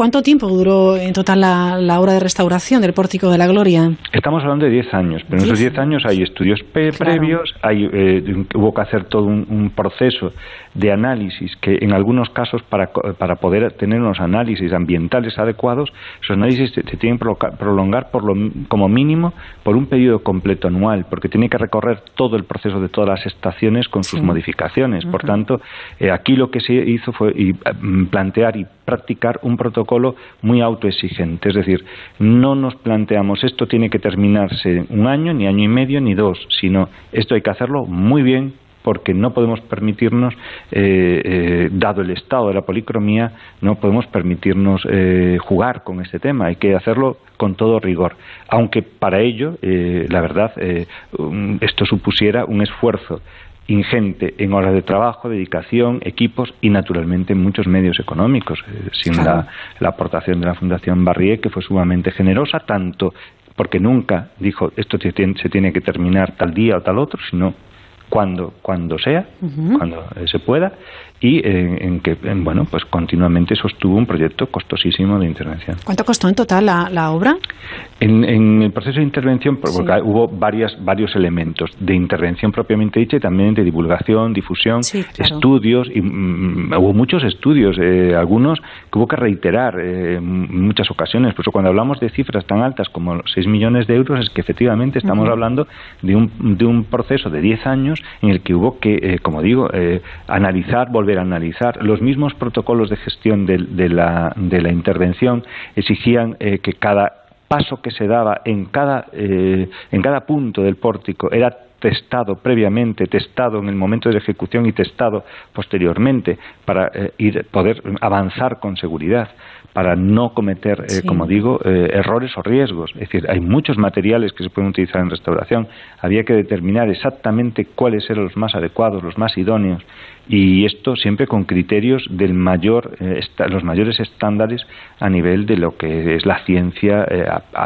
¿Cuánto tiempo duró en total la, obra de restauración del Pórtico de la Gloria? Estamos hablando de 10 años, pero en esos 10 años hay estudios previos, hay, eh, hubo que hacer todo un, proceso de análisis que en algunos casos para, para poder tener unos análisis ambientales adecuados, esos análisis se, tienen que prolongar por lo, como mínimo por un periodo completo anual, porque tiene que recorrer todo el proceso de todas las estaciones con sus modificaciones. Por tanto, eh, aquí lo que se hizo fue y, mm, plantear y practicar un protocolo muy autoexigente. Es decir, no nos planteamos esto tiene que terminarse un año, ni año y medio, ni dos, sino esto hay que hacerlo muy bien porque no podemos permitirnos, eh, eh, dado el estado de la policromía, no podemos permitirnos eh, jugar con este tema. Hay que hacerlo con todo rigor, aunque para ello, la verdad, esto supusiera un esfuerzo ingente en horas de trabajo, dedicación, equipos y naturalmente muchos medios económicos, sin la, aportación de la Fundación Barrié, que fue sumamente generosa, tanto porque nunca dijo esto se tiene, que terminar tal día o tal otro, sino cuando, cuando sea, cuando eh, se pueda, y eh, en, que, bueno, pues continuamente sostuvo un proyecto costosísimo de intervención. ¿Cuánto costó en total la, obra? En, el proceso de intervención, porque hubo varias, varios elementos de intervención propiamente dicha y también de divulgación, difusión, estudios, y mm, hubo muchos estudios, eh, algunos que hubo que reiterar eh, en muchas ocasiones. Por eso cuando hablamos de cifras tan altas como 6 millones de euros, es que efectivamente estamos hablando de un, de un proceso de 10 años en el que hubo que, como digo, analizar, volver analizar. Los mismos protocolos de gestión de, la, de la, intervención exigían eh, que cada paso que se daba en cada, eh, en cada punto del pórtico era testado previamente, testado en el momento de la ejecución y testado posteriormente para eh, ir, poder avanzar con seguridad para no cometer, como digo, errores o riesgos. Es decir, hay muchos materiales que se pueden utilizar en restauración. Había que determinar exactamente cuáles eran los más adecuados, los más idóneos y esto siempre con criterios del mayor, eh, los mayores estándares a nivel de lo que es la ciencia, eh,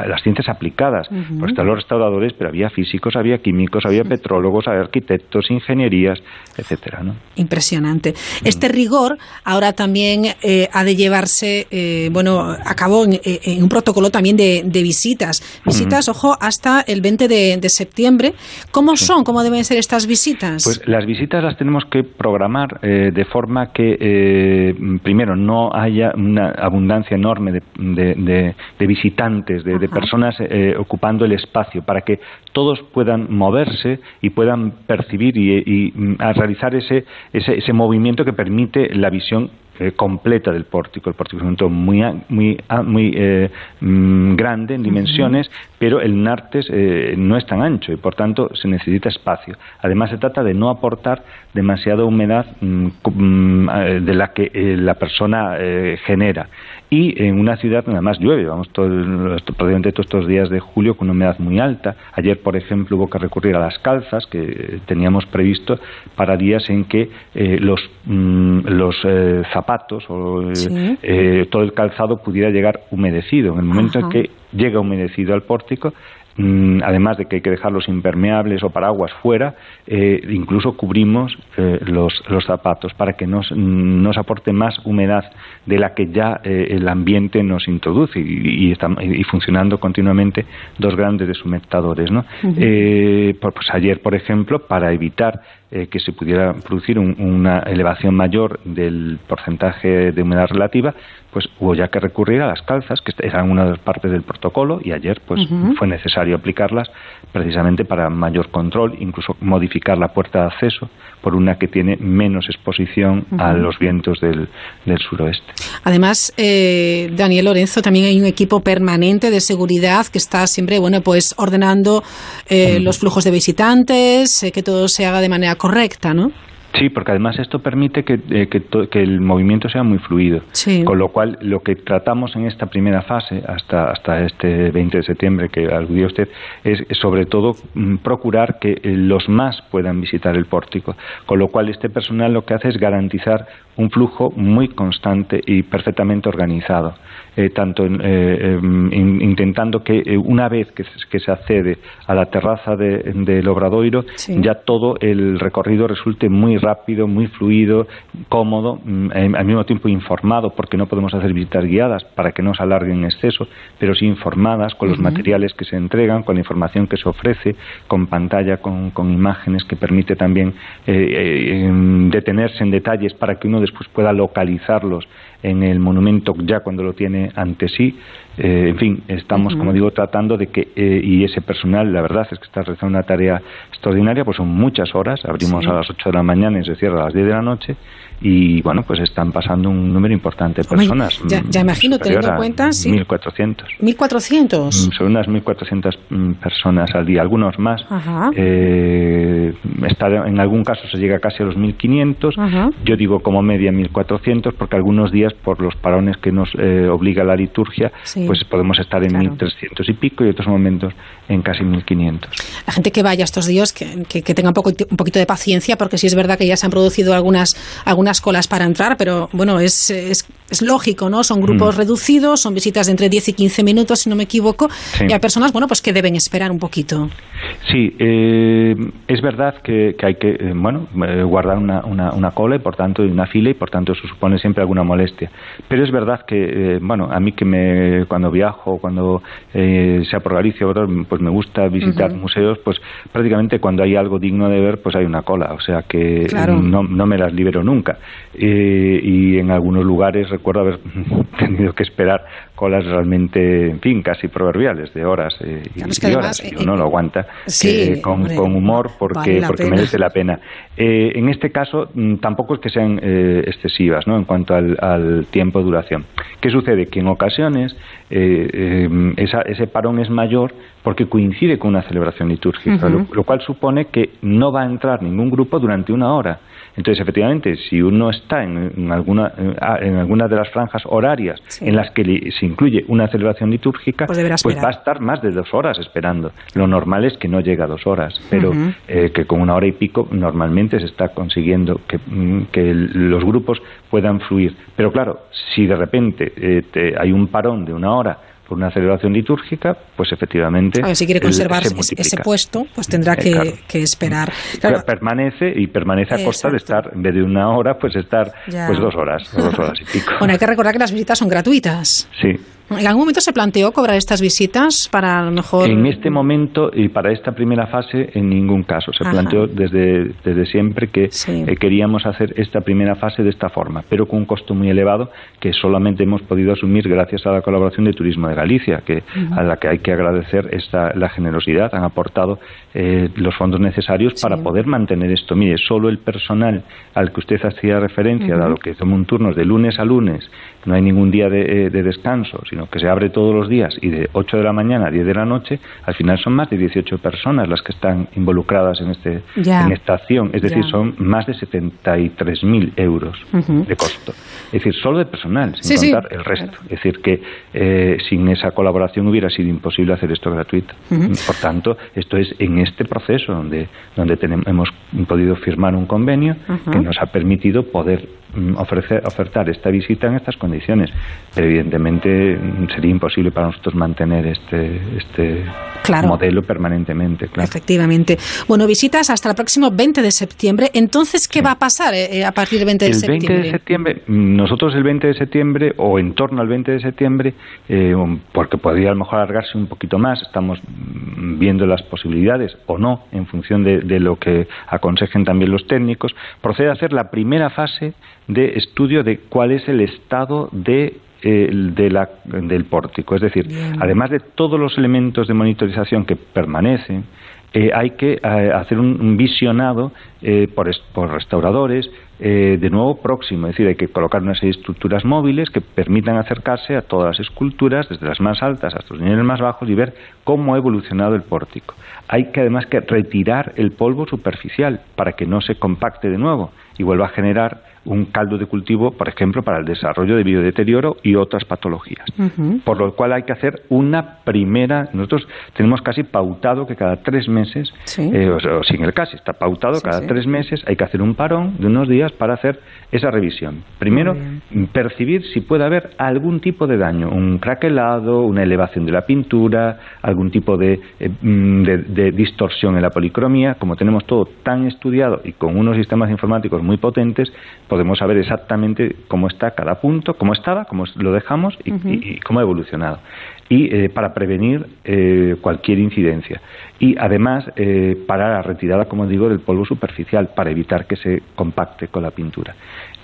las ciencias aplicadas. Pues están los restauradores, pero había físicos, había químicos, había petrólogos, había arquitectos, ingenierías, etcétera. ¿no? Impresionante. Este rigor ahora también eh, ha de llevarse, bueno, acabó en, en, un protocolo también de, visitas. Visitas, ojo, hasta el 20 de, de septiembre. ¿Cómo son? ¿Cómo deben ser estas visitas? Pues las visitas las tenemos que programar eh, de forma que, eh, primero, no haya una abundancia enorme de, visitantes, de, personas eh, ocupando el espacio, para que todos puedan moverse y puedan percibir y, y, mm, realizar ese, ese, ese movimiento que permite la visión eh, completa del pórtico. El pórtico es un todo muy, muy, muy eh, mm, grande en dimensiones, pero el Nartes eh, no es tan ancho y por tanto se necesita espacio. Además se trata de no aportar demasiada humedad mm, mm, de la que la persona genera. Y en una ciudad nada más llueve, vamos todo, prácticamente todos estos días de julio con una humedad muy alta. Ayer, por ejemplo, hubo que recurrir a las calzas que teníamos previsto para días en que los, los zapatos o eh, todo el calzado pudiera llegar humedecido. En el momento en que llega humedecido al pórtico, Mm, además de que hay que dejarlos impermeables o paraguas fuera, eh, incluso cubrimos eh, los, los, zapatos para que nos, nos, aporte más humedad de la que ya eh, el ambiente nos introduce y, y, funcionando continuamente dos grandes deshumectadores. ¿no? pues ayer, por ejemplo, para evitar que se pudiera producir una elevación mayor del porcentaje de humedad relativa, pues hubo ya que recurrir a las calzas, que eran una de las partes del protocolo, y ayer pues fue necesario aplicarlas precisamente para mayor control, incluso modificar la puerta de acceso por una que tiene menos exposición a los vientos del, suroeste. Además, eh, Daniel Lorenzo, también hay un equipo permanente de seguridad que está siempre, bueno, pues ordenando eh, los flujos de visitantes, eh, que todo se haga de manera correcta, ¿no? Sí, porque además esto permite que, eh, que, el movimiento sea muy fluido. Con lo cual, lo que tratamos en esta primera fase, hasta, hasta este 20 de septiembre que aludía usted, es sobre todo mm, procurar que eh, los más puedan visitar el pórtico. Con lo cual, este personal lo que hace es garantizar un flujo muy constante y perfectamente organizado. Eh, tanto eh, em, intentando que eh, una vez que, se accede a la terraza del de, Obradoiro, ya todo el recorrido resulte muy rápido, muy fluido, cómodo, mm, em, al mismo tiempo informado, porque no podemos hacer visitas guiadas para que no se alarguen en exceso, pero sí informadas con los materiales que se entregan, con la información que se ofrece, con pantalla, con, con imágenes que permite también em, detenerse en detalles para que uno después pueda localizarlos en el monumento ya cuando lo tiene ante sí. Eh, en fin, estamos, como digo, tratando de que, eh, y ese personal, la verdad es que está realizando una tarea extraordinaria, pues son muchas horas, abrimos a las 8 de la mañana y se cierra a las 10 de la noche, y bueno, pues están pasando un número importante de personas. ya, ya, imagino, teniendo en cuenta, sí. 1.400. 1.400. Mm, son unas 1.400 mm, personas al día, algunos más. Eh, está, en algún caso se llega casi a los 1.500. Yo digo como media 1.400 porque algunos días, por los parones que nos eh, obliga la liturgia, pues podemos estar en 1.300 y pico y otros momentos en casi 1.500. La gente que vaya estos días, que, que, tenga un, poco, un poquito de paciencia, porque sí es verdad que ya se han producido algunas, algunas colas para entrar, pero bueno, es, es, es lógico, ¿no? Son grupos mm. reducidos, son visitas de entre 10 y 15 minutos, si no me equivoco, y hay personas, bueno, pues que deben esperar un poquito. Sí, eh, es verdad que, que hay que, eh, bueno, eh, guardar una, una, una, cola y por tanto una fila y por tanto eso supone siempre alguna molestia. Pero es verdad que, bueno, a mí que me, cuando viajo, cuando sea por Galicia, pues me gusta visitar museos, pues prácticamente cuando hay algo digno de ver, pues hay una cola, o sea que no, no me las libero nunca. Y en algunos lugares recuerdo haber tenido que esperar colas realmente, en fin, casi proverbiales, de horas eh, y, horas, y uno lo aguanta eh, con, humor porque, porque merece la pena. Eh, en este caso, mm, tampoco es que sean excesivas ¿no? en cuanto al, tiempo de duración. ¿Qué sucede? Que en ocasiones ese parón es mayor porque coincide con una celebración litúrgica, lo cual supone que no va a entrar ningún grupo durante una hora. Entonces, efectivamente, si uno está en, alguna, en alguna de las franjas horarias en las que incluye una celebración litúrgica, pues, pues, va a estar más de dos horas esperando. Lo normal es que no llegue a dos horas, pero eh, que con una hora y pico normalmente se está consiguiendo que, mm, que los grupos puedan fluir. Pero claro, si de repente eh, hay un parón de una hora por una celebración litúrgica, pues efectivamente. si quiere conservar ese puesto, pues tendrá que, esperar. Permanece y permanece a costa de estar, en vez de una hora, pues estar pues dos horas, dos horas y pico. Bueno, hay que recordar que las visitas son gratuitas. Sí. ¿En algún momento se planteó cobrar estas visitas para a lo mejor...? En este momento y para esta primera fase, en ningún caso. Se Ajá. planteó desde, desde siempre que eh, queríamos hacer esta primera fase de esta forma, pero con un costo muy elevado que solamente hemos podido asumir gracias a la colaboración de Turismo de Galicia, que a la que hay que agradecer esta, la generosidad. Han aportado eh, los fondos necesarios para poder mantener esto. Mire, solo el personal al que usted hacía referencia, Ujú. dado que toma un turno de lunes a lunes, no hay ningún día de, eh, de descanso, sino que se abre todos los días y de 8 de la mañana a 10 de la noche, al final son más de 18 personas las que están involucradas en, este, Ya. en esta acción. Es decir, Ya. son más de 73.000 euros Ujú. de costo. Es decir, solo de personal, sin Sí, sí. contar el resto. Es decir, que eh, sin esa colaboración hubiera sido imposible hacer esto gratuito. Por tanto, esto es en este proceso donde, donde tenemos, hemos podido firmar un convenio que nos ha permitido poder ofrecer, ofertar esta visita en estas condiciones. Pero evidentemente mm, sería imposible para nosotros mantener este, este Claro. modelo permanentemente. Claro. Efectivamente. Bueno, visitas hasta el próximo 20 de septiembre. Entonces, ¿qué va a pasar eh, eh, a partir del 20 de el 20 septiembre? de septiembre, mm, nosotros el 20 de septiembre o en torno al 20 de septiembre, eh, um, porque podría a lo mejor alargarse un poquito más, estamos mm, viendo las posibilidades o no en función de, de lo que aconsejen también los técnicos, procede a hacer la primera fase de estudio de cuál es el estado de eh, de la- del pórtico. Es decir, además de todos los elementos de monitorización que permanecen, eh, hay que eh, hacer un, un visionado eh, por, por restauradores eh, de nuevo próximo, es decir, hay que colocar una serie de estructuras móviles que permitan acercarse a todas las esculturas, desde las más altas hasta los niveles más bajos, y ver cómo ha evolucionado el pórtico. Hay que además que retirar el polvo superficial para que no se compacte de nuevo y vuelva a generar un caldo de cultivo, por ejemplo, para el desarrollo de biodeterioro y otras patologías. Por lo cual hay que hacer una primera. Nosotros tenemos casi pautado que cada tres meses, eh, o, o sin el casi, está pautado cada sí. tres meses, hay que hacer un parón de unos días para hacer esa revisión. Primero, percibir si puede haber algún tipo de daño, un craquelado, una elevación de la pintura, algún tipo de, eh, mm, de- de distorsión en la policromía. Como tenemos todo tan estudiado y con unos sistemas informáticos muy potentes, podemos saber exactamente cómo está cada punto, cómo estaba, cómo lo dejamos y, Ujú. y- y cómo ha evolucionado. Y eh, para prevenir eh, cualquier incidencia. Y además eh, para la retirada, como digo, del polvo superficial, para evitar que se compacte con la pintura.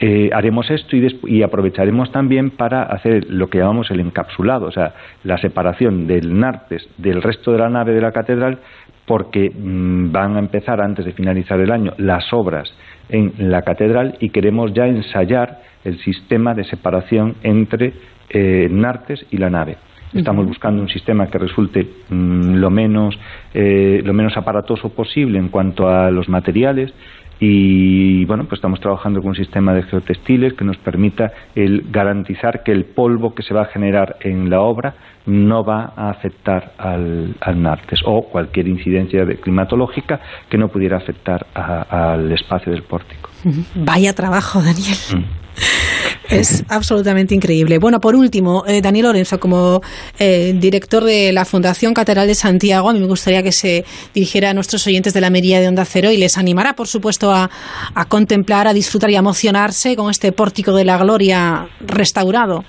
Eh, haremos esto y, y aprovecharemos también para hacer lo que llamamos el encapsulado, o sea, la separación del Nartes del resto de la nave de la catedral, porque mm, van a empezar antes de finalizar el año las obras en la catedral y queremos ya ensayar el sistema de separación entre eh, Nartes y la nave. Estamos buscando un sistema que resulte mm, lo menos eh, lo menos aparatoso posible en cuanto a los materiales y bueno pues estamos trabajando con un sistema de geotextiles que nos permita el garantizar que el polvo que se va a generar en la obra no va a afectar al, al Nartes o cualquier incidencia de- climatológica que no pudiera afectar a- al espacio del pórtico. Vaya trabajo, Daniel. Mm. Es absolutamente increíble. Bueno, por último, eh, Daniel Lorenzo, como eh, director de la Fundación Catedral de Santiago, a mí me gustaría que se dirigiera a nuestros oyentes de la Mería de Onda Cero y les animara, por supuesto, a, a contemplar, a disfrutar y a emocionarse con este pórtico de la gloria restaurado.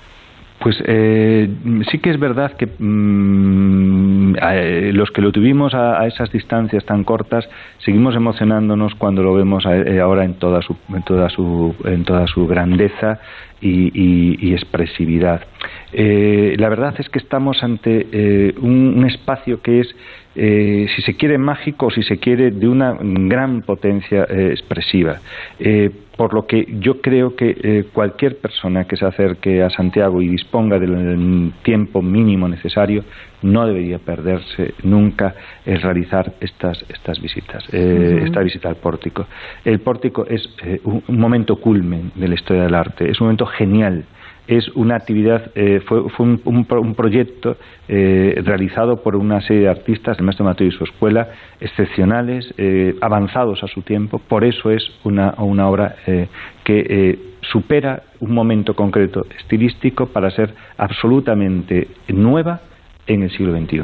Pues eh, sí que es verdad que mm, eh, los que lo tuvimos a, esas distancias tan cortas seguimos emocionándonos cuando lo vemos a- eh, ahora en toda su en toda su en toda su grandeza y, expresividad. Eh, la verdad es que estamos ante eh, un espacio que es eh, si se quiere mágico o si se quiere de una gran potencia eh, expresiva. Eh, por lo que yo creo que eh, cualquier persona que se acerque a Santiago y disponga del tiempo mínimo necesario no debería perderse nunca el realizar estas estas visitas, eh, Ujú. esta visita al pórtico. El pórtico es eh, un, un momento culmen de la historia del arte, es un momento genial es una actividad, eh, fue, fue un, un pro- un proyecto eh, realizado por una serie de artistas, el maestro Mateo y su escuela, excepcionales, eh, avanzados a su tiempo, por eso es una, una obra que supera un momento concreto estilístico para ser absolutamente nueva en el siglo XXI.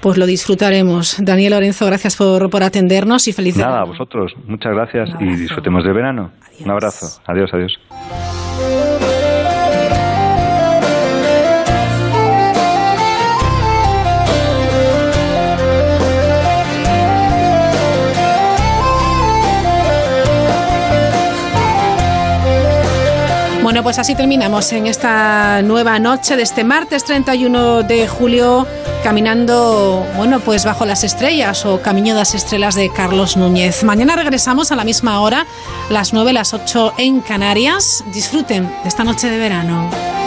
Pues lo disfrutaremos. Daniel Lorenzo, gracias por, por atendernos y feliz Nada, a vosotros, muchas gracias y disfrutemos del verano. Un abrazo, adiós, adiós. Pues así terminamos en esta nueva noche de este martes 31 de julio, caminando, bueno, pues bajo las estrellas o Camino das Estrellas de Carlos Núñez. Mañana regresamos a la misma hora, las 9, las 8 en Canarias. Disfruten de esta noche de verano.